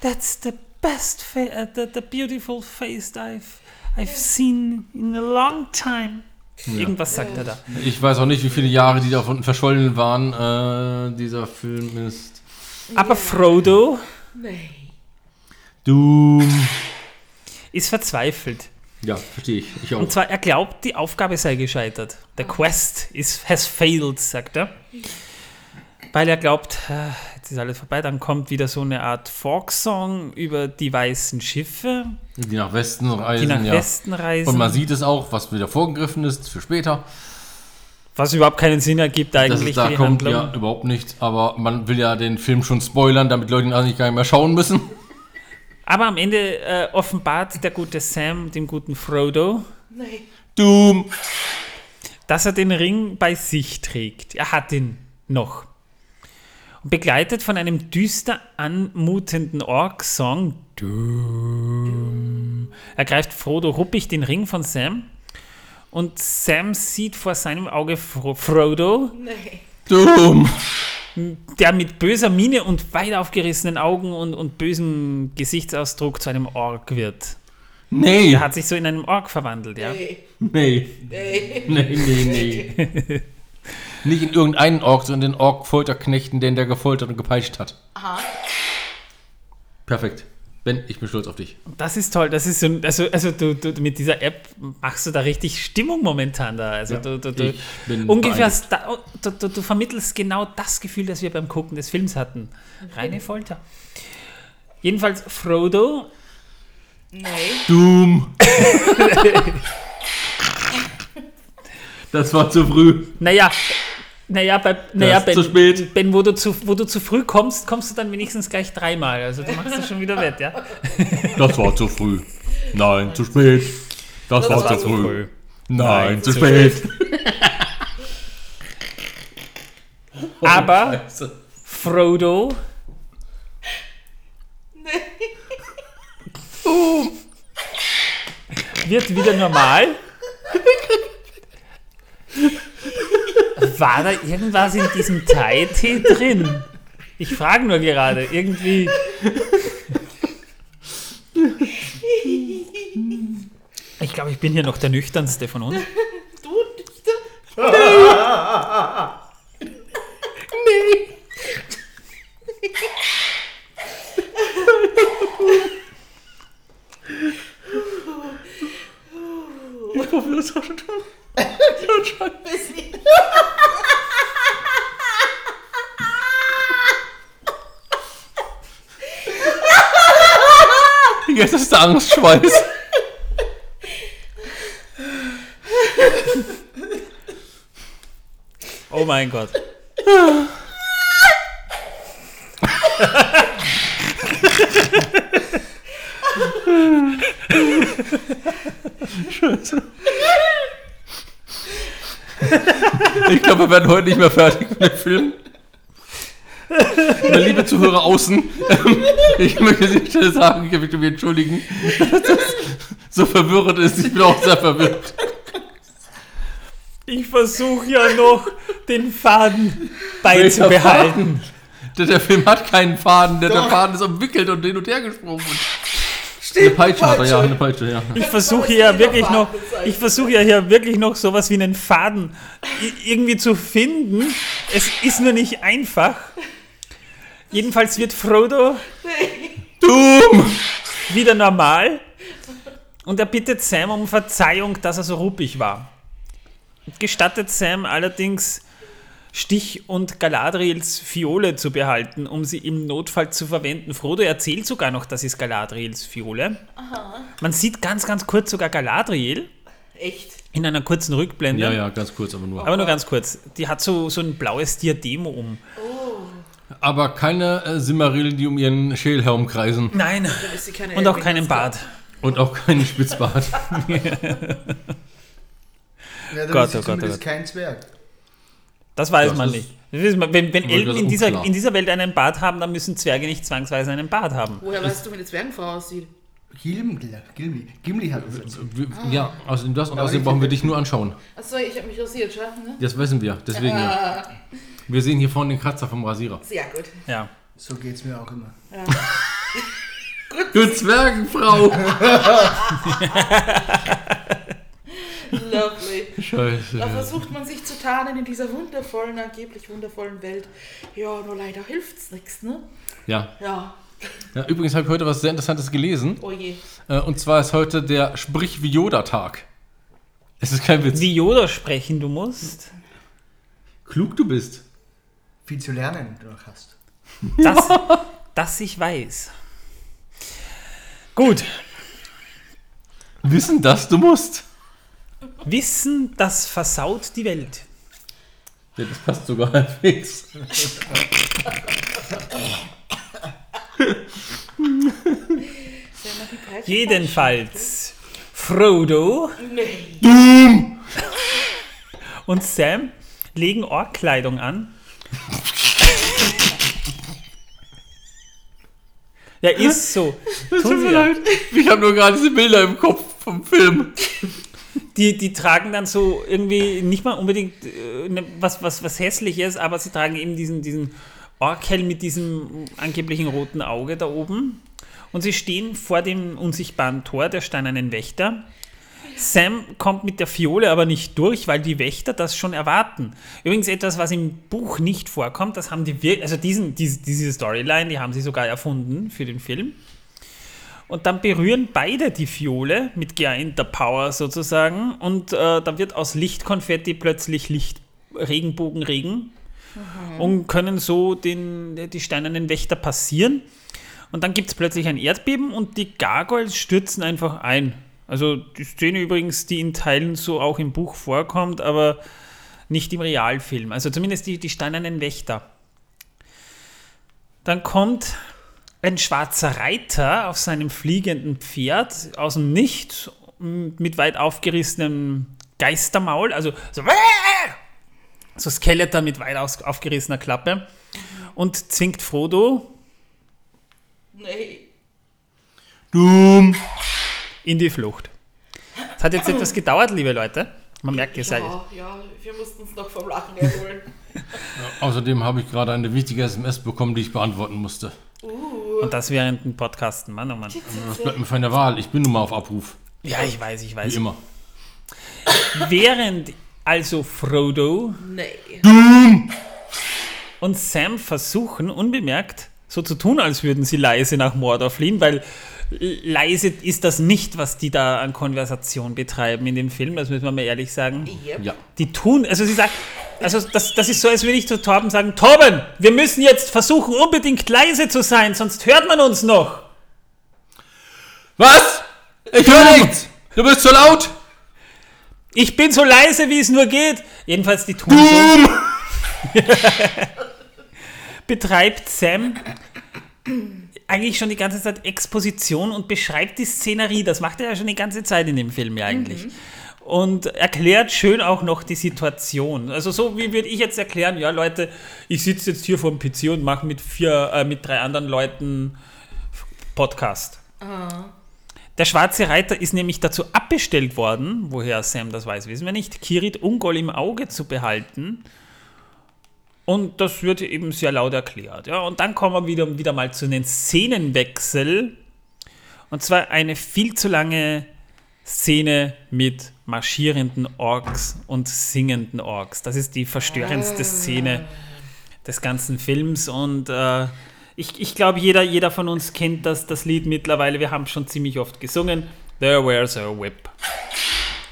That's the best face, uh, the, the beautiful face I've, I've seen in a long time. Irgendwas sagt er da. Ich weiß auch nicht, wie viele Jahre die davon verschollen waren. Äh, dieser Film ist. Aber Frodo Nee. Doom. ist verzweifelt. Ja, verstehe ich. Ich auch. Und zwar, er glaubt, die Aufgabe sei gescheitert. The quest is, has failed, sagt er. Weil er glaubt, äh, jetzt ist alles vorbei, dann kommt wieder so eine Art Folksong über die weißen Schiffe, Die nach Westen die reisen, nach ja. Westen reisen. Und man sieht es auch, was wieder vorgegriffen ist für später. Was überhaupt keinen Sinn ergibt eigentlich da kommt, Handlung. ja, überhaupt nicht. Aber man will ja den Film schon spoilern, damit Leute ihn eigentlich gar nicht mehr schauen müssen. Aber am Ende äh, offenbart der gute Sam dem guten Frodo, Nee. Doom. dass er den Ring bei sich trägt. Er hat ihn noch. Und begleitet von einem düster anmutenden Ork-Song, Doom, ergreift Frodo ruppig den Ring von Sam. Und Sam sieht vor seinem Auge Fro Frodo, Nee. Doom. der mit böser Miene und weit aufgerissenen Augen und, und bösem Gesichtsausdruck zu einem Ork wird. Nee. Er hat sich so in einem Ork verwandelt, ja. Nee. Nee. Nee. Nee, nee, nee. (laughs) Nicht in irgendeinen Ork, sondern den Ork-Folterknechten, den der gefoltert und gepeitscht hat. Aha. Perfekt. Ben, ich bin stolz auf dich. Das ist toll. Das ist so, also, also du, du mit dieser App machst du da richtig Stimmung momentan da. Also Ja, du, du, du, ungefähr sta- du, du, du vermittelst genau das Gefühl, das wir beim Gucken des Films hatten. Reine Folter. Jedenfalls Frodo, Nein. Doom. (laughs) das war zu früh. naja, naja, bei, naja ben, zu spät. ben wo, du zu, wo du zu früh kommst, kommst du dann wenigstens gleich dreimal. Also du machst das schon wieder wett, ja? (laughs) Das war zu früh. Nein, zu spät. Das, war, war zu zu früh. Nein, zu zu spät. (laughs) Aber Scheiße. Frodo, (laughs) wird wieder normal. War da irgendwas in diesem Thai-Tee drin? Ich frage nur gerade, irgendwie. Ich glaube, ich bin hier noch der nüchternste von uns. Du nicht. Ich hoffe, das war schon Jetzt ist der Angstschweiß. Oh mein Gott. (laughs) Ich glaube, wir werden heute nicht mehr fertig mit dem Film. Meine liebe Zuhörer außen, ähm, ich möchte dieser Stelle sagen, ich möchte mich entschuldigen, dass das so verwirrend ist. Ich bin auch sehr verwirrt. Ich versuche ja noch, den Faden beizubehalten. Der, der Film hat keinen Faden, der, der. Faden ist umwickelt und hin und her gesprungen. Eine Peitsche hat er, ja, eine Peitsche, ja. Ich versuche ja wirklich noch, ich versuche ja hier wirklich noch sowas wie einen Faden i- irgendwie zu finden. Es ist nur nicht einfach. Jedenfalls wird Frodo Doom! wieder normal und er bittet Sam um Verzeihung, dass er so ruppig war. Gestattet Sam allerdings Stich und Galadriels Fiole zu behalten, um sie im Notfall zu verwenden. Frodo erzählt sogar noch, das ist Galadriels Fiole. Man sieht ganz, ganz kurz sogar Galadriel Echt? in einer kurzen Rückblende. Ja, ja, ganz kurz, aber nur. Aber nur ganz kurz. Die hat so, so ein blaues Diadem um. Aber keine äh, Simmerillen, die um ihren Schädel herumkreisen. Nein. Dann ist sie keine Und auch keinen Bart. Und auch keinen Spitzbart. (laughs) Ja, Gott, dann ist oh sie Gott, oh Gott. kein Zwerg. Das weiß Das man nicht. Wenn, wenn Elben in dieser, unklar. in dieser Welt einen Bart haben, dann müssen Zwerge nicht zwangsweise einen Bart haben. Woher weißt du, wie eine Zwergenfrau aussieht? Gimli, Gimli, Gimli hat das dazu. Wir- Ja, außerdem das und außerdem brauchen wir dich nur anschauen. Achso, ich habe mich rasiert, schau. Ne? Das wissen wir, deswegen ja. Wir sehen hier vorne den Kratzer vom Rasierer. Sehr gut. Ja. So geht's mir auch immer. Du (laughs) Zwergenfrau! (laughs) Lovely. Da Scheiße. versucht man sich zu tarnen in dieser wundervollen, angeblich wundervollen Welt. Ja, nur leider hilft's nichts, ne? Ja. Ja. ja übrigens habe ich heute was sehr Interessantes gelesen. Oh je. Äh, Und zwar ist heute der Sprich wie Yoda-Tag. Es ist kein Witz. Wie Yoda sprechen du musst, klug du bist. Viel zu lernen du noch hast. das, (laughs) das ich weiß. Gut. Wissen, dass du musst. Wissen, das versaut die Welt. Ja, das passt sogar (laughs) halbwegs. Jedenfalls Frodo Nee. und Sam legen Orkkleidung an. Ja, ist so. (laughs) Tun sie ja. Ich habe nur gerade diese Bilder im Kopf vom Film. Die, die tragen dann so irgendwie nicht mal unbedingt äh, ne, was, was, was Hässliches, aber sie tragen eben diesen, diesen Orkhelm mit diesem angeblichen roten Auge da oben. Und sie stehen vor dem unsichtbaren Tor der steinernen Wächter. Sam kommt mit der Fiole aber nicht durch, weil die Wächter das schon erwarten. Übrigens etwas, was im Buch nicht vorkommt, das haben die, wir- also diesen, diese, diese Storyline, die haben sie sogar erfunden für den Film. Und dann berühren beide die Fiole mit geeinter Power sozusagen und äh, dann wird aus Lichtkonfetti plötzlich Licht, Regenbogenregen und können so den, die steinernen Wächter passieren. Und dann gibt es plötzlich ein Erdbeben und die Gargoyles stürzen einfach ein. Also die Szene übrigens, die in Teilen so auch im Buch vorkommt, aber nicht im Realfilm. Also zumindest die, die steinernen Wächter. Dann kommt ein schwarzer Reiter auf seinem fliegenden Pferd aus dem Nichts mit weit aufgerissenem Geistermaul, also so, so Skeletor mit weit aufgerissener Klappe und zwingt Frodo Nee. Doom. in die Flucht. Es hat jetzt etwas gedauert, liebe Leute. Man merkt, ihr seid. Ja, ja, wir mussten uns noch vom Lachen erholen. (laughs) Außerdem habe ich gerade eine wichtige SMS bekommen, die ich beantworten musste. Und das während dem Podcasten, Mann, oh Mann. Das bleibt mir für eine Wahl. Ich bin nun mal auf Abruf. Ja, ich weiß, ich Wie weiß. immer. Während also Frodo Nee. und Sam versuchen, unbemerkt so zu tun, als würden sie leise nach Mordor fliehen, weil leise ist das nicht, was die da an Konversation betreiben in dem Film, das müssen wir mal ehrlich sagen. Yep. Ja. Die tun, also sie sagt, also das, das ist so, als würde ich zu Torben sagen, Torben, wir müssen jetzt versuchen, unbedingt leise zu sein, sonst hört man uns noch. Was? Ich höre nichts. Du bist zu laut. Ich bin so leise, wie es nur geht. Jedenfalls die tun so. (laughs) Betreibt Sam eigentlich schon die ganze Zeit Exposition und beschreibt die Szenerie. Das macht er ja schon die ganze Zeit in dem Film ja eigentlich. Und erklärt schön auch noch die Situation. Also so wie würde ich jetzt erklären, ja Leute, ich sitze jetzt hier vor dem PC und mache mit vier, äh, mit drei anderen Leuten Podcast. Der schwarze Reiter ist nämlich dazu abbestellt worden, woher Sam das weiß, wissen wir nicht, Kirit Ungol im Auge zu behalten. Und das wird eben sehr laut erklärt. Ja, und dann kommen wir wieder, wieder mal zu einem Szenenwechsel. Und zwar eine viel zu lange Szene mit marschierenden Orks und singenden Orks. Das ist die verstörendste Szene des ganzen Films. Und äh, ich, ich glaube, jeder, jeder von uns kennt das, das Lied mittlerweile. Wir haben es schon ziemlich oft gesungen. There where's a whip.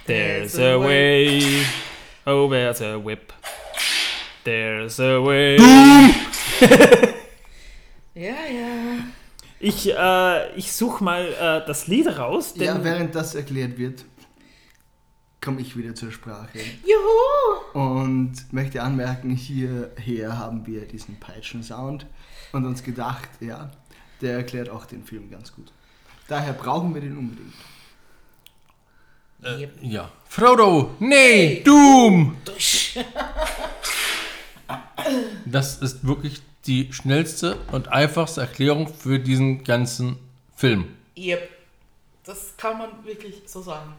There's a way. Oh, where's a whip. There's a way. Ja, ja. Ich, äh, ich suche mal äh, das Lied raus. Denn Ja, während das erklärt wird, komme ich wieder zur Sprache. Juhu! Und möchte anmerken, hierher haben wir diesen Peitschen-Sound und uns gedacht, ja, der erklärt auch den Film ganz gut. Daher brauchen wir den unbedingt. Äh, ja. Frodo, nee, Doom. (laughs) Das ist wirklich die schnellste und einfachste Erklärung für diesen ganzen Film. Yep. Das kann man wirklich so sagen.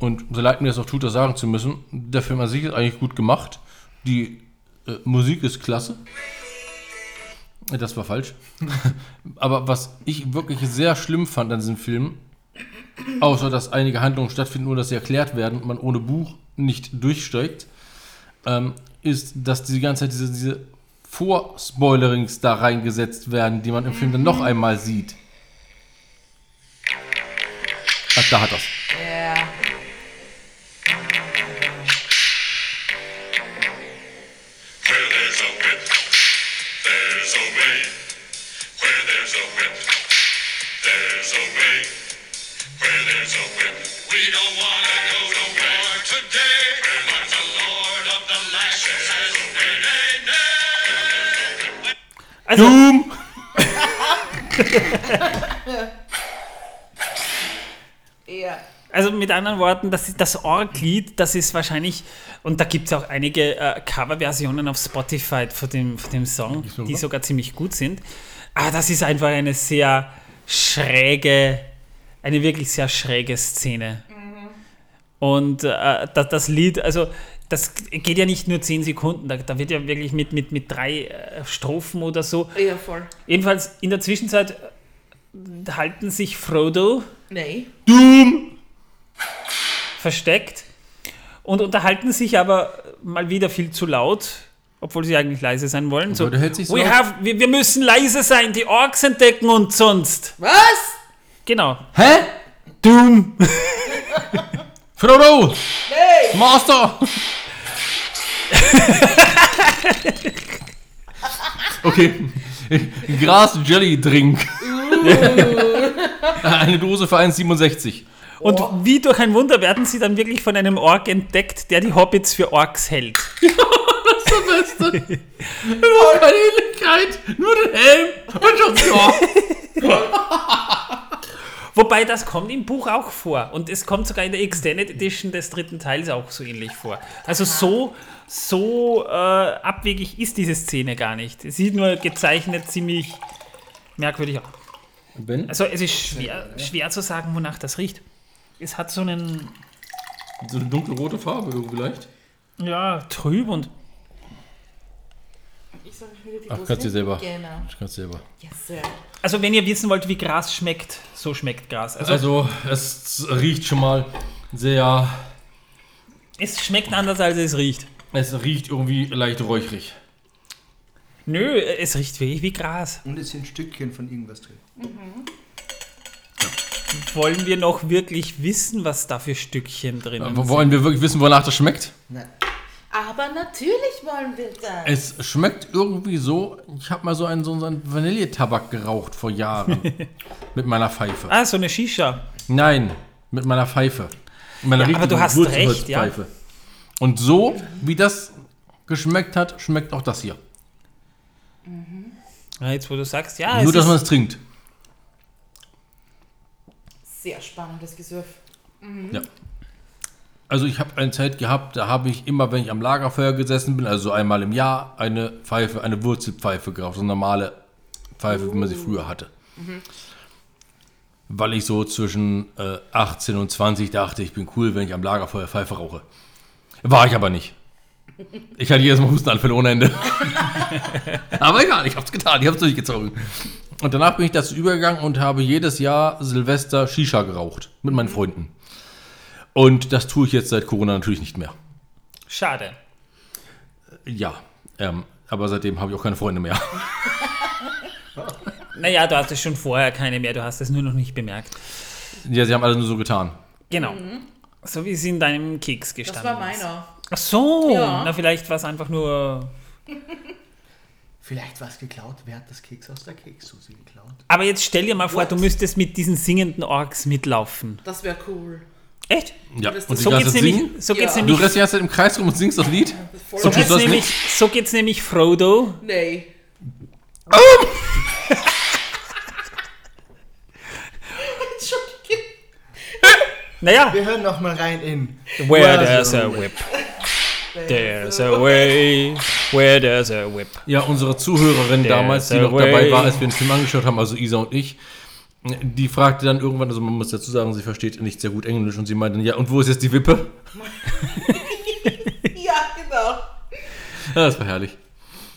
Und so leid mir das auch tut, das sagen zu müssen, der Film an sich ist eigentlich gut gemacht. Die äh, Musik ist klasse. Äh, Das war falsch. (laughs) Aber was ich wirklich sehr schlimm fand an diesem Film, außer dass einige Handlungen stattfinden, nur dass sie erklärt werden und man ohne Buch nicht durchsteigt, ähm, ist, dass die ganze Zeit diese, diese Vorspoilerings da reingesetzt werden, die man im Film dann noch einmal sieht. Ach, da hat das. Ja. Where also, Doom! Ja. Also mit anderen Worten, das, ist- das Org-Lied, das ist wahrscheinlich, und da gibt es auch einige äh, Coverversionen auf Spotify von dem, von dem Song, sogar? die sogar ziemlich gut sind. Aber das ist einfach eine sehr schräge, eine wirklich sehr schräge Szene. Und äh, das, das Lied, also das geht ja nicht nur 10 Sekunden, da, da wird ja wirklich mit, mit, mit drei äh, Strophen oder so. Ja, voll. Jedenfalls in der Zwischenzeit äh, halten sich Frodo Nee. Doom! versteckt und unterhalten sich aber mal wieder viel zu laut, obwohl sie eigentlich leise sein wollen. So, so have, wir, wir müssen leise sein, die Orks entdecken uns sonst. Was? Genau. Hä? Doom. (laughs) Frodo! Nee! Master! okay. Gras-Jelly-Drink. (laughs) Eine Dose für 1,67. Und wie durch ein Wunder werden sie dann wirklich von einem Ork entdeckt, der die Hobbits für Orks hält. (laughs) Beste. Überhaupt keine Ähnlichkeit. Nur den Helm und schon so. (laughs) Wobei das kommt im Buch auch vor. Und es kommt sogar in der Extended Edition des dritten Teils auch so ähnlich vor. Also so, so äh, abwegig ist diese Szene gar nicht. Es sieht nur gezeichnet ziemlich merkwürdig aus. Also es ist schwer, schwer zu sagen, wonach das riecht. Es hat so einen, So eine dunkelrote Farbe vielleicht. ja, trüb und Ich soll mich wieder die Ach, kannst du selber. Genau. Ich kann's selber. Yes, sir. Also wenn ihr wissen wollt, wie Gras schmeckt, so schmeckt Gras. Also, Also, es riecht schon mal sehr. es schmeckt anders, als es riecht. Es riecht irgendwie leicht räuchrig. Nö, es riecht wirklich wie Gras. Und es sind Stückchen von irgendwas drin. Wollen wir noch wirklich wissen, was da für Stückchen drin sind? Wollen wir wirklich wissen, wonach das schmeckt? Nein. Aber natürlich wollen wir das. Es schmeckt irgendwie so. Ich habe mal so einen, so einen Vanilletabak geraucht vor Jahren. (laughs) mit meiner Pfeife. Ah, so eine Shisha. Nein, mit meiner Pfeife. Mit Meiner Ja, aber du hast recht, ja. Und so, wie das geschmeckt hat, schmeckt auch das hier. Ja, jetzt, wo du sagst, ja, Nur, es dass man es trinkt. Sehr spannendes Gesöff. Ja. Also ich habe eine Zeit gehabt, da habe ich immer, wenn ich am Lagerfeuer gesessen bin, also einmal im Jahr, eine Pfeife, eine Wurzelpfeife geraucht. So eine normale Pfeife, wie man sie früher hatte. Weil ich so zwischen äh, 18 und 20 dachte, ich bin cool, wenn ich am Lagerfeuer Pfeife rauche. War ich aber nicht. Ich hatte jedes Mal Hustenanfälle ohne Ende. (laughs) aber egal, ich hab's getan, ich hab's durchgezogen. Und danach bin ich dazu übergegangen und habe jedes Jahr Silvester Shisha geraucht. Mit meinen Freunden. Und das tue ich jetzt seit Corona natürlich nicht mehr. schade. Ja, ähm, aber seitdem habe ich auch keine Freunde mehr. (laughs) Naja, du hattest schon vorher keine mehr, du hast es nur noch nicht bemerkt. Ja, sie haben alle nur so getan. Genau. So wie es in deinem Keks Das gestanden war ist. meiner. Ach so, Ja. na vielleicht war es einfach nur... (laughs) Vielleicht war es geklaut. Wer hat das Keks aus der Kekssusi geklaut? Aber jetzt stell dir mal vor, du müsstest mit diesen singenden Orks mitlaufen. Das wäre cool. Echt? Ja, und So geht's nämlich, so geht's Ja. Du nämlich, rennst die ganze Zeit im Kreis rum und singst das Lied? So geht's nämlich, so geht's nämlich Frodo. Nee. Entschuldigung. (laughs) Naja, Wir hören noch mal rein in where there's a whip, there's a way, where there's a whip. Ja, unsere Zuhörerin There's damals, die noch way. dabei war, als wir den Film angeschaut haben, also Isa und ich, die fragte dann irgendwann, also man muss dazu sagen, sie versteht nicht sehr gut Englisch und sie meinte, dann, ja, und wo ist jetzt die Wippe? (laughs) Ja, genau. Ja, das war herrlich.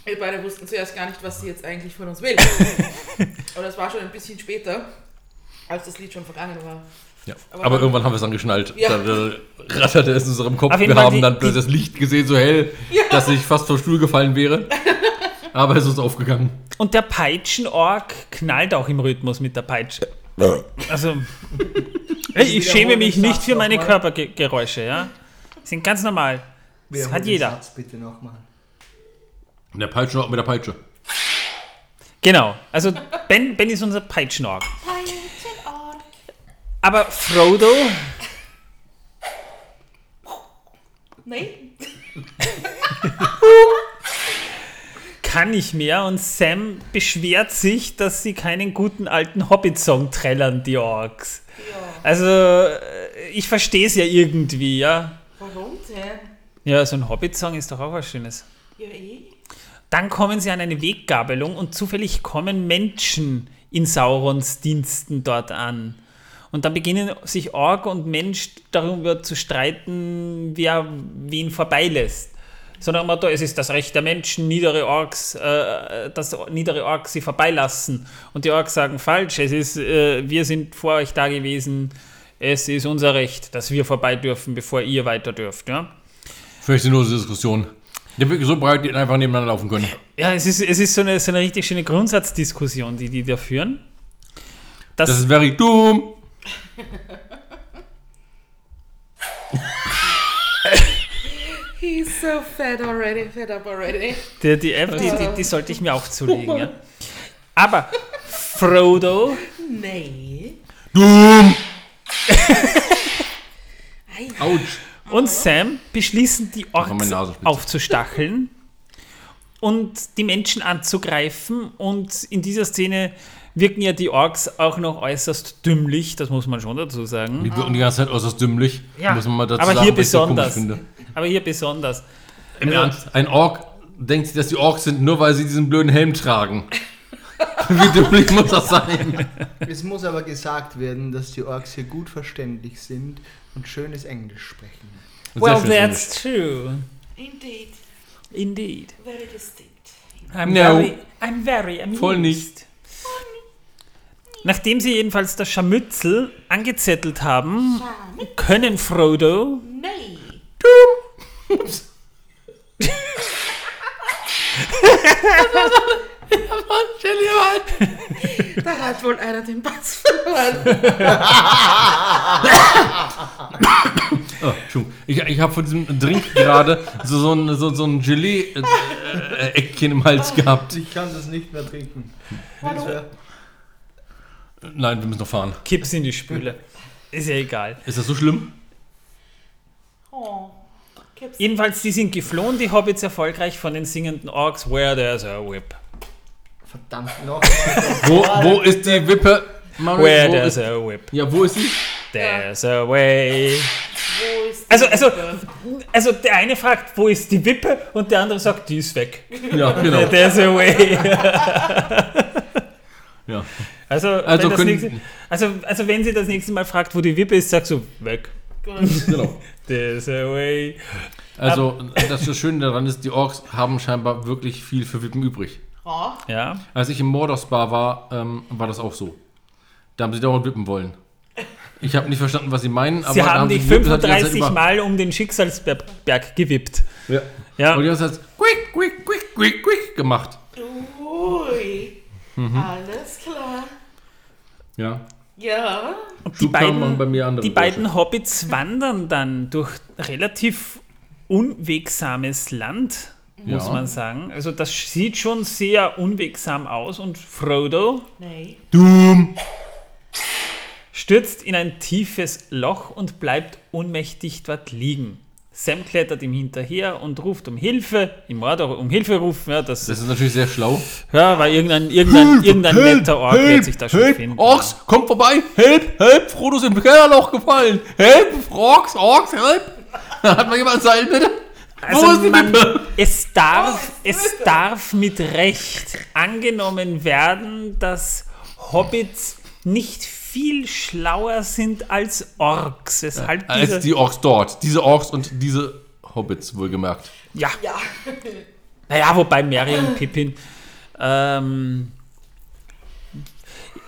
Wir beide wussten zuerst gar nicht, was sie jetzt eigentlich von uns will. (laughs) Aber das war schon ein bisschen später, als das Lied schon vergangen war. Ja. Aber Aber, irgendwann haben wir es dann geschnallt. Ja. Dann ratterte es in unserem Kopf. Wir Fall haben die- dann plötzlich das Licht gesehen, so hell, dass ich fast vom Stuhl gefallen wäre. (laughs) Aber es ist aufgegangen. Und der Peitschenorg knallt auch im Rhythmus mit der Peitsche. Also, (laughs) hey, ich schäme mich nicht für meine. Körpergeräusche, ja? Sind ganz normal. Das hat jeder. Satz bitte nochmal. Der Peitsche auch mit der Peitsche. Genau. Also, Ben, ben ist unser Peitschenorg. Aber Frodo, Nee? (laughs) (laughs) kann nicht mehr und Sam beschwert sich, dass sie keinen guten alten Hobbit-Song trällern, die Orks. Also, äh, ich verstehe es ja irgendwie, ja. Warum denn? Ja, so ein Hobbit-Song ist doch auch was Schönes. Ja, eh. Dann kommen sie an eine Weggabelung und zufällig kommen Menschen in Saurons Diensten dort an. Und dann beginnen sich Ork und Mensch darüber zu streiten, wer wen vorbeilässt. Sondern Motto, es ist das Recht der Menschen, niedere Orks, äh, dass niedere Orks sie vorbeilassen. Und die Orks sagen falsch, es ist, äh, wir sind vor euch da gewesen, es ist unser Recht, dass wir vorbei dürfen, bevor ihr weiter dürft. Ja? Völlig sinnlose Diskussion. So breit, die einfach nebeneinander laufen können. Ja, es ist, es ist so, eine, so eine richtig schöne Grundsatzdiskussion, die die da führen. Das, Das ist very dumm. (laughs) He's so fed already, fed up already. die, die App, die, die, die sollte ich mir auch zulegen. Ja. Aber Frodo Nee. Dumm! Autsch. und Sam beschließen, die Orks aufzustacheln und die Menschen anzugreifen. Und in dieser Szene wirken ja die Orks auch noch äußerst dümmlich, das muss man schon dazu sagen. Die wirken die ganze Zeit äußerst dümmlich. Ja, Muss man mal dazu aber sagen, hier was ich so besonders. Aber hier besonders. Im Also- Ernst, ein Ork denkt sich, dass die Orks sind, nur weil sie diesen blöden Helm tragen. (laughs) Wie dümmlich muss das sein? Es muss aber gesagt werden, dass die Orks hier gut verständlich sind und schönes Englisch sprechen. Sehr Well, that's true. Indeed. Indeed. Very distinct. I'm, No. very, I'm very amused. Voll nicht. Nachdem sie jedenfalls das Scharmützel angezettelt haben, können Frodo Nee. Da hat wohl einer den Pass verloren. Oh, Entschuldigung. Ich, ich habe von diesem Drink gerade so, so ein, so, so ein Gelee-Eckchen im Hals gehabt. Ich kann das nicht mehr trinken. Wer? Nein, wir müssen noch fahren. Kipp's in die Spüle. Ist ja egal. Ist das so schlimm? Oh. Gibt's Jedenfalls, die sind geflohen, die Hobbits, erfolgreich von den singenden Orks. Where there's a whip. Verdammt noch. (laughs) Wo, wo ist die Wippe? Mario, Where wo there's ist, a whip. ja, wo ist sie? There's a way. Wo ist die Also, also, also der eine fragt, wo ist die Wippe? Und der andere sagt, die ist weg. Ja, genau. There's a way. (laughs) Ja. Also, Also wenn nächste, also, also wenn sie das nächste Mal fragt, wo die Wippe ist, sagst du, weg. Genau. There's a way. Also, das, das Schöne daran ist, die Orks haben scheinbar wirklich viel für Wippen übrig. Ja. Ja. Als ich im Mordor-Spa war, ähm, war das auch so. Da haben sie dauernd wippen wollen. Ich habe nicht verstanden, was sie meinen, aber Sie haben sie dich gewippt, hat die ganze Zeit 35 über- Mal um den Schicksalsberg gewippt. Ja. Ja. Und die haben halt quick, quick, quick, quick, quick gemacht. Ui. Mhm. Alles klar. Ja. Ja. Die beiden, die beiden Hobbits wandern dann durch relativ unwegsames Land, muss Ja. man sagen. Also das sieht schon sehr unwegsam aus und Frodo Nee. Dumm. stürzt in ein tiefes Loch und bleibt ohnmächtig dort liegen. Sam klettert ihm hinterher und ruft um Hilfe. Im Mordor um Hilfe rufen, ja, das, Das ist natürlich sehr schlau. ja, weil irgendein, irgendein, irgendein netter Ork wird sich da schon help, finden. Orks, kommt vorbei. Help, help, Frodo ist im Kellerloch gefallen. Help, Orks, Orks, help. (laughs) Hat mal jemand Seil, bitte? Wo ist Also die man, es, darf, es darf mit Recht angenommen werden, dass Hobbits nicht viel schlauer sind als Orks. Weshalb Als diese, die Orks dort. Diese Orks und diese Hobbits, wohlgemerkt. ja, Ja. (laughs) naja, wobei Mary und Pippin ähm,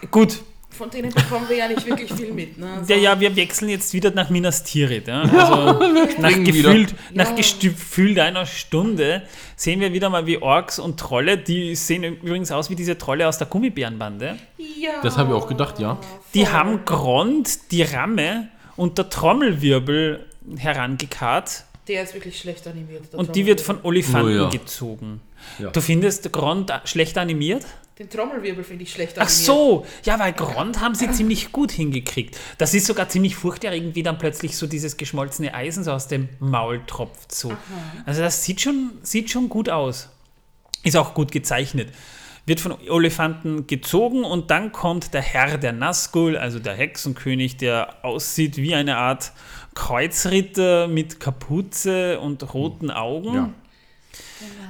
gut, Von denen bekommen wir ja nicht wirklich viel mit. Ne? Also, ja, ja, wir wechseln jetzt wieder nach Minas Tirith. Ja? Also (laughs) nach, gefühlt, nach Ja. gefühlt einer Stunde sehen wir wieder mal wie Orks und Trolle, die sehen übrigens aus wie diese Trolle aus der Gummibärenbande. ja. Das habe ich auch gedacht, ja. Die haben Grond, die Ramme und der Trommelwirbel herangekarrt Der ist wirklich schlecht animiert. und die wird von Olifanten Oh ja. gezogen. Ja. Du findest Grond schlecht animiert? Den Trommelwirbel finde ich schlecht Ach animiert. so, ja, weil Grond haben sie ziemlich gut hingekriegt. Das ist sogar ziemlich furchterregend, wie dann plötzlich so dieses geschmolzene Eisen so aus dem Maul tropft. So. Also das sieht schon, sieht schon gut aus. Ist auch gut gezeichnet. Wird von Olifanten gezogen und dann kommt der Herr der Nazgul, also der Hexenkönig, der aussieht wie eine Art Kreuzritter mit Kapuze und roten Augen. Ja.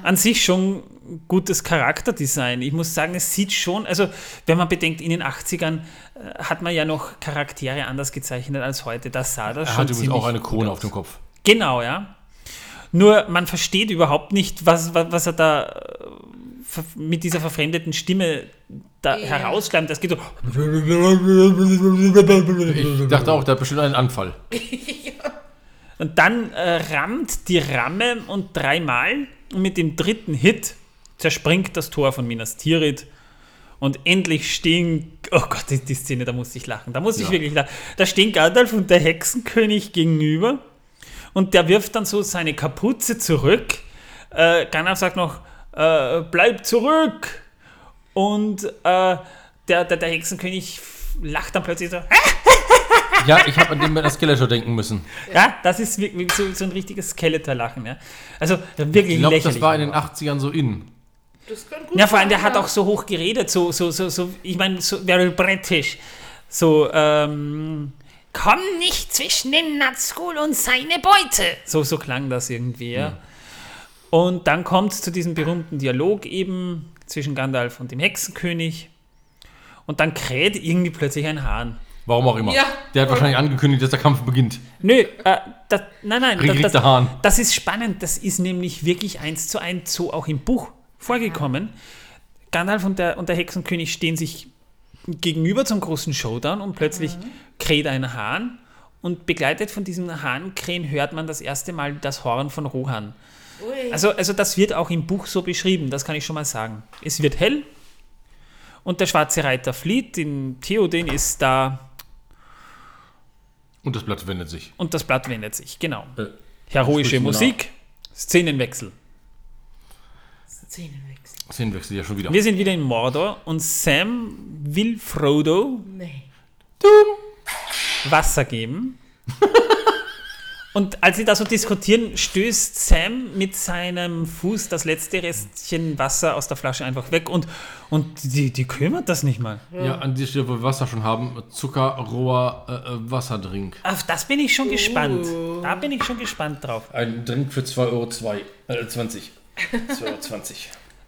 An sich schon gutes Charakterdesign. Ich muss sagen, es sieht schon, also wenn man bedenkt, in den 80ern äh, hat man ja noch Charaktere anders gezeichnet als heute. Das sah das Er schon hat übrigens ziemlich auch eine Krone auf dem Kopf. Genau, ja. Nur man versteht überhaupt nicht, was, was, was er da äh, mit dieser verfremdeten Stimme da Ja. herausschleimt. Das geht so. Ich dachte auch, der hat bestimmt einen Anfall. (laughs) Und dann äh, rammt die Ramme und dreimal und mit dem dritten Hit zerspringt das Tor von Minas Tirith und endlich stehen, oh Gott, die, die Szene, da musste ich lachen, da musste ich Ja. wirklich lachen. Da stehen Gandalf und der Hexenkönig gegenüber und der wirft dann so seine Kapuze zurück. Äh, Gandalf sagt noch, äh, bleib zurück. Und äh, der, der, der Hexenkönig lacht dann plötzlich so. (laughs) Ja, ich habe an den das Skeletor denken müssen. Ja, das ist wirklich so, so ein richtiges Skeletor-Lachen. Ja. Also wirklich Ich glaube, lächerlich. das war in den 80ern so in. Das kann gut Ja, vor allem, der sein, hat ja. auch so hoch geredet, so, so, so, so ich meine, so very British. So, ähm, komm nicht zwischen den Nazgul und seine Beute. So, so klang das irgendwie, ja. Und dann kommt es zu diesem berühmten Dialog eben zwischen Gandalf und dem Hexenkönig. Und dann kräht irgendwie plötzlich ein Hahn. Warum auch immer. Ja. Der hat wahrscheinlich angekündigt, dass der Kampf beginnt. Nö, äh, das, nein, nein, das, das, Hahn. das ist spannend. Das ist nämlich wirklich eins zu eins so auch im Buch vorgekommen. Gandalf und der, und der Hexenkönig stehen sich gegenüber zum großen Showdown und plötzlich kräht ein Hahn und begleitet von diesem Hahnkrähen hört man das erste Mal das Horn von Rohan. Ui. Also, also das wird auch im Buch so beschrieben, das kann ich schon mal sagen. Es wird hell und der schwarze Reiter flieht, in Theoden ist da Und das Blatt wendet sich. und das Blatt wendet sich, genau. Äh, Heroische Musik, Szenenwechsel. Szenenwechsel. Szenenwechsel ja schon wieder. Wir sind wieder in Mordor und Sam will Frodo Nee. Wasser geben. (laughs) Und als sie da so diskutieren, stößt Sam mit seinem Fuß das letzte Restchen Wasser aus der Flasche einfach weg und, und die, die kümmert das nicht mal. Ja, an dieser Stelle, wo wir Wasser schon haben, zuckerroher äh, äh, Wasserdrink. Auf das bin ich schon gespannt. Da bin ich schon gespannt drauf. Ein Drink für 2,20 Euro. Zwei, äh, 20. 2,20 Euro.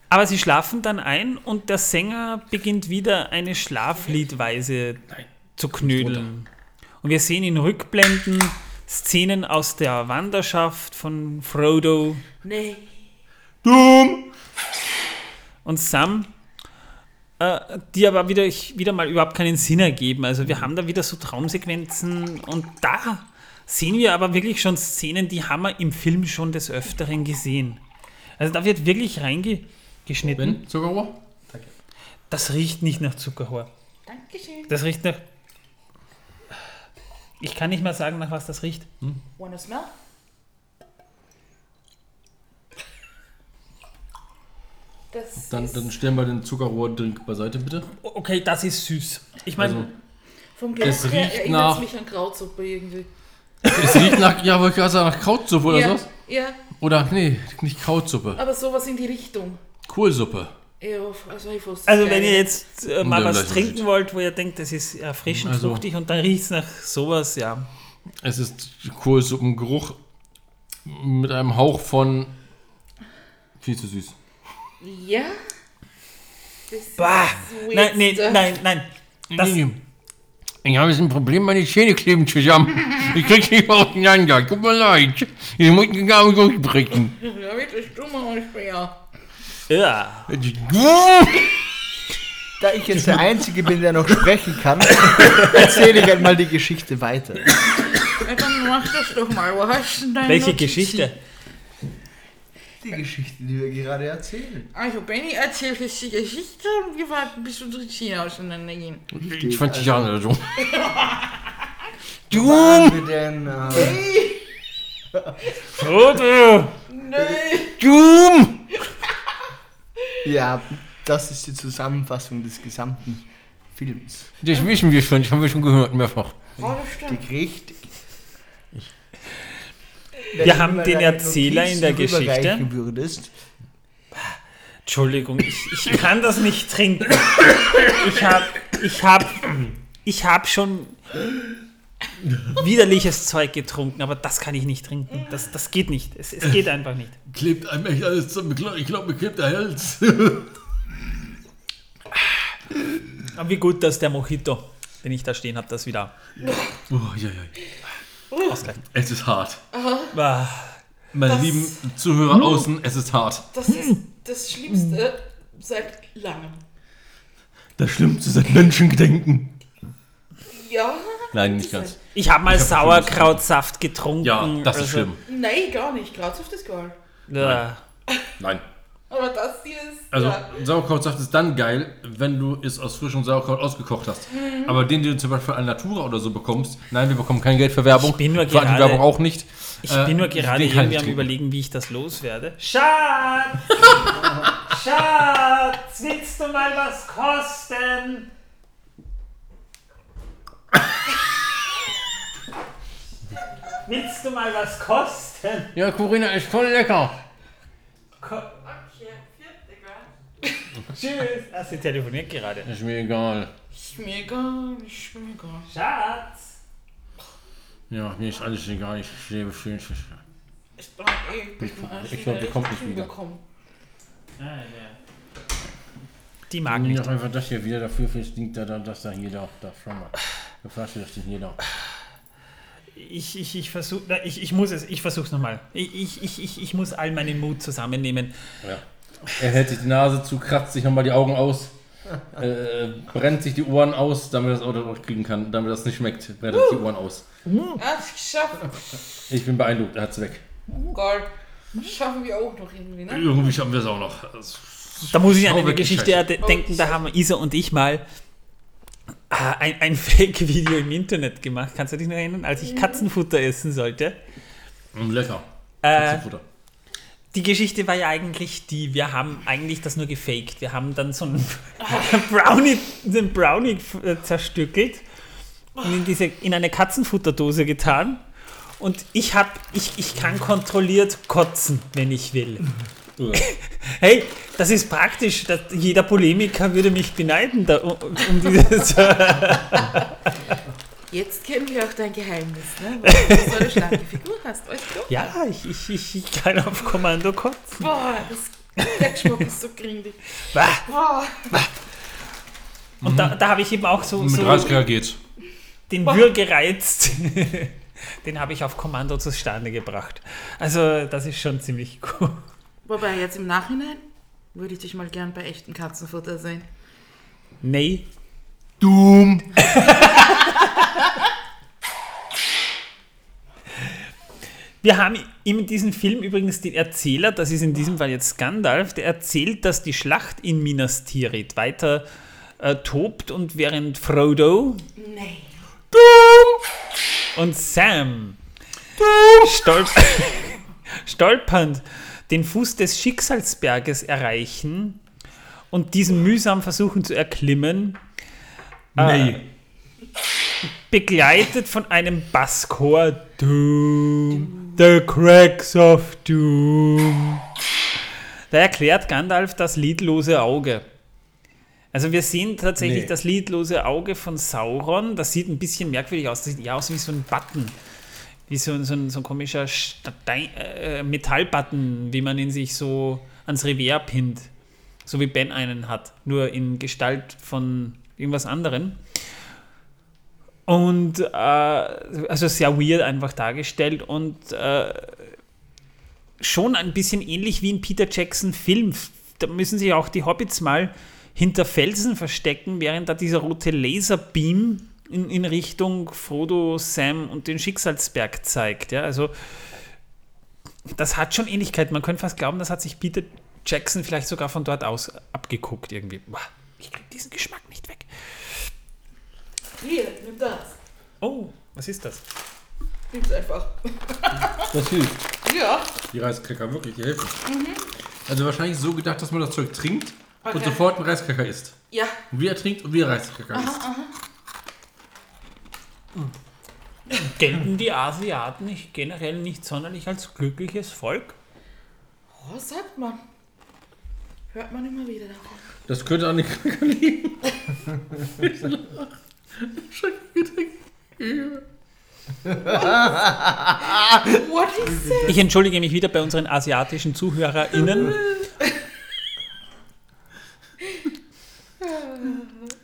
Aber sie schlafen dann ein und der Sänger beginnt wieder eine Schlafliedweise Nein. zu knödeln. Und wir sehen in Rückblenden Szenen aus der Wanderschaft von Frodo Nee. Dumm! und Sam, äh, die aber wieder, wieder mal überhaupt keinen Sinn ergeben. Also wir haben da wieder so Traumsequenzen und da sehen wir aber wirklich schon Szenen, die haben wir im Film schon des Öfteren gesehen. Also da wird wirklich reingeschnitten. Ben, Zuckerrohr? Das riecht nicht nach Zuckerrohr. Dankeschön. Das riecht nach. Ich kann nicht mal sagen, nach was das riecht. Wanna smell? Das Dann, dann stellen wir den Zuckerrohr-Drink beiseite, bitte. Okay, das ist süß. Ich meine, Also, vom es Geruch her riecht erinnert nach- mich an Krautsuppe irgendwie. es riecht nach, ja, wollte ich sagen, nach Krautsuppe oder ja, sowas? ja, Oder, nee, nicht Krautsuppe. aber sowas in die Richtung. Kohlsuppe. Ja, also ich fast also wenn ihr jetzt äh, mal was trinken Unterschied. wollt, wo ihr denkt, das ist erfrischend Also- fruchtig und dann riecht es nach sowas, ja. Es ist Kohlsuppengeruch mit einem Hauch von viel zu süß. Ja? Bah! Nein, nee, stuff. nein, nein. Das, Ich habe jetzt ein Problem, meine Zähne kleben zusammen. Ich krieg's nicht mehr auseinander. Tut mir leid. Ich muss die Gabel durchbrechen. Ja, bitte, stumm mal schwer. ja. Da ich jetzt der Einzige bin, der noch sprechen kann, erzähle ich halt mal die Geschichte weiter. Ja, dann mach das doch mal. Wo hast du denn deine Welche Notizen? Geschichte? Die Geschichte, die wir gerade erzählen. Also, Benny erzählt jetzt die Geschichte und wir warten, bis unsere Zähne auseinandergehen. 20 Jahre oder so. (laughs) Wo waren wir denn? Äh, (laughs) Frodo! Doom! ja, das ist die Zusammenfassung des gesamten Films. Das wissen wir schon, das haben wir schon gehört, mehrfach. Oh, das stimmt. Richtig. Wir haben den Erzähler in der Geschichte. Würdest, Entschuldigung, ich, ich kann das nicht trinken. Ich habe ich hab, ich hab schon widerliches Zeug getrunken, aber das kann ich nicht trinken. Das, das geht nicht. Es, es geht einfach nicht. Klebt einem echt alles zusammen. Ich glaube, mir klebt der Hals. Aber wie gut, dass der Mojito, den ich da stehen habe, das wieder Oh, ja, ja. Ausgleicht. Es ist hart. Ah, Meine Das- lieben Zuhörer außen, es ist hart. Das ist das Schlimmste seit langem. Das Schlimmste seit Menschengedenken. Ja? Nein, nicht ganz. Ich habe mal Ich hab Sauerkrautsaft getrunken. Ja, das ist also, schlimm. Nein, gar nicht. Krautsaft ist geil. Ja. Nein. Aber das hier ist. Also, ja. Sauerkrautsaft ist dann geil, wenn du es aus frischem Sauerkraut ausgekocht hast. Aber den, den du zum Beispiel an Natura oder so bekommst, nein, wir bekommen kein Geld für Werbung. Ich bin nur gerade- Werbung auch nicht. Ich Äh, bin nur gerade irgendwie ich am überlegen, wie ich das loswerde. Schatz! (laughs) Schatz, willst du mal was kosten? (laughs) Willst du mal was kosten? Ja, Corinna ist voll lecker. Ko Tschüss. Ah, sie telefoniert gerade. Ist mir egal. Ist mir egal, ist mir egal. Schatz. Ja, mir ist alles egal. Ich lebe schön. Ich bin eh, ich Ich- ich glaub, die kommt nicht wieder. Ah, ja. Die mag nicht. doch einfach das hier wieder dafür, da, dass da hier da, da schau mal. Die Flasche, das steht da. Ich, ich, ich versuche, ich, ich muss es, ich versuch's nochmal. Ich, ich, ich, ich, ich muss all meinen Mut zusammennehmen. Ja. Er hält sich die Nase zu, kratzt sich nochmal die Augen aus, äh, brennt sich die Ohren aus, damit er das Auto noch kriegen kann. Damit das nicht schmeckt, brennt sich die Ohren aus. Geschafft. Ich bin beeindruckt, er hat's weg. Das schaffen wir auch noch irgendwie, ne? Irgendwie schaffen wir es auch noch. Das- Da muss ich an eine Geschichte scheiße. de- denken, da haben Isa und ich mal ah, ein, ein (laughs) Fake-Video im Internet gemacht. Kannst du dich noch erinnern, als ich Katzenfutter essen sollte? Mm, Lecker. Äh, Katzenfutter. Die Geschichte war ja eigentlich die, wir haben eigentlich das nur gefaked. Wir haben dann so einen (laughs) Brownie, den Brownie äh, zerstückelt und in, diese, in eine Katzenfutterdose getan. Und ich hab, ich, ich kann kontrolliert kotzen, wenn ich will. Ja. (laughs) Hey, das ist praktisch. Das, jeder Polemiker würde mich beneiden, da, um, um dieses. (laughs) Jetzt kennen wir auch dein Geheimnis, ne? Weil du so eine schlanke Figur hast. Weißt du? ja, ich, ich, ich, kann auf Kommando kotzen. Boah, das, der Geschmack ist so grindig. Bah. Boah. Und da, da habe ich eben auch so, Mit so 30 Grad geht's. den Würgereiz, (laughs) den habe ich auf Kommando zustande gebracht. Also, das ist schon ziemlich cool. Wobei, jetzt im Nachhinein würde ich dich mal gern bei echten Katzenfutter sehen. Nee. Doom. (laughs) Wir haben in diesem Film übrigens den Erzähler, das ist in diesem Fall jetzt Gandalf, der erzählt, dass die Schlacht in Minas Tirith weiter äh, tobt und während Frodo Nee. und Sam stolp (laughs) stolpernd den Fuß des Schicksalsberges erreichen und diesen mühsam versuchen zu erklimmen, Nee. begleitet von einem Basschor Doom, the cracks of Doom. Da erklärt Gandalf das lidlose Auge. Also wir sehen tatsächlich Nee. das lidlose Auge von Sauron. Das sieht ein bisschen merkwürdig aus. Das sieht ja aus wie so ein Button. Wie so, ein- so, ein, so ein komischer Stein, äh, Metallbutton, wie man ihn sich so ans Revier pinnt. So wie Ben einen hat. Nur in Gestalt von irgendwas anderem. Und äh, also sehr weird einfach dargestellt und äh, schon ein bisschen ähnlich wie in Peter Jackson Film. Da müssen sich auch die Hobbits mal hinter Felsen verstecken, während da dieser rote Laserbeam in, in Richtung Frodo, Sam und den Schicksalsberg zeigt. Ja, also das hat schon Ähnlichkeit. Man könnte fast glauben, das hat sich Peter Jackson vielleicht sogar von dort aus abgeguckt irgendwie. Boah, ich krieg diesen Geschmack. Hier, nimm das. Oh, was ist das? Nimm's einfach. Das hilft. Ja. Die Reiskräcker, wirklich, die helfen. Also wahrscheinlich so gedacht, dass man das Zeug trinkt und Okay. sofort einen Reiskräcker isst. Ja. Und wie er trinkt und wie er Reiskräcker isst. Gelten die Asiaten nicht generell nicht sonderlich als glückliches Volk? Oh, sagt man. Hört man immer wieder davon. Das könnte an den Kräcker liegen. (laughs) (laughs) (laughs) What is it? Ich entschuldige mich wieder bei unseren asiatischen ZuhörerInnen.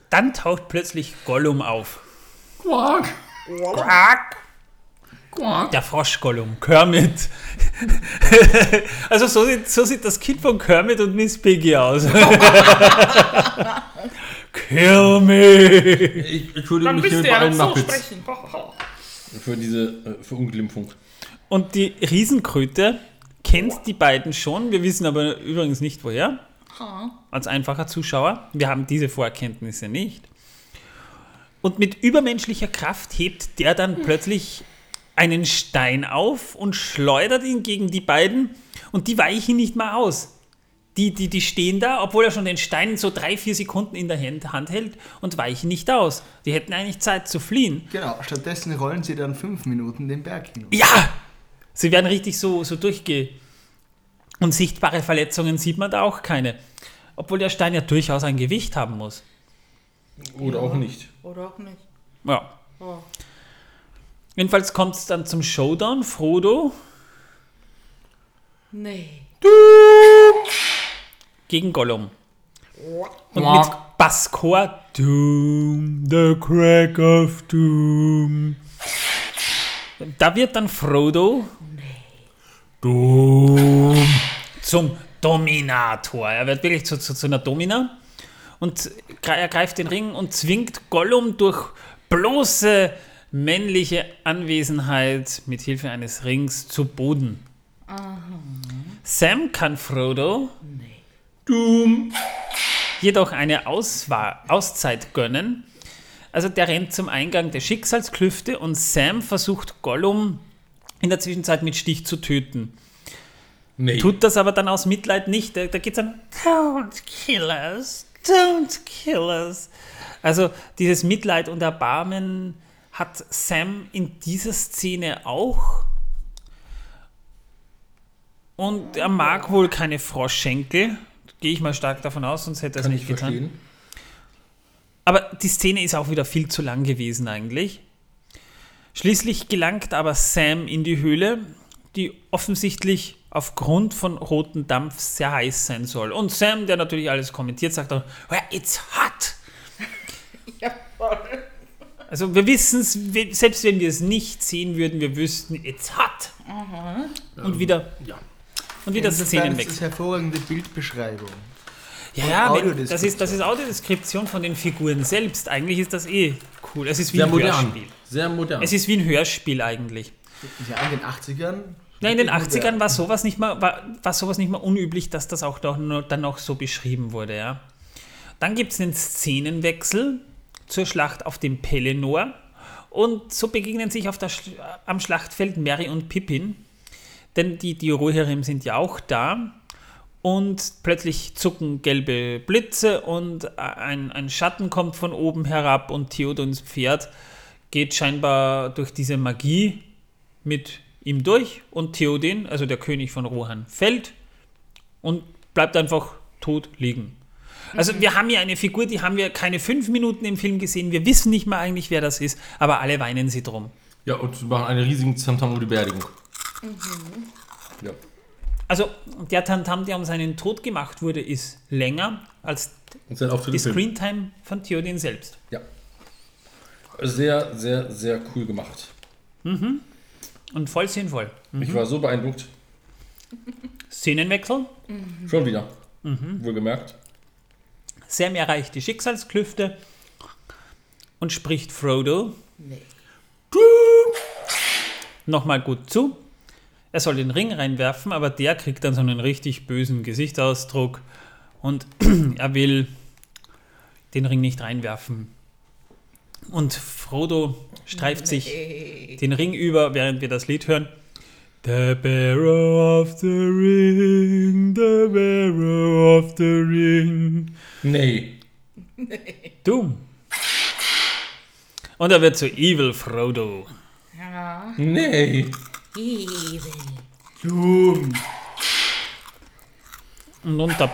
Dann taucht plötzlich Gollum auf. Quark. Quack. Quark. Der Frosch-Gollum, Kermit. (laughs) also so sieht, so sieht das Kind von Kermit und Miss Piggy aus. Kermit. Ich entschuldige mich hier bei allen Muppets für diese äh, Verunglimpfung. Und die Riesenkröte kennt die beiden schon. Wir wissen aber übrigens nicht woher. Als einfacher Zuschauer. Wir haben diese Vorkenntnisse nicht. Und mit übermenschlicher Kraft hebt der dann plötzlich einen Stein auf und schleudert ihn gegen die beiden. Und die weichen nicht mal aus. Die, die, die stehen da, obwohl er schon den Stein so drei, vier Sekunden in der Hand, hält und weichen nicht aus. Die hätten eigentlich Zeit zu fliehen. Genau, stattdessen rollen sie dann fünf Minuten den Berg hinunter. Ja! Sie werden richtig so, so durchge... Und sichtbare Verletzungen sieht man da auch keine. Obwohl der Stein ja durchaus ein Gewicht haben muss. Oder auch nicht. Oder auch nicht. Ja. Oh. Jedenfalls kommt es dann zum Showdown. Frodo Nee. Gegen Gollum. Und Quack. mit Basschor. Doom, the crack of doom. Da wird dann Frodo Dumm. zum Dominator. Er wird wirklich zu, zu, zu einer Domina und er greift den Ring und zwingt Gollum durch bloße männliche Anwesenheit mit Hilfe eines Rings zu Boden. Sam kann Frodo Dumm. jedoch eine Auswa Auszeit gönnen. Also der rennt zum Eingang der Schicksalsklüfte und Sam versucht Gollum in der Zwischenzeit mit Stich zu töten. Nee. Tut das aber dann aus Mitleid nicht. Da, da geht es dann, don't kill us, don't kill us. Also dieses Mitleid und Erbarmen hat Sam in dieser Szene auch. Und er mag wohl keine Froschschenkel. Gehe ich mal stark davon aus, sonst hätte er es nicht ich getan. verstehen. Aber die Szene ist auch wieder viel zu lang gewesen eigentlich. Schließlich gelangt aber Sam in die Höhle, die offensichtlich aufgrund von rotem Dampf sehr heiß sein soll. Und Sam, der natürlich alles kommentiert, sagt dann, "Well, it's hot. (laughs) Ja, voll. Also wir wissen es, selbst wenn wir es nicht sehen würden, wir wüssten, it's hot. Und wieder, Ja. Und wieder ist Szenenwechsel. das hervorragende Bildbeschreibung. Ja, ja, das ist, das ist Audiodeskription von den Figuren selbst. Eigentlich ist das eh cool. Es ist wie Sehr ein modern. Hörspiel. Sehr modern. Es ist wie ein Hörspiel eigentlich. Ja, in den 80ern. Ja, in den wirklich 80ern modern. war sowas nicht mal, war, war sowas nicht mal unüblich, dass das auch doch nur, dann noch so beschrieben wurde, ja. Dann gibt es einen Szenenwechsel zur Schlacht auf dem Pelennor und so begegnen sich auf der am Schlachtfeld Merry und Pippin, denn die, die Rohirrim sind ja auch da und plötzlich zucken gelbe Blitze und ein, ein Schatten kommt von oben herab und Theodons Pferd geht scheinbar durch diese Magie mit ihm durch und Theoden, also der König von Rohan, fällt und bleibt einfach tot liegen. Also wir haben hier eine Figur, die haben wir keine fünf Minuten im Film gesehen. Wir wissen nicht mal eigentlich, wer das ist, aber alle weinen sie drum. ja, und machen einen riesigen Zamtam um die Beerdigung. Ja. Also der Tantam, der um seinen Tod gemacht wurde, ist länger als die. Screentime von Theoden selbst. Ja. Sehr, sehr, sehr cool gemacht. Und voll sinnvoll. Ich war so beeindruckt. Szenenwechsel. Schon wieder. Wohlgemerkt. Sam erreicht die Schicksalsklüfte und spricht Frodo Nee. nochmal gut zu. Er soll den Ring reinwerfen, aber der kriegt dann so einen richtig bösen Gesichtsausdruck und (clears throat) er will den Ring nicht reinwerfen. Und Frodo streift sich Hey. den Ring über, während wir das Lied hören. The bearer of the ring, the bearer of the ring. Nee. Doom. Und er wird zu Evil Frodo. Ja. Nee. Evil. Dumm. Und unter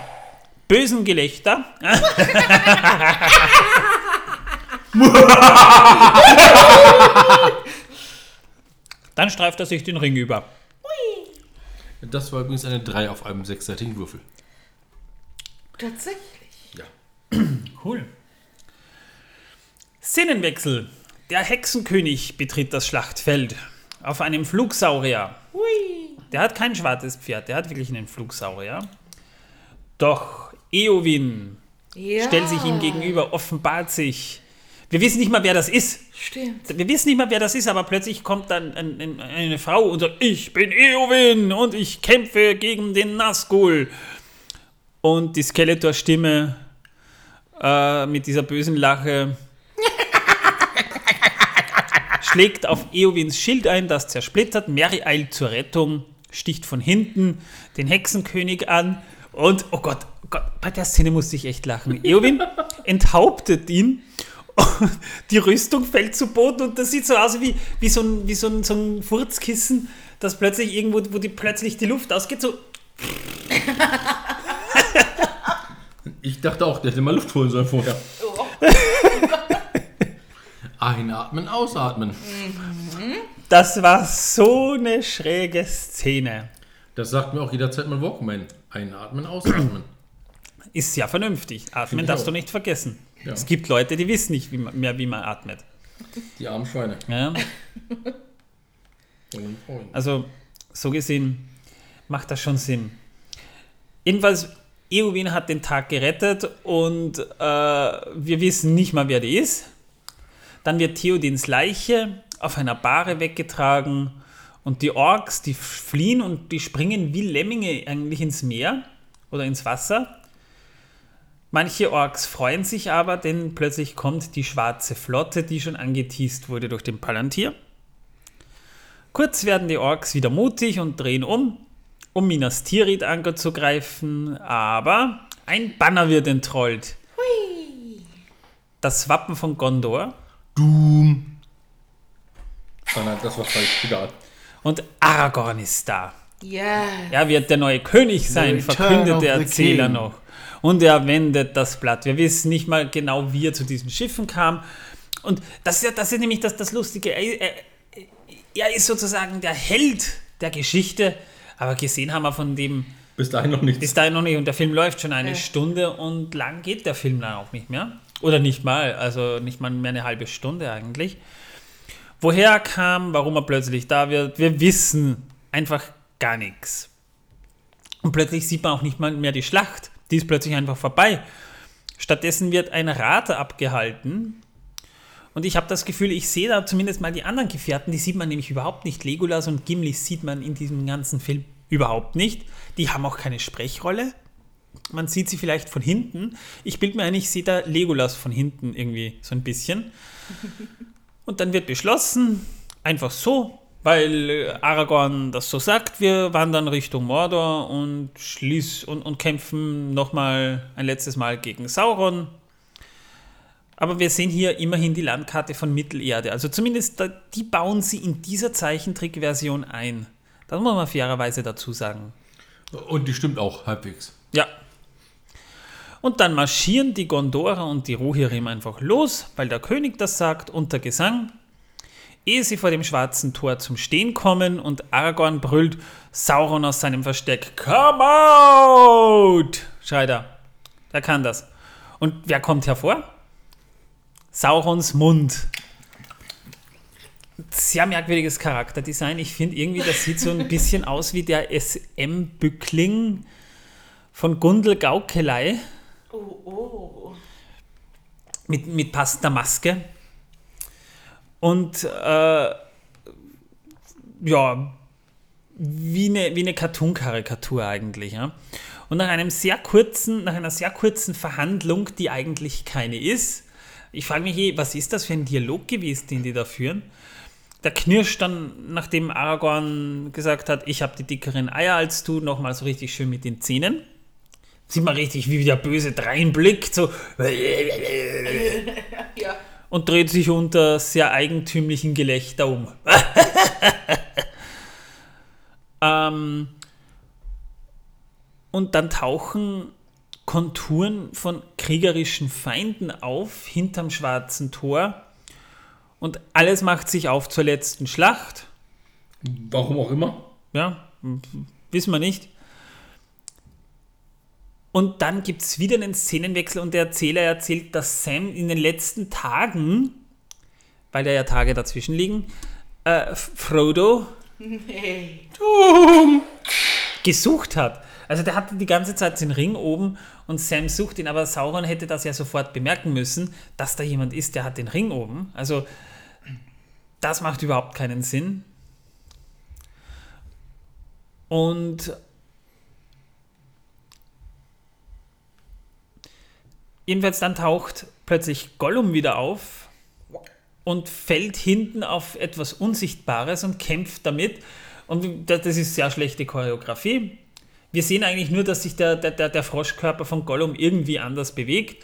bösen Gelächter (laughs) dann streift er sich den Ring über. Das war übrigens eine 3 auf einem sechsseitigen Würfel. Tatsächlich. Ja. Cool. Szenenwechsel. Der Hexenkönig betritt das Schlachtfeld auf einem Flugsaurier. Der hat kein schwarzes Pferd, der hat wirklich einen Flugsaurier. Doch Eowyn Ja. stellt sich ihm gegenüber, offenbart sich. Wir wissen nicht mal, wer das ist. Stimmt. Wir wissen nicht mal, wer das ist, aber plötzlich kommt dann ein, ein, eine Frau und sagt, ich bin Eowyn und ich kämpfe gegen den Nazgul. Und die Skeletor-Stimme äh, mit dieser bösen Lache schlägt auf Eowyns Schild ein, das zersplittert. Mary eilt zur Rettung, sticht von hinten den Hexenkönig an Und, oh Gott, oh Gott, bei der Szene musste ich echt lachen. (laughs) Eowyn enthauptet ihn. und (laughs) Die Rüstung fällt zu Boden und das sieht so aus wie, wie, so, ein, wie so, ein, so ein Furzkissen, das plötzlich irgendwo, wo die, plötzlich die Luft ausgeht, so Ich dachte auch, der hätte mal Luft holen sollen vorher. Einatmen, ausatmen. Das war so eine schräge Szene. Das sagt mir auch jederzeit mein Walkman. Einatmen, ausatmen. Ist ja vernünftig. Atmen Finde ich darfst du nicht vergessen. Ja. Es gibt Leute, die wissen nicht wie man, mehr, wie man atmet. Die armen Schweine. Ja? (laughs) Also, so gesehen macht das schon Sinn. Jedenfalls, Eowyn hat den Tag gerettet und äh, wir wissen nicht mal, wer die ist. Dann wird Theodins Leiche auf einer Bahre weggetragen und die Orks, die fliehen und die springen wie Lemminge eigentlich ins Meer oder ins Wasser. Manche Orks freuen sich aber, denn plötzlich kommt die schwarze Flotte, die schon angeteased wurde durch den Palantir. Kurz werden die Orks wieder mutig und drehen um, um Minas Tirith anzugreifen, aber ein Banner wird entrollt. Das Wappen von Gondor Doom. Oh nein, das war falsch. Egal. und Aragorn ist da. Ja. Er wird der neue König sein, verkündet der Erzähler King. noch. Und er wendet das Blatt. Wir wissen nicht mal genau, wie er zu diesen Schiffen kam. Und das ist ja, das ist nämlich das, das Lustige. Er, er, er ist sozusagen der Held der Geschichte, aber gesehen haben wir von dem Bis dahin noch nichts. bis dahin noch nicht. Und der Film läuft schon eine Ja. Stunde und lang geht der Film dann auch nicht mehr. Oder nicht mal, also nicht mal mehr eine halbe Stunde eigentlich. Woher er kam, warum er plötzlich da wird, wir wissen einfach gar nichts. Und plötzlich sieht man auch nicht mal mehr die Schlacht. Die ist plötzlich einfach vorbei. Stattdessen wird ein Rat abgehalten. Und ich habe das Gefühl, ich sehe da zumindest mal die anderen Gefährten, die sieht man nämlich überhaupt nicht. Legolas und Gimli sieht man in diesem ganzen Film überhaupt nicht. Die haben auch keine Sprechrolle. Man sieht sie vielleicht von hinten. Ich bilde mir ein, ich sehe da Legolas von hinten irgendwie so ein bisschen. (laughs) Und dann wird beschlossen, einfach so, weil äh, Aragorn das so sagt, wir wandern Richtung Mordor und, schließ und, und kämpfen nochmal ein letztes Mal gegen Sauron. Aber wir sehen hier immerhin die Landkarte von Mittelerde. Also zumindest da, die bauen sie in dieser Zeichentrickversion ein. Das muss man fairerweise dazu sagen. Und die stimmt auch halbwegs. Ja. Und dann marschieren die Gondorer und die Rohirrim einfach los, weil der König das sagt, unter Gesang. Ehe sie vor dem schwarzen Tor zum Stehen kommen und Aragorn brüllt Sauron aus seinem Versteck. Come out! schreit er. Er kann das. Und wer kommt hervor? Saurons Mund. Sehr merkwürdiges Charakterdesign. Ich finde irgendwie, das sieht so ein bisschen aus wie der SM-Bückling von Gundel Gaukelei Oh, oh. mit, mit passender Maske. Und äh, ja, wie eine, wie eine Cartoon-Karikatur eigentlich. Ja? Und nach einem sehr kurzen, nach einer sehr kurzen Verhandlung, die eigentlich keine ist, ich frage mich eh, was ist das für ein Dialog gewesen, den die da führen? Da knirscht dann, nachdem Aragorn gesagt hat, ich habe die dickeren Eier als du, nochmal so richtig schön mit den Zähnen. Sieht man richtig, wie der Böse dreinblickt, so (laughs) Ja. und dreht sich unter sehr eigentümlichen Gelächter um. (laughs) ähm, und dann tauchen Konturen von kriegerischen Feinden auf hinterm schwarzen Tor und alles macht sich auf zur letzten Schlacht. Warum auch immer. Ja, wissen wir nicht. Und dann gibt es wieder einen Szenenwechsel und der Erzähler erzählt, dass Sam in den letzten Tagen, weil da ja Tage dazwischen liegen, äh, Frodo Hey. gesucht hat. Also der hatte die ganze Zeit den Ring oben und Sam sucht ihn, aber Sauron hätte das ja sofort bemerken müssen, dass da jemand ist, der hat den Ring oben. Also das macht überhaupt keinen Sinn. Und jedenfalls dann taucht plötzlich Gollum wieder auf und fällt hinten auf etwas Unsichtbares und kämpft damit. Und das ist sehr schlechte Choreografie. wir sehen eigentlich nur, dass sich der, der, der, der Froschkörper von Gollum irgendwie anders bewegt.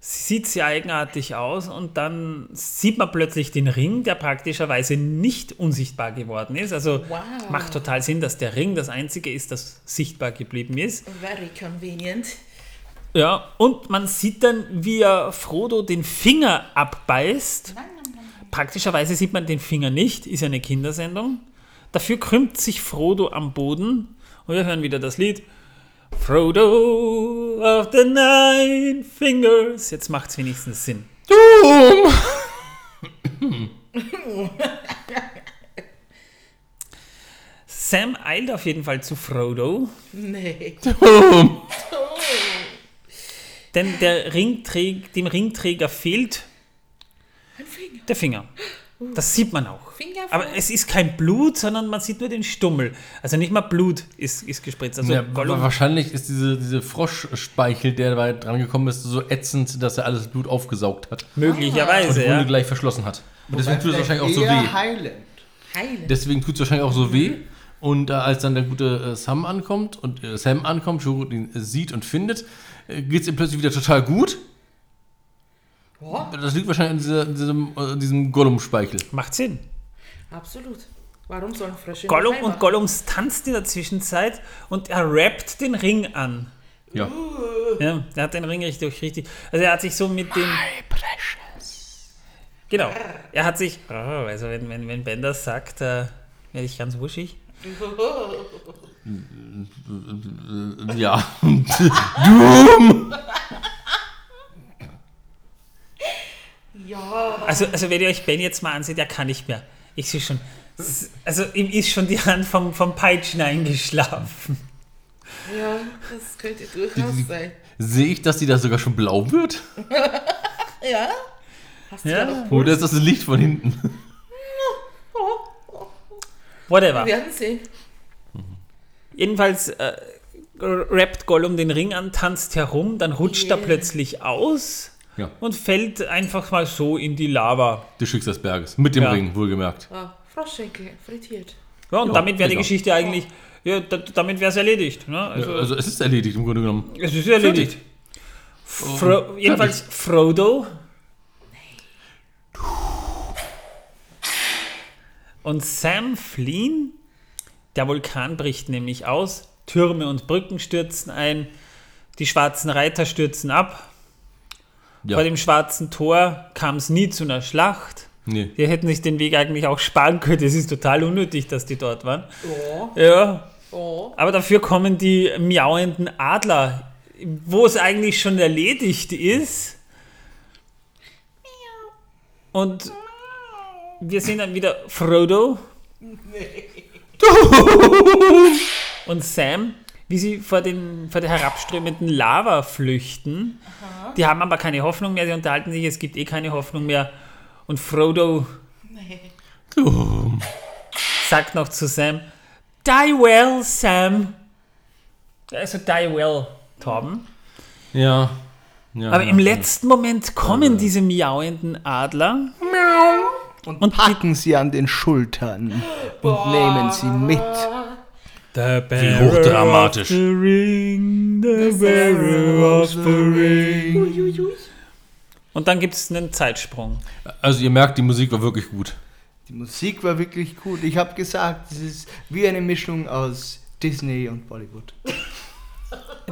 Sieht sehr eigenartig aus und dann sieht man plötzlich den Ring, der praktischerweise nicht unsichtbar geworden ist. Also Wow. macht total Sinn, dass der Ring das einzige ist, das sichtbar geblieben ist. Very convenient. Ja, und man sieht dann, wie er Frodo den Finger abbeißt. Praktischerweise sieht man den Finger nicht, ist ja eine Kindersendung. Dafür krümmt sich Frodo am Boden und wir hören wieder das Lied. Frodo of the Nine Fingers. Jetzt macht es wenigstens Sinn. Sam eilt auf jeden Fall zu Frodo. Nee. (laughs) Denn der Ringträg, dem Ringträger fehlt Finger. der Finger. Das sieht man auch. Finger Aber es ist kein Blut, sondern man sieht nur den Stummel. Also nicht mal Blut ist, ist gespritzt. Also Ja, wahrscheinlich ist diese, diese Froschspeichel, der da dran gekommen ist, so ätzend, dass er alles Blut aufgesaugt hat. Und möglicherweise, die Wunde ja. gleich verschlossen hat. Und deswegen tut es wahrscheinlich auch so weh. heilend. Heilen. Deswegen tut es wahrscheinlich auch so weh. Und äh, als dann der gute äh, Sam ankommt und äh, Sam ankommt, Shuro ihn äh, sieht und findet, geht es ihm plötzlich wieder total gut. Das liegt wahrscheinlich an dieser, diesem, diesem Gollum-Speichel. Macht Sinn. Absolut. Warum sollen Frösche Gollum und? Gollums tanzt in der Zwischenzeit und er rappt den Ring an. Ja. Ja, er hat den Ring richtig, richtig. Also er hat sich so mit dem. Genau. Er hat sich. Oh, also wenn, wenn, wenn Ben das sagt, äh, werde ich ganz wuschig. (laughs) Ja. Ja. Also, also wenn ihr euch Ben jetzt mal ansieht, er kann nicht mehr. Ich sehe schon. Also ihm ist schon die Hand vom, vom Peitschen eingeschlafen. Ja, das könnte durchaus sein. Sehe ich, dass die da sogar schon blau wird? (laughs) Ja? Hast du Ja. da noch Oder ist das das Licht von hinten? (laughs) Whatever. Wir werden sehen. Jedenfalls äh, rappt Gollum den Ring an, tanzt herum, dann rutscht er Yeah. plötzlich aus Ja. und fällt einfach mal so in die Lava. Des Schicksalsberges. Mit dem Ja. Ring, wohlgemerkt. Ah, Froschschenkel, frittiert. Ja, und Ja, damit wäre die. Geschichte eigentlich, ja, da, damit wäre es erledigt. Ne? Also, Also, es ist erledigt im Grunde genommen. es ist erledigt. Fro jedenfalls Frodo und Sam fliehen. Der Vulkan bricht nämlich aus. Türme und Brücken stürzen ein. Die schwarzen Reiter stürzen ab. Ja. Vor dem schwarzen Tor kam es nie zu einer Schlacht. Nee. Die hätten sich den Weg eigentlich auch sparen können. Es ist total unnötig, dass die dort waren. Ja. Ja, Oh. aber dafür kommen die miauenden Adler, wo es eigentlich schon erledigt ist. Und wir sehen dann wieder Frodo (laughs) und Sam, wie sie vor, den, vor der herabströmenden Lava flüchten. Die haben aber keine Hoffnung mehr, sie unterhalten sich, es gibt eh keine Hoffnung mehr. Und Frodo sagt noch zu Sam, Die well, Sam. Also die well, Torben. Ja. ja Aber ja. im letzten Moment kommen diese miauenden Adler. Und, Und packen sie an den Schultern und nehmen sie mit. Wie hochdramatisch. The ring, the bearer of the ring. Und dann gibt es einen Zeitsprung. Also ihr merkt, die Musik war wirklich gut. Die Musik war wirklich gut. Ich habe gesagt, es ist wie eine Mischung aus Disney und Bollywood.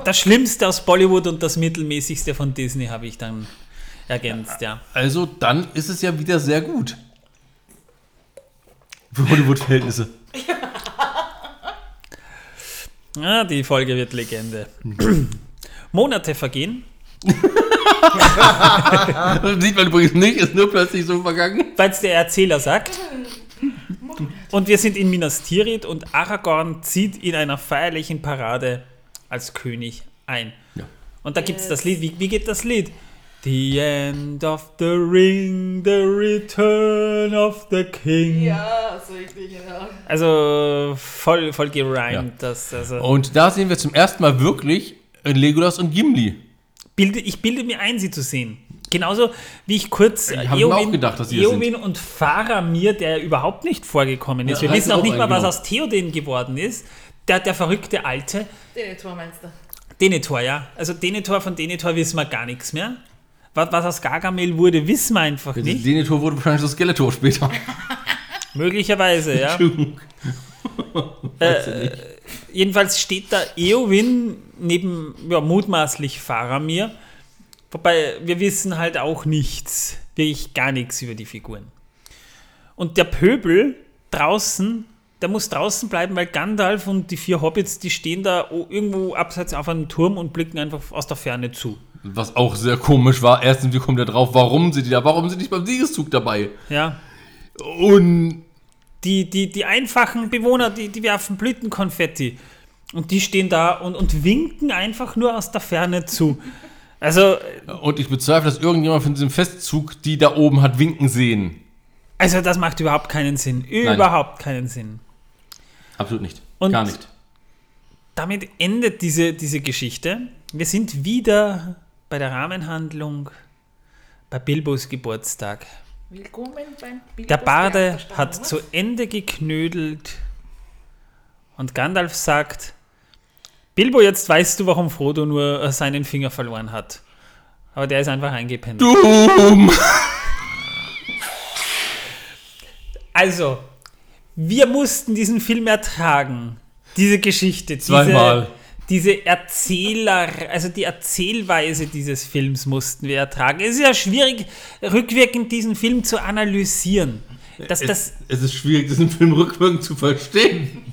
Das Schlimmste aus Bollywood und das Mittelmäßigste von Disney habe ich dann ergänzt, ja. Also dann ist es ja wieder sehr gut. Für Hollywood-Verhältnisse. (laughs) Ah, die Folge wird Legende. (laughs) Monate vergehen, (laughs) Das sieht man übrigens nicht, ist nur plötzlich so vergangen. weil es der Erzähler sagt. Und wir sind in Minas Tirith und Aragorn zieht in einer feierlichen Parade als König ein. Ja. Und da gibt es das Lied. Wie, wie geht das Lied? The end of the ring, the return of the king. Ja, so richtig, genau. Also voll, voll gerimt. Ja. Das, also, Und da sehen wir zum ersten Mal wirklich Legolas und Gimli. bilde, ich bilde mir ein, sie zu sehen. Genauso wie ich kurz Ich äh, auch gedacht, dass Eowyn und Faramir, der überhaupt nicht vorgekommen ist. Ja, Wir wissen auch nicht mal, was aus Theoden geworden ist. Der, der verrückte Alte. Den Tor meinst du? Denethor, ja. Also Denethor, von Denethor wissen wir gar nichts mehr. Was, was aus Gargamel wurde, wissen wir einfach nicht. Denethor wurde wahrscheinlich so Skeletor später. (laughs) Möglicherweise, ja. (laughs) Äh, jedenfalls steht da Eowyn neben ja, mutmaßlich Faramir. Wobei wir wissen halt auch nichts, wirklich gar nichts über die Figuren. Und der Pöbel draußen, der muss draußen bleiben, weil Gandalf und die vier Hobbits, die stehen da irgendwo abseits auf einem Turm und blicken einfach aus der Ferne zu. Was auch sehr komisch war. Erstens, wie kommt er drauf? Warum sind die da? Warum sind die nicht beim Siegeszug dabei? Ja. Und Die, die, die einfachen Bewohner, die, die werfen Blütenkonfetti. Und die stehen da und, und winken einfach nur aus der Ferne zu. Also, Und ich bezweifle, dass irgendjemand von diesem Festzug die da oben hat winken sehen. also das macht überhaupt keinen Sinn. Überhaupt keinen Sinn. Absolut nicht. Und- Gar nicht. Damit endet diese, diese Geschichte. Wir sind wieder bei der Rahmenhandlung bei Bilbos Geburtstag. Willkommen beim Bilbos Der Barde hat zu Ende geknödelt und Gandalf sagt, Bilbo, jetzt weißt du, warum Frodo nur äh, seinen Finger verloren hat. Aber der ist einfach eingepennt. Dumm! Also, wir mussten diesen Film ertragen. Diese Geschichte. Diese, Zweimal. Diese Erzähler, also die Erzählweise dieses Films mussten wir ertragen. Es ist ja schwierig, rückwirkend diesen Film zu analysieren. Das, das, Es, es ist schwierig, diesen Film rückwirkend zu verstehen.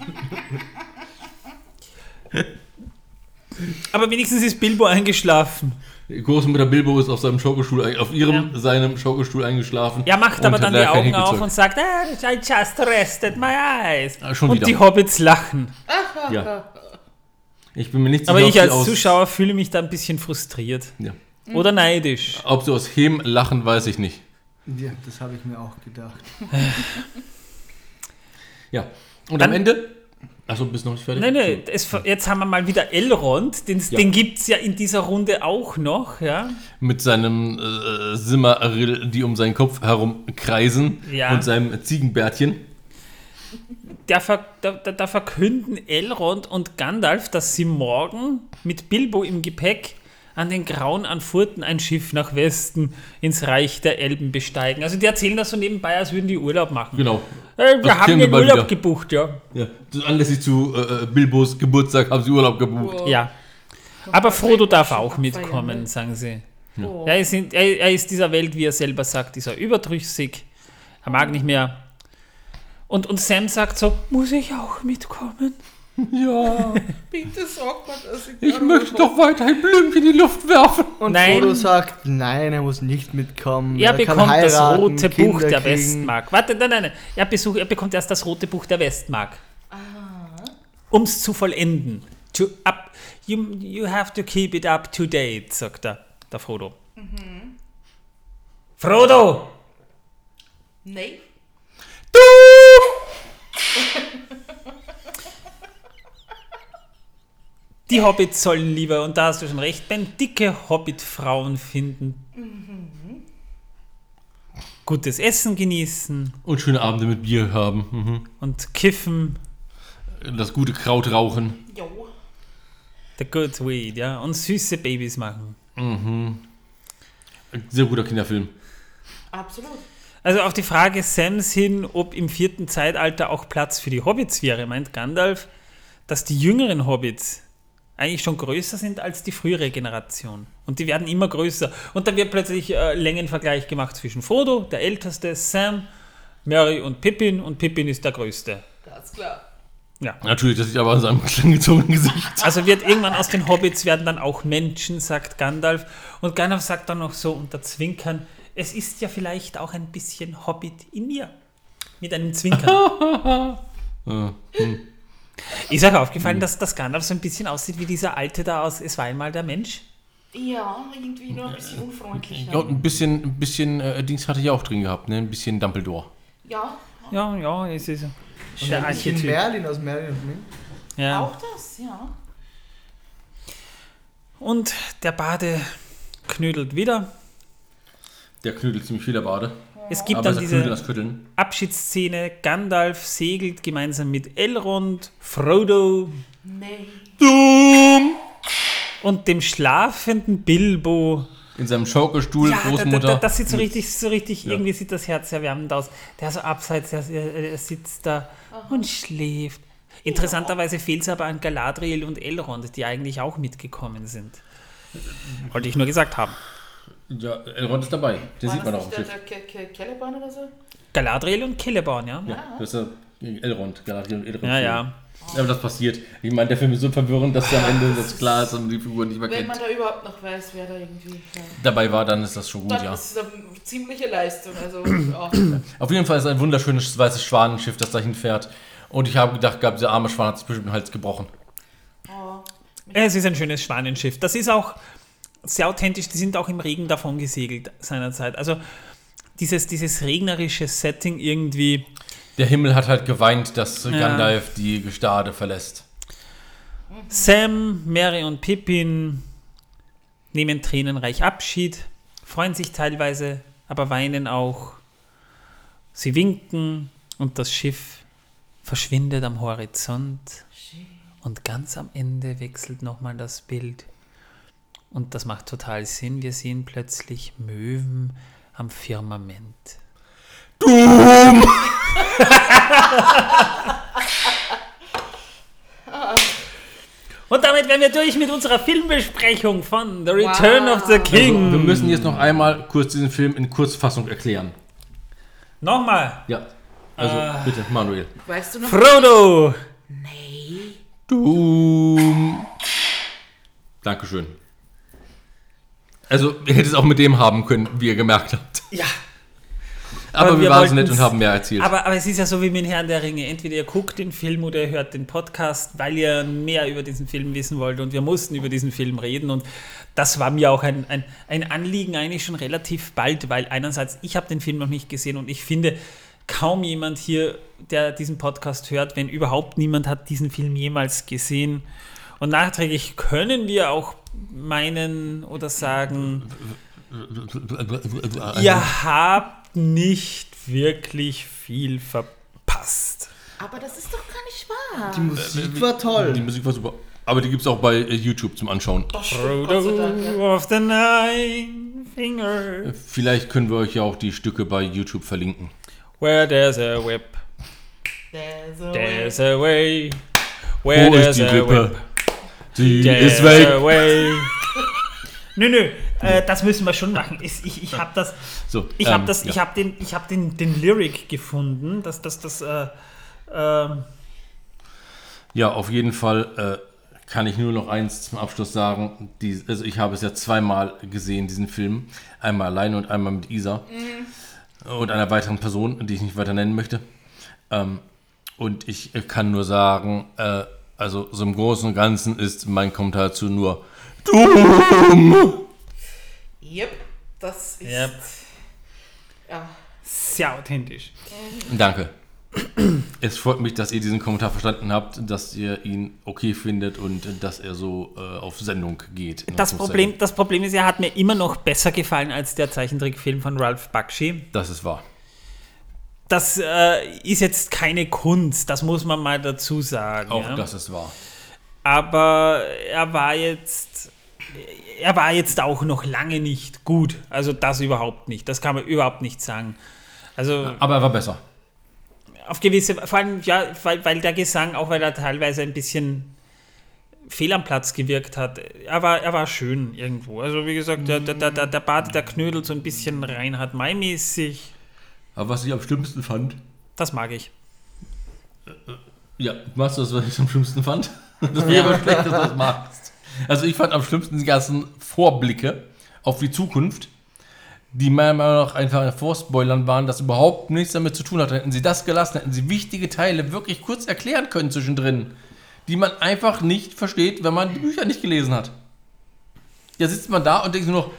aber wenigstens ist Bilbo eingeschlafen. Die Großmutter Bilbo ist auf seinem Schaukelstuhl, auf ihrem, Ja. seinem Schaukelstuhl eingeschlafen. Er macht aber dann die Augen auf Hingezeug. und sagt, ah, I just rested my eyes. Ah, schon und wieder. die Hobbits lachen. Ja. Ich bin mir nicht sicher, Aber ich als Zuschauer fühle mich da ein bisschen frustriert. Ja. Oder neidisch. Ob sie aus Hem lachen, weiß ich nicht. Ja, das habe ich mir auch gedacht. Ja. Und Dann- am Ende. Achso, bist du noch nicht fertig? Nein, nein, es, jetzt haben wir mal wieder Elrond. Den, Ja. den gibt es ja in dieser Runde auch noch. Ja? Mit seinem äh, Simmerill, die um seinen Kopf herum kreisen. Ja. Und seinem Ziegenbärtchen. Da, ver, da, da, verkünden Elrond und Gandalf, dass sie morgen mit Bilbo im Gepäck an den Grauen an Furten ein Schiff nach Westen ins Reich der Elben besteigen. Also die erzählen das so nebenbei, als würden die Urlaub machen. Genau. Äh, wir Das haben kennen wir den bald Urlaub wieder. gebucht, ja. Ja. Anlässlich zu äh, äh, Bilbos Geburtstag haben sie Urlaub gebucht. Ja. Aber Frodo darf auch mitkommen, ne? sagen sie. Oh. Er, ist in, er, er ist dieser Welt, wie er selber sagt, ist er überdrüssig. Er mag nicht mehr. Und, und Sam sagt so, muss ich auch mitkommen? (laughs) Ja. Bitte sag mal, dass ich, Ich möchte doch weiterhin Blümchen in die Luft werfen. Und Nein. Frodo sagt, nein, er muss nicht mitkommen. Er kann bekommt das heiraten, rote Buch Kinder der kriegen. Westmark. Warte, nein, nein, nein. Er, besuch, er bekommt erst das rote Buch der Westmark. Um es zu vollenden. To up, you, you have to keep it up to date, sagt er, der Frodo. Frodo! Nee. Die Hobbits sollen lieber, und da hast du schon recht, Ben, dicke Hobbit-Frauen finden. Gutes Essen genießen Und schöne Abende mit Bier haben. und kiffen. Mhm. Das gute Kraut rauchen. Jo. The good weed, ja. Und süße Babys machen. Sehr guter Kinderfilm. Absolut. Also auf die Frage Sams hin, ob im vierten Zeitalter auch Platz für die Hobbits wäre, meint Gandalf, dass die jüngeren Hobbits eigentlich schon größer sind als die frühere Generation. Und die werden immer größer. Und dann wird plötzlich äh, Längenvergleich gemacht zwischen Frodo, der Älteste, Sam, Mary und Pippin. Und Pippin ist der Größte. Ganz klar. Ja. Natürlich, das sieht aber an seinem langgezogenen Gesicht. Also wird irgendwann aus den Hobbits werden dann auch Menschen, sagt Gandalf. Und Gandalf sagt dann noch so unter Zwinkern, es ist ja vielleicht auch ein bisschen Hobbit in mir. Mit einem Zwinkern. Äh, (laughs) Ist euch aufgefallen, dass das Gandalf so ein bisschen aussieht wie dieser Alte da aus Es war einmal der Mensch? Ja, irgendwie nur ein bisschen unfreundlich. Ja, ein bisschen, ein bisschen äh, Dings hatte ich auch drin gehabt, ne? Ein bisschen Dumbledore. Ja, Ja, ja, es ist Und der ein bisschen Archetyp. Merlin aus Merlin und Mink. Ja. auch das, ja. Und der Bade knödelt wieder. Der knüdelt ziemlich viel, der Bade. Es gibt Aber dann Knüdel diese Kütteln. Abschiedsszene, Gandalf segelt gemeinsam mit Elrond, Frodo Nee. Und dem schlafenden Bilbo. In seinem Schaukelstuhl, Ja, Großmutter. da, da, das sieht so richtig, so richtig, Ja. irgendwie sieht das Herz erwärmend aus. Der so abseits, der, er, er sitzt da und schläft. Interessanterweise fehlt es aber an Galadriel und Elrond, die eigentlich auch mitgekommen sind. Wollte ich nur gesagt haben. Ja, Elrond ist dabei. Den War sieht man das auch der, Schiff. der Ke- Ke- Celeborn oder so? Galadriel und Celeborn, ja? Ja, das ist der Elrond. Galadriel und Elrond. Ja, ja. Aber das passiert. Ich meine, der Film ist so verwirrend, dass am Ende das klar ist und die Figur nicht mehr Wenn kennt. man da überhaupt noch weiß, wer da irgendwie. Ja. Dabei war, dann ist das schon gut, Dann ja. ist es eine ziemliche Leistung. Also, ja. Auf jeden Fall ist es ein wunderschönes weißes Schwanenschiff, das dahin fährt. Und ich habe gedacht, gehabt, dieser arme Schwan hat sich bestimmt den Hals gebrochen. oh. Es ist ein schönes Schwanenschiff. Das ist auch sehr authentisch. Die sind auch im Regen davon gesegelt seinerzeit. Also dieses, dieses regnerische Setting irgendwie. Der Himmel hat halt geweint, dass Ja. Gandalf die Gestade verlässt. Sam, Mary und Pippin nehmen tränenreich Abschied, freuen sich teilweise, aber weinen auch. Sie winken und das Schiff verschwindet am Horizont. Und ganz am Ende wechselt nochmal das Bild. Und das macht total Sinn. Wir sehen plötzlich Möwen am Firmament. Und damit wären wir durch mit unserer Filmbesprechung von The Return Wow. of the King. Also, wir müssen jetzt noch einmal kurz diesen Film in Kurzfassung erklären. Nochmal. Ja. Also, Äh. bitte, Manuel. Weißt du noch? Frodo. Doom. Dankeschön. Also, ihr hättet es auch mit dem haben können, wie ihr gemerkt habt. Ja. Aber, Aber wir, wir waren so nett und haben mehr erzählt. Aber, aber es ist ja so wie mit Herrn der Ringe. Entweder ihr guckt den Film oder ihr hört den Podcast, weil ihr mehr über diesen Film wissen wollt. Und wir mussten über diesen Film reden. Und das war mir auch ein, ein, ein Anliegen eigentlich schon relativ bald, weil einerseits, ich habe den Film noch nicht gesehen und ich finde, kaum jemand hier, der diesen Podcast hört, wenn überhaupt niemand hat diesen Film jemals gesehen. Und nachträglich können wir auch meinen oder sagen, ihr habt nicht wirklich viel verpasst. Aber das ist doch gar nicht wahr. Die Musik war toll. die Musik war super. Aber die gibt es auch bei äh, YouTube zum Anschauen. Frodo of the Nine Finger. Vielleicht können wir euch ja auch die Stücke bei YouTube verlinken. Where there's a whip, There's a there's a way. Where Wo there's ist die a Rippe? whip, Die there's ist weg. a way. (laughs) Nö, nö, äh, das müssen wir schon machen. Ich, ich, ich habe das, So, ich ähm, habe das, ja. ich habe den, ich habe den, den Lyric gefunden, dass das, das, äh, ähm, Ja, auf jeden Fall äh, kann ich nur noch eins zum Abschluss sagen. Die, also ich habe es ja zweimal gesehen, diesen Film. Einmal alleine und einmal mit Isa. Und einer weiteren Person, die ich nicht weiter nennen möchte. Ähm, und ich äh, kann nur sagen, äh, also so im Großen und Ganzen ist mein Kommentar dazu nur dumm. Yep, das ist. Yep. Ja. sehr authentisch. Danke. Es freut mich, dass ihr diesen Kommentar verstanden habt, dass ihr ihn okay findet und dass er so äh, auf Sendung geht. Das. Problem, das Problem ist, er hat mir immer noch besser gefallen als der Zeichentrickfilm von Ralph Bakshi. Das ist wahr. Das äh, ist jetzt keine Kunst, das muss man mal dazu sagen. Auch ja. das ist wahr. Aber er war jetzt, er war jetzt auch noch lange nicht gut. Also das überhaupt nicht. Das kann man überhaupt nicht sagen. Also Aber er war besser. auf gewisse, vor allem ja, weil, weil der Gesang, auch weil er teilweise ein bisschen fehl am Platz gewirkt hat, er war, er war schön irgendwo. Also wie gesagt, der, der, der, der Bart, der knödelt so ein bisschen Reinhard May-mäßig. Aber was ich am schlimmsten fand, Das mag ich. ja, machst du das, was ich am schlimmsten fand? (laughs) Das wäre aber schlecht, dass du das magst. Also ich fand am schlimmsten die ganzen Vorblicke auf die Zukunft, die meiner Meinung nach einfach Vorspoilern waren, das überhaupt nichts damit zu tun hatte. Hätten sie das gelassen, hätten sie wichtige Teile wirklich kurz erklären können zwischendrin, die man einfach nicht versteht, wenn man die Bücher nicht gelesen hat. Ja, sitzt man da und denkt nur noch,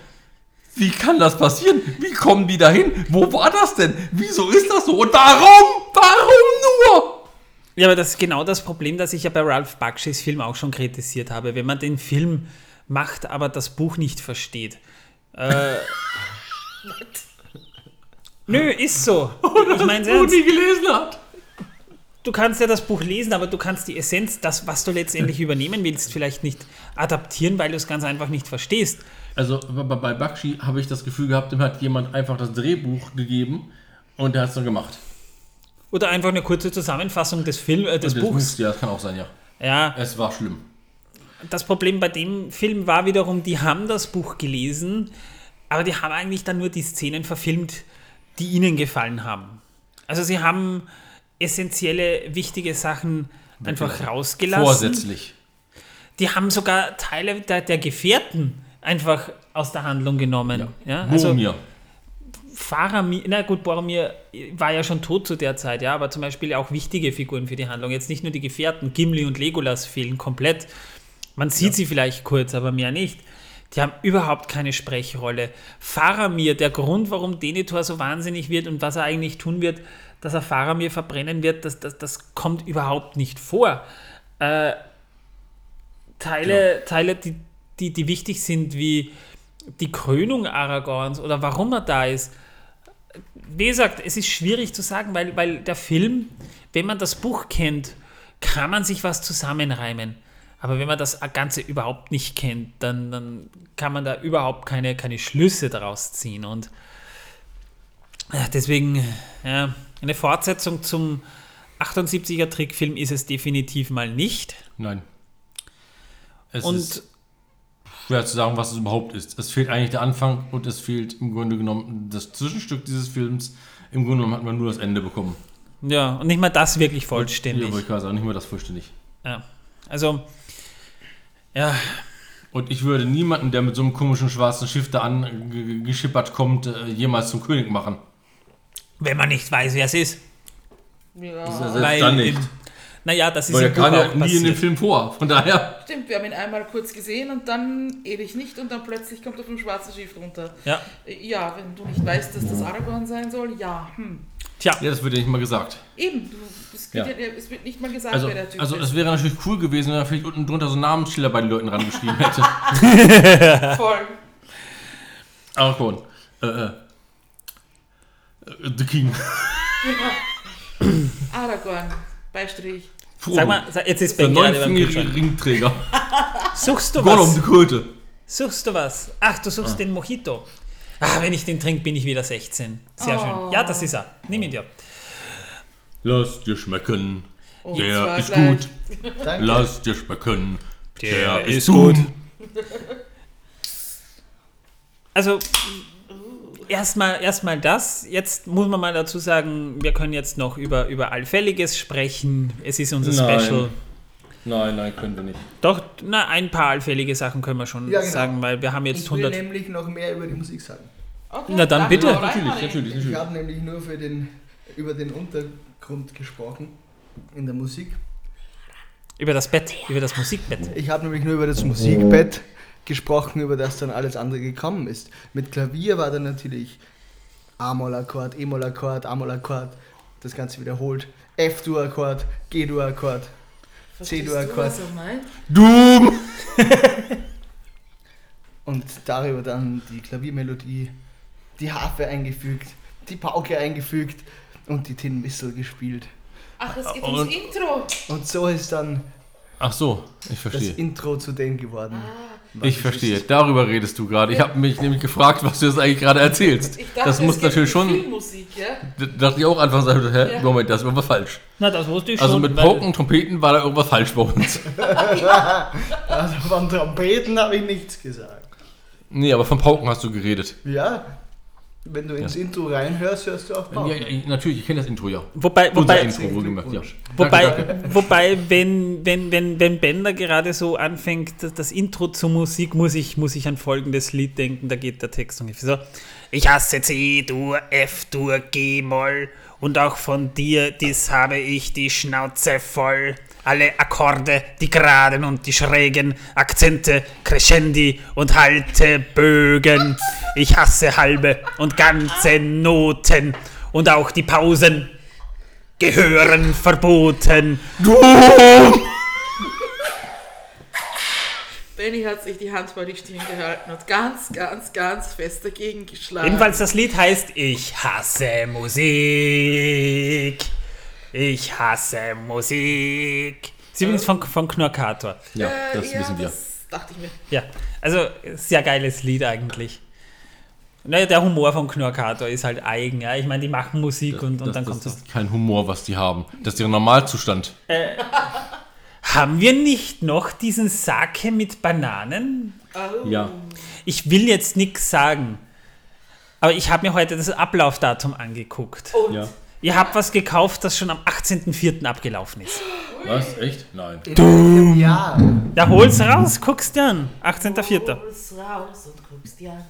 wie kann das passieren? Wie kommen die dahin? Wo war das denn? Wieso ist das so? Und warum? Warum nur? Ja, aber das ist genau das Problem, das ich ja bei Ralph Bakshis Film auch schon kritisiert habe. Wenn man den Film macht, aber das Buch nicht versteht. Äh, (laughs) Nö, ist so. Ich meine nie gelesen hat. du kannst ja das Buch lesen, aber du kannst die Essenz, das, was du letztendlich (laughs) übernehmen willst, vielleicht nicht adaptieren, weil du es ganz einfach nicht verstehst. Also bei Bakshi habe ich das Gefühl gehabt, dem hat jemand einfach das Drehbuch gegeben und der hat es dann gemacht. Oder einfach eine kurze Zusammenfassung des, Film, äh, des Und Buchs. Ja, das kann auch sein, ja. Ja, Es war schlimm. das Problem bei dem Film war wiederum, die haben das Buch gelesen, aber die haben eigentlich dann nur die Szenen verfilmt, die ihnen gefallen haben. Also sie haben essentielle, wichtige Sachen einfach rausgelassen. Vorsätzlich. Die haben sogar Teile der, der Gefährten einfach aus der Handlung genommen. Ja. also Boromir. Faramir, na gut, Boromir war ja schon tot zu der Zeit, ja, aber zum Beispiel auch wichtige Figuren für die Handlung. Jetzt nicht nur die Gefährten, Gimli und Legolas fehlen komplett. Man sieht sie vielleicht kurz, aber mehr nicht. Die haben überhaupt keine Sprechrolle. Faramir, der Grund, warum Denethor so wahnsinnig wird und was er eigentlich tun wird, dass er Faramir verbrennen wird, das, das, das kommt überhaupt nicht vor. Äh, Teile, Teile die, die, die wichtig sind, wie die Krönung Aragorns oder warum er da ist. Wie gesagt, es ist schwierig zu sagen, weil, weil der Film, wenn man das Buch kennt, kann man sich was zusammenreimen. Aber wenn man das Ganze überhaupt nicht kennt, dann, dann kann man da überhaupt keine, keine Schlüsse daraus ziehen. Und äh, deswegen, ja, eine Fortsetzung zum 78er Trickfilm ist es definitiv mal nicht. Nein. Es Und ist schwer zu sagen, was es überhaupt ist. Es fehlt eigentlich der Anfang und es fehlt im Grunde genommen das Zwischenstück dieses Films. Im Grunde genommen hat man nur das Ende bekommen. ja, und nicht mal das wirklich Ja, vollständig. wollte ich gerade sagen, nicht mehr das vollständig. Ja. Also, ja, Und ich würde niemanden, der mit so einem komischen schwarzen Schiff da angeschippert kommt, äh, jemals zum König machen. wenn man nicht weiß, wer es ist. Ja, Selbst Weil dann nicht. Naja, das ist Weil er kam ja auch nie in dem passiert. Film vor. Von daher. Stimmt, wir haben ihn einmal kurz gesehen und dann ewig nicht und dann plötzlich kommt er vom schwarzen Schiff runter. Ja, Ja, wenn du nicht weißt, dass das Aragorn sein soll, ja, hm. tja, Ja, das wird ja nicht mal gesagt. Eben, du, es, geht Ja. ja. es wird nicht mal gesagt, Also, wer der Typ also ist. es wäre natürlich cool gewesen, wenn er vielleicht unten drunter so Namensschilder bei den Leuten rangeschrieben hätte. (laughs) Voll. Aragorn. Äh, äh. äh, The King. Aragorn, Beistrich. Frodo. sag mal, sag- jetzt ist der Ben gerade beim Kühlschrank. Ringträger. Suchst du Gollum, was? die Kröte. Suchst du was? Ach, du suchst den Mojito. Ah, wenn ich den trinke, bin ich wieder 16. Sehr Oh. schön. Ja, das ist er. Nimm ihn dir. Lass dir schmecken. Und Der ist gleich. gut. (laughs) Danke. Lass dir schmecken. Der ist gut. (laughs) Also, erstmal erstmal das. Jetzt muss man mal dazu sagen, wir können jetzt noch über, über Allfälliges sprechen. Es ist unser Nein. Special. Nein, nein, können wir nicht. Doch, na, ein paar allfällige Sachen können wir schon Ja, genau. sagen, weil wir haben jetzt Ich will 100. nämlich noch mehr über die Musik sagen. Okay, Na dann bitte. hau rein, Natürlich, Manni. natürlich, Ich natürlich. habe nämlich nur für den, über den Untergrund gesprochen in der Musik. Über das Bett, über das Musikbett. Ich habe nämlich nur über das Musikbett gesprochen, über das dann alles andere gekommen ist. Mit Klavier war dann natürlich A-Moll-Akkord, E-Moll-Akkord, A-Moll-Akkord, das Ganze wiederholt, F-Dur-Akkord, G-Dur-Akkord. Verstehst C-Dur du, Akkord. was meint? Doom! (laughs) Und darüber dann die Klaviermelodie, die Harfe eingefügt, die Pauke eingefügt und die Tin Whistle gespielt. Ach, es geht Und- ums Intro. Und so ist dann Ach so, ich das verstehe. Intro zu dem geworden. was Ich verstehe. ist. Darüber redest du gerade. Ich habe mich nämlich gefragt, was du jetzt eigentlich gerade erzählst. Ich dachte, Das muss natürlich schon. Filmmusik, ja? Da dachte ich auch einfach, hä, Ja. Moment, das ist irgendwas falsch. Na, das wusste ich Also schon. mit weil- Pauken und Trompeten war da irgendwas falsch bei uns. (laughs) (laughs) Also von Trompeten habe ich nichts gesagt. Nee, aber von Pauken hast du geredet. Ja, wenn du ins Intro reinhörst, hörst du auch Ja, Pauken. ja, natürlich, ich kenne das Intro ja. Wobei, Unser wobei, Intro, ja. Wobei, Danke, danke. wobei wenn, wenn, wenn, wenn Bender gerade so anfängt, das, das Intro zur Musik, muss ich, muss ich an folgendes Lied denken, da geht der Text ungefähr so. Ich hasse C-Dur, F-Dur, G-Moll und auch von dir, dies habe ich die Schnauze voll. Alle Akkorde, die geraden und die schrägen, Akzente, Crescendi und Haltebögen. Ich hasse halbe und ganze Noten und auch die Pausen gehören verboten. Ben Benny hat sich die Hand vor die Stirn gehalten und ganz, ganz, ganz fest dagegen geschlagen. Jedenfalls das Lied heißt Ich hasse Musik. Ich hasse Musik. Ist übrigens von, von Knorkator. Ja, Äh, das wissen wir. Das dachte ich mir. Ja, also sehr geiles Lied eigentlich. Naja, der Humor von Knorkator ist halt eigen. Ja. Ich meine, die machen Musik und, und das, dann das kommt so. ist kein Humor, was die haben. Das ist ihr Normalzustand. Haben wir nicht noch diesen Sake mit Bananen? Ja. Ich will jetzt nichts sagen, aber ich habe mir heute das Ablaufdatum angeguckt. ja. Ihr habt was gekauft, das schon am 18.04. abgelaufen ist. Was? Echt? Nein. Ja, Ja, hol's raus, guck's dir an. 18.04. Hol's raus und guckst dir an.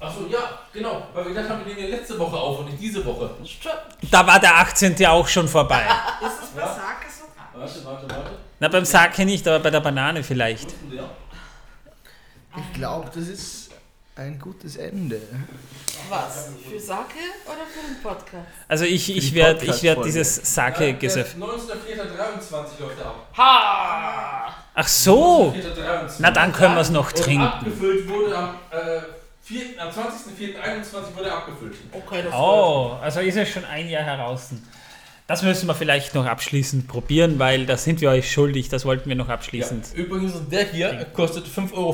Achso, ja, genau. Weil wir gedacht haben, wir nehmen ja letzte Woche auf und nicht diese Woche. Da war der 18. auch schon vorbei. (laughs) Ist es bei Sake so? Warte, warte, warte. Na, beim Sake nicht, aber bei der Banane vielleicht. ich glaube, das ist ein gutes Ende. Was? Für Sake oder für den Podcast? Also ich, ich werde ich werd dieses Sake-Gesöff. 19.04.23 läuft er ab. Ha! Ach so! 19.04.23. Na, dann können wir es noch Und trinken. abgefüllt wurde am, äh, 4., am 20.04.21 wurde er abgefüllt. Okay, das Oh, also ist es schon ein Jahr heraus. Das müssen wir vielleicht noch abschließend probieren, weil das sind wir euch schuldig. Das wollten wir noch Ja. abschließend. Übrigens, der hier kostet 5,50 Euro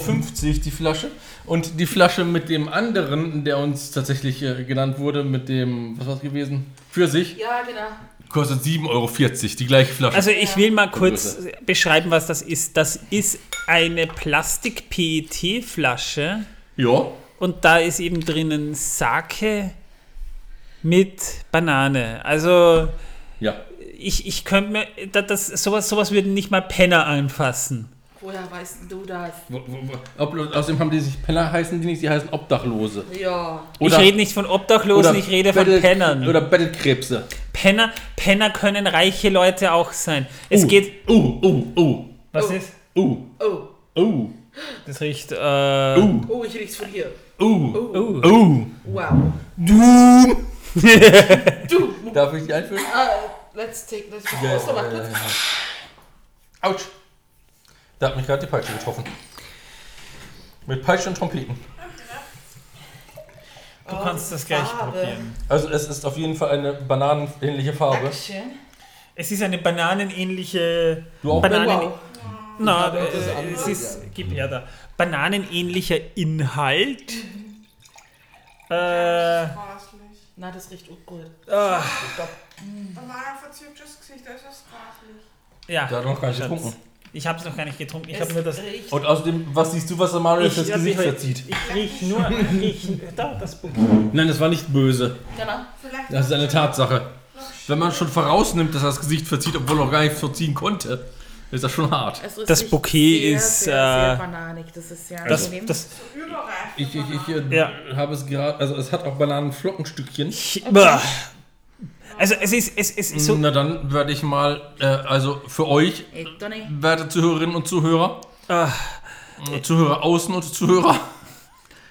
die Flasche. Und die Flasche mit dem anderen, der uns tatsächlich äh, genannt wurde, mit dem, was war es gewesen? Für sich, Ja, genau. kostet 7,40 Euro, die gleiche Flasche. Also ich will mal kurz beschreiben, was das ist. Das ist eine Plastik-PET-Flasche ja, und da ist eben drinnen Sake mit Banane. Also ja. ich, ich könnte mir, da- das, sowas, sowas würden nicht mal Penner anfassen. Woher weißt du das? Wo, wo, wo, ob, außerdem haben die sich Penner heißen die nicht, die heißen Obdachlose. Ja. ich rede nicht von Obdachlosen, ich rede von Bettel- Pennern. Oder Bettelkrebse. Penner, Penner können reiche Leute auch sein. Es uh, geht. Uh, uh, uh, Was ist? uh, Oh. uh, Das riecht. Äh, uh, Oh, ich riech's von hier. uh, uh. uh. Wow. Du. Du. (laughs) Darf ich die einführen? Ah, let's take this. Ja, Achso, ja, ja, kurz. ja. Autsch. Da hat mich gerade die Peitsche getroffen. Mit Peitsche und Trompeten. Du kannst das gleich Farbe. probieren. Also es ist auf jeden Fall eine bananenähnliche Farbe. Dankeschön. Es ist eine bananenähnliche. Du auch, Bananen. Wow. Na, äh, es ist. Gib her da. Bananenähnlicher Inhalt. Äh, Grauslich. Na, das riecht auch gut. ah, Da war ein verzücktes Gesicht, das ist grauslich. ja. Der hat noch gar nicht getrunken. Ich habe es noch gar nicht getrunken. Ich habe nur das. Und außerdem, was siehst du, was der Manuel fürs Gesicht ich- verzieht? Ich riech nur. (laughs) Ich riech, da, das Bouquet. Nein, das war nicht böse. Genau. Vielleicht Das ist eine Tatsache. Wenn man schon vorausnimmt, dass er das Gesicht verzieht, obwohl er noch gar nichts verziehen konnte, ist das schon hart. Das Bouquet sehr, ist, Sehr, sehr äh, bananig. Das ist sehr Das, angenehm. das, überreif. Ich, ich, ich äh, Ja. habe es gerade, also es hat auch Bananenflockenstückchen. ich, Bah. also es ist, es, es ist so. Na dann werde ich mal, äh, also für euch, werte Zuhörerinnen und Zuhörer, Ah, äh, Zuhörer außen und Zuhörer,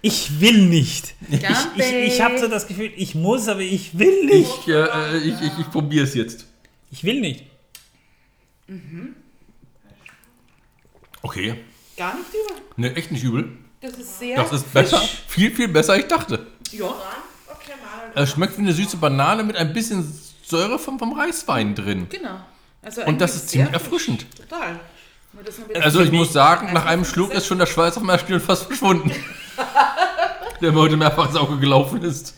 ich will nicht. Ich, ich, ich habe so das Gefühl, ich muss, aber ich will nicht. ich, äh, äh, ich, ich, ich probiere es jetzt. Ich will nicht. Okay. Gar nicht übel. Ne, echt nicht übel. Das ist sehr Das ist besser, viel, viel besser, als ich dachte. Ja. Okay. Es schmeckt wie eine süße Banane mit ein bisschen Säure vom, vom Reiswein drin. Genau. Also Und das ist ziemlich erfrischend. Total. Also ich muss sagen, nach einem Schluck ist- ist schon der Schweiß auf meiner Stirn fast verschwunden. (laughs) der mir heute mehrfach ins Auge gelaufen ist.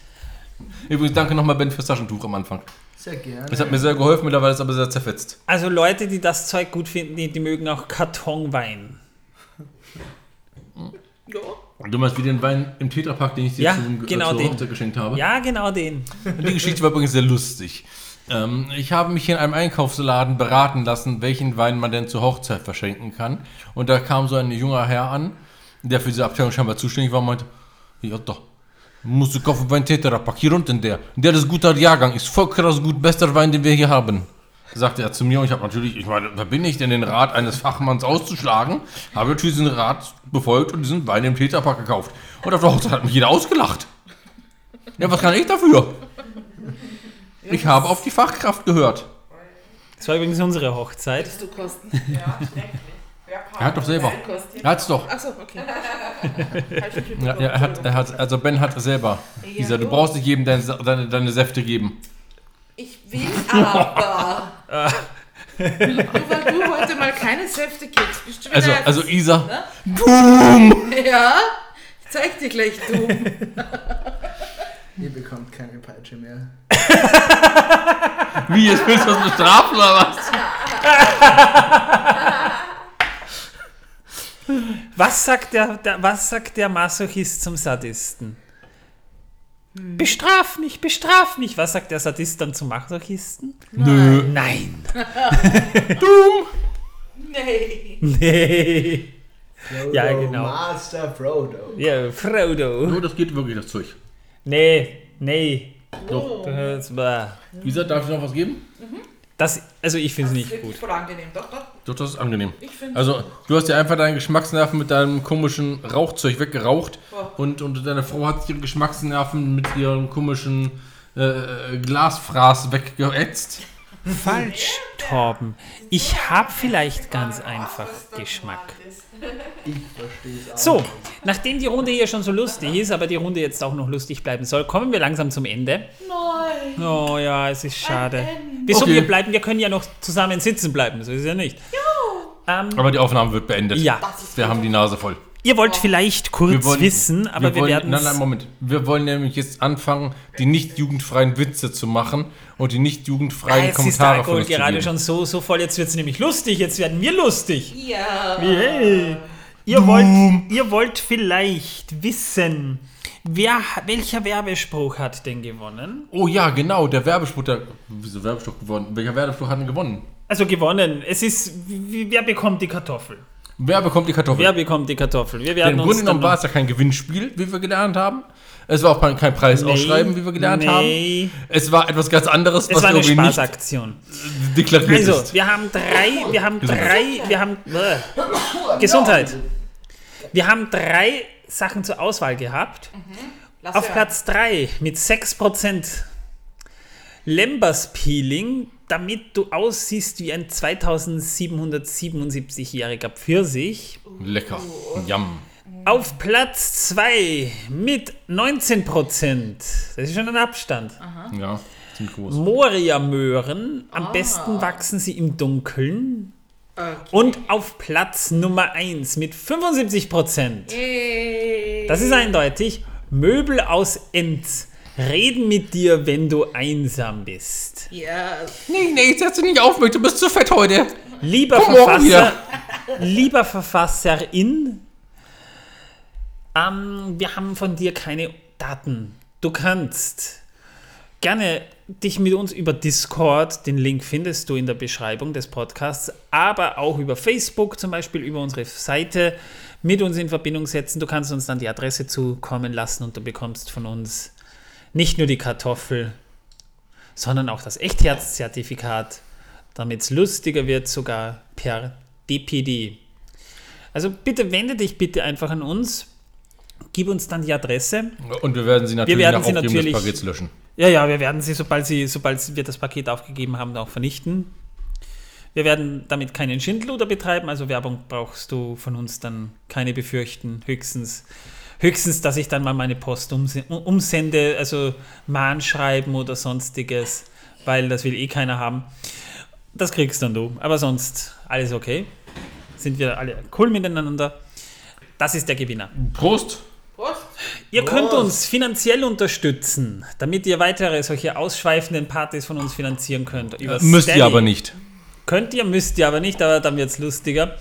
Übrigens danke nochmal Ben fürs Taschentuch am Anfang. Sehr gerne. Es hat mir sehr geholfen, mittlerweile ist aber sehr zerfetzt. Also Leute, die das Zeug gut finden, die, die mögen auch Kartonwein. Ja. Du meinst wie den Wein im Tetrapack, den ich dir Ja, zum, genau zur den. Hochzeit geschenkt habe? Ja, genau den. Und die Geschichte war übrigens sehr lustig. Ähm, ich habe mich in einem Einkaufsladen beraten lassen, welchen Wein man denn zur Hochzeit verschenken kann. Und da kam so ein junger Herr an, der für diese Abteilung scheinbar zuständig war und meinte, ja doch, musst du kaufen Wein Tetrapack, hier unten der. Der ist guter Jahrgang, ist voll krass gut, bester Wein, den wir hier haben. Sagte er zu mir und ich habe natürlich, ich meine, wer bin ich denn, den Rat eines Fachmanns auszuschlagen? Habe natürlich diesen Rat befolgt und diesen Wein im Tetrapack gekauft. Und auf der Hochzeit hat mich jeder ausgelacht. Ja, was kann ich dafür? Ich habe auf die Fachkraft gehört. Das war übrigens unsere Hochzeit. Willst du kosten? Ja, schrecklich. Er hat doch selber. Er hat's doch. Achso, okay. (laughs) Ja, ja, er hat, er hat, also Ben hat selber. Isa, du brauchst nicht jedem deine, deine, deine Säfte geben. Ich will aber. (laughs) Nur weil du heute mal keine Säfte kriegst, bist du wieder Also, jetzt- also Isa. Ja, ich zeig dir gleich du. Ihr bekommt keine Peitsche mehr. (laughs) Wie, jetzt willst du uns bestrafen oder was? Was sagt der, der, was sagt der Masochist zum Sadisten? Bestraf mich, bestraf mich. Was sagt der Sadist dann zum Masochisten? Nö. Nein. (laughs) Nee. Nee. Frodo, Ja, genau. Master Frodo. Ja, Frodo. Oh, das geht wirklich, das Zeug. Nee, nee. Doch. Das, war- Isa, darf ich noch was geben? das also ich finde es nicht gut. voll angenehm, doch, doch. Doch, das ist angenehm. Ich finde Also, du hast ja einfach deinen Geschmacksnerven mit deinem komischen Rauchzeug weggeraucht Oh. und, und deine Frau hat ihre Geschmacksnerven mit ihrem komischen äh, Glasfraß weggeätzt. Falsch, Torben. Ich habe vielleicht ganz einfach Geschmack. Ich verstehe es auch. So, nachdem die Runde hier schon so lustig ist, aber die Runde jetzt auch noch lustig bleiben soll, kommen wir langsam zum Ende. Nein. Oh ja, es ist schade. Wieso Okay. wir bleiben? Wir können ja noch zusammen sitzen bleiben, so ist es ja nicht. Ähm, Aber die Aufnahme wird beendet. ja, Wir haben die Nase voll. Ihr wollt vielleicht kurz wissen, aber wir, wollen, werden Nein, nein, Moment. Wir wollen nämlich jetzt anfangen, die nicht jugendfreien Witze zu machen und die nicht jugendfreien Jetzt ist der Kommentare von Alkohol uns zu gerade schon so, so voll, jetzt wird es nämlich lustig, jetzt werden wir lustig. Ja. Yay. Ihr, wollt, ihr wollt vielleicht wissen, wer, welcher Werbespruch hat denn gewonnen? Oh ja, genau, der Werbespruch, der, wieso Werbespruch gewonnen? Welcher Werbespruch hat denn gewonnen? Also gewonnen. Es ist, wie- wer bekommt die Kartoffel? Wer bekommt die Kartoffel? Wer bekommt die Kartoffel? Wir Denn werden Im uns Grunde genommen war es ja kein Gewinnspiel, wie wir gelernt haben. Es war auch kein- Preisausschreiben, wie wir gelernt nee. haben. Es war etwas ganz anderes, Es was war eine irgendwie nicht Spaßaktion. deklariert Also, ist. wir haben drei, wir haben Gesundheit. drei, wir haben äh, Gesundheit. Wir haben drei Sachen zur Auswahl gehabt. Lass Auf hören. Platz 3 mit 6% Lembers Peeling, damit du aussiehst wie ein 2777-jähriger Pfirsich. Lecker. Yum. Auf Platz 2 mit 19%. Das ist schon ein Abstand. Ja, ziemlich groß. Moria-Möhren. Am besten wachsen sie im Dunkeln. Und auf Platz Nummer 1 mit 75%. Yay. Das ist eindeutig. Möbel aus Enz. Reden mit dir, wenn du einsam bist. Ja. Nee, nee, jetzt hörst du nicht auf mit, du bist zu fett heute. Lieber Komm Verfasser, lieber Verfasserin, ähm, wir haben von dir keine Daten. Du kannst gerne dich mit uns über Discord, den Link findest du in der Beschreibung des Podcasts, aber auch über Facebook, zum Beispiel über unsere Seite, mit uns in Verbindung setzen. Du kannst uns dann die Adresse zukommen lassen und du bekommst von uns nicht nur die Kartoffel, sondern auch das Echtheitszertifikat, damit es lustiger wird, sogar per DPD. Also bitte wende dich bitte einfach an uns, gib uns dann die Adresse. Und wir werden sie natürlich werden nach sie Aufgeben natürlich- des Pakets löschen. Ja, ja, wir werden sie, sobald, sie, sobald wir das Paket aufgegeben haben, auch vernichten. Wir werden damit keinen Schindluder betreiben, also Werbung brauchst du von uns dann keine befürchten. Höchstens, höchstens dass ich dann mal meine Post umse- umsende, also Mahnschreiben oder sonstiges, weil das will eh keiner haben. Das kriegst dann du. Aber sonst alles okay. Sind wir alle cool miteinander. Das ist der Gewinner. Prost! Prost. Ihr könnt uns finanziell unterstützen, damit ihr weitere solche ausschweifenden Partys von uns finanzieren könnt. Über Müsst Steady. ihr aber nicht. Könnt ihr, müsst ihr aber nicht, aber dann wird es lustiger.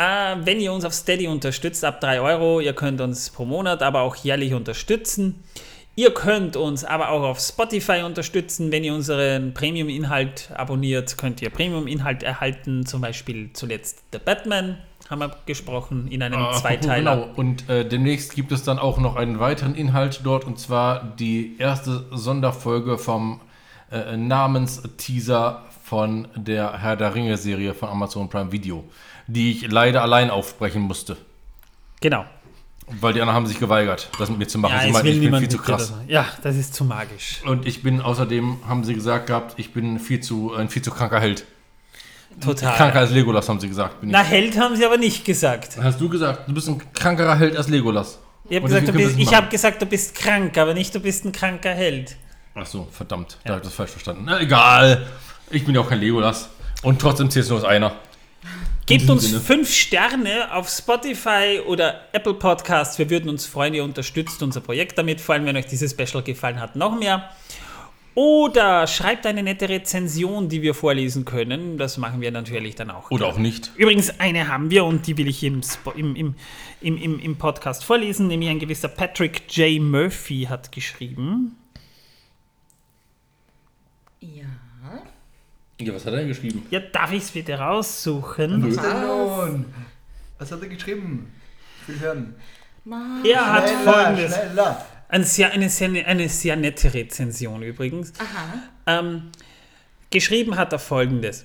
Äh, wenn ihr uns auf Steady unterstützt, ab 3 Euro, ihr könnt uns pro Monat, aber auch jährlich unterstützen. Ihr könnt uns aber auch auf Spotify unterstützen. Wenn ihr unseren Premium-Inhalt abonniert, könnt ihr Premium-Inhalt erhalten. Zum Beispiel zuletzt The Batman, haben wir gesprochen, in einem Ah, Zweiteiler. Genau. Und äh, demnächst gibt es dann auch noch einen weiteren Inhalt dort und zwar die erste Sonderfolge vom äh, Namensteaser von der Herr der Ringe Serie von Amazon Prime Video, die ich leider allein aufsprechen musste, Genau. weil die anderen haben sich geweigert, das mit mir zu machen. Ja, Sie meinten, ich bin viel zu krass. das- Ja, das ist zu magisch. Und ich bin außerdem, haben sie gesagt gehabt, ich bin viel zu, ein viel zu kranker Held. Total. Kranker als Legolas, haben sie gesagt. Na, Held haben sie aber nicht gesagt. Hast du gesagt, du bist ein krankerer Held als Legolas? Ich habe gesagt, du bist, ich habe gesagt, du bist krank, aber nicht, du bist ein kranker Held. Ach so, verdammt, da habe ich das falsch verstanden. Na egal, ich bin ja auch kein Legolas. Und trotzdem zählt nur als einer. Gebt uns Sinne. fünf Sterne auf Spotify oder Apple Podcasts. Wir würden uns freuen, ihr unterstützt unser Projekt damit, vor allem wenn euch dieses Special gefallen hat, noch mehr. Oder schreibt eine nette Rezension, die wir vorlesen können. Das machen wir natürlich dann auch. Oder auch nicht. Übrigens, eine haben wir und die will ich im, Spo- im, im, im, im, im Podcast vorlesen, nämlich ein gewisser Patrick J. Murphy hat geschrieben. Ja. Ja, was hat er geschrieben? Ja, darf ich es bitte raussuchen? Was denn nun? Was hat er geschrieben? Ich will hören. Er hat Schneller, folgendes. schneller. Ein sehr, eine, sehr, eine sehr nette Rezension übrigens. Ähm, geschrieben hat er folgendes.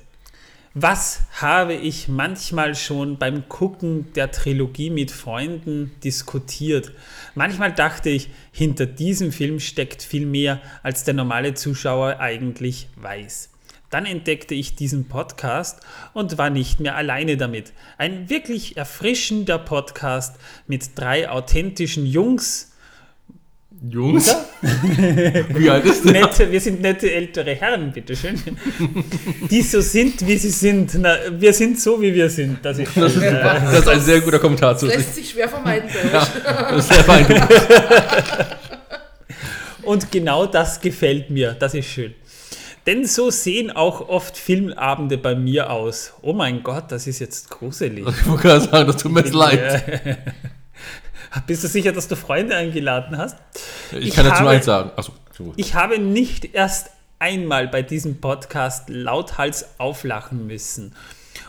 Was habe ich manchmal schon beim Gucken der Trilogie mit Freunden diskutiert? Manchmal dachte ich, hinter diesem Film steckt viel mehr, als der normale Zuschauer eigentlich weiß. Dann entdeckte ich diesen Podcast und war nicht mehr alleine damit. Ein wirklich erfrischender Podcast mit drei authentischen Jungs, Jungs? (laughs) Wie alt ist der? nette, wir sind nette ältere Herren, bitteschön, die so sind, wie sie sind. Na, wir sind so, wie wir sind. Das ist, Das ist, das ist ein sehr guter Kommentar zu Lässt sich schwer vermeiden bei euch. Das ist sehr beeindruckend. (laughs) Und genau das gefällt mir. Das ist schön. Denn so sehen auch oft Filmabende bei mir aus. Oh mein Gott, das ist jetzt gruselig. (laughs) Ich wollte gerade sagen, das tut mir jetzt leid. (laughs) Bist du sicher, dass du Freunde eingeladen hast? Ich, Ich kann dazu habe- eins sagen. Achso, so. Ich habe nicht erst einmal bei diesem Podcast lauthals auflachen müssen.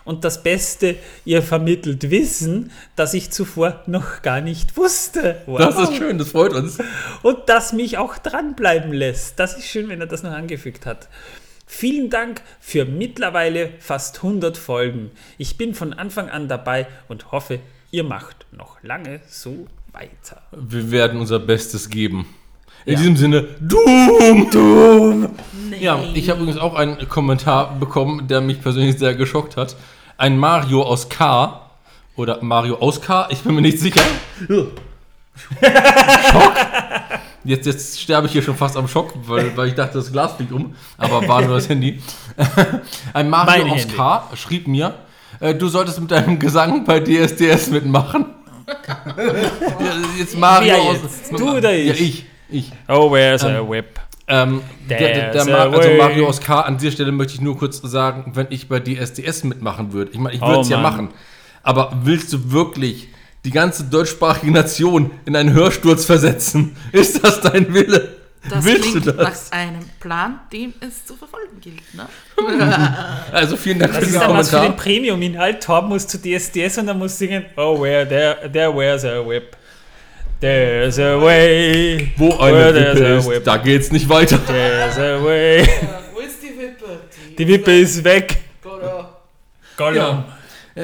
Und das Beste, ihr vermittelt Wissen, das ich zuvor noch gar nicht wusste. Wow. Das ist schön, das freut uns. Und das mich auch dranbleiben lässt. Das ist schön, wenn er das noch angefügt hat. Vielen Dank für mittlerweile fast 100 Folgen. Ich bin von Anfang an dabei und hoffe, ihr macht noch lange so weiter. Wir werden unser Bestes geben. In diesem Sinne, Doom! Doom! Ja, ich habe übrigens auch einen Kommentar bekommen, der mich persönlich sehr geschockt hat. Ein Mario aus K. Oder Mario aus K, ich bin mir nicht sicher. Schock. Jetzt, jetzt sterbe ich hier schon fast am Schock, weil, weil ich dachte, das Glas fliegt um. Aber war nur das Handy. (laughs) Ein Mario Mein aus Handy. K schrieb mir, äh, du solltest mit deinem Gesang bei DSDS mitmachen. (laughs) Ja, jetzt Mario aus. jetzt? Du oder Ja, ich? ich. Ich. Oh, where's a whip? Ähm, der, der, der also. Mario aus K, an dieser Stelle möchte ich nur kurz sagen, wenn ich bei DSDS mitmachen würde. Ich meine, ich würde es Oh, ja machen. Aber willst du wirklich die ganze deutschsprachige Nation in einen Hörsturz versetzen? (laughs) Ist das dein Wille? Das willst klingt du das? nach einem Plan, dem es zu verfolgen gilt. Ne? (laughs) Also vielen Dank Das für ist den dann was für den Kommentar. Premium-Inhalt. Torben muss zu DSDS und dann muss singen, oh, where there, there where's a whip. There's a way. Wo eine Wippe ist, whip. da geht's nicht weiter. There's a way. Wo ist die Wippe? Die Wippe ist weg. Gollum.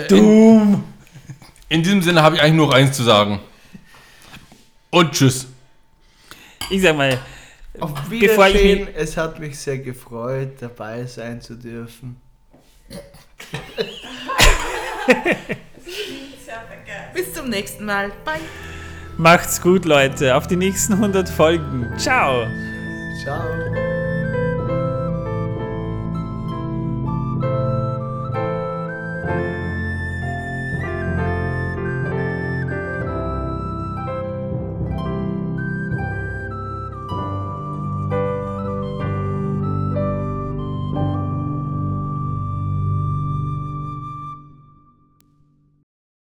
Doom. In diesem Sinne habe ich eigentlich nur eins zu sagen. Und tschüss. Ich sag mal, Auf Bevor ich Wiedersehen, es hat mich sehr gefreut, dabei sein zu dürfen. (laughs) Bis zum nächsten Mal. Bye. Macht's gut, Leute. Auf die nächsten 100 Folgen. Ciao. Ciao.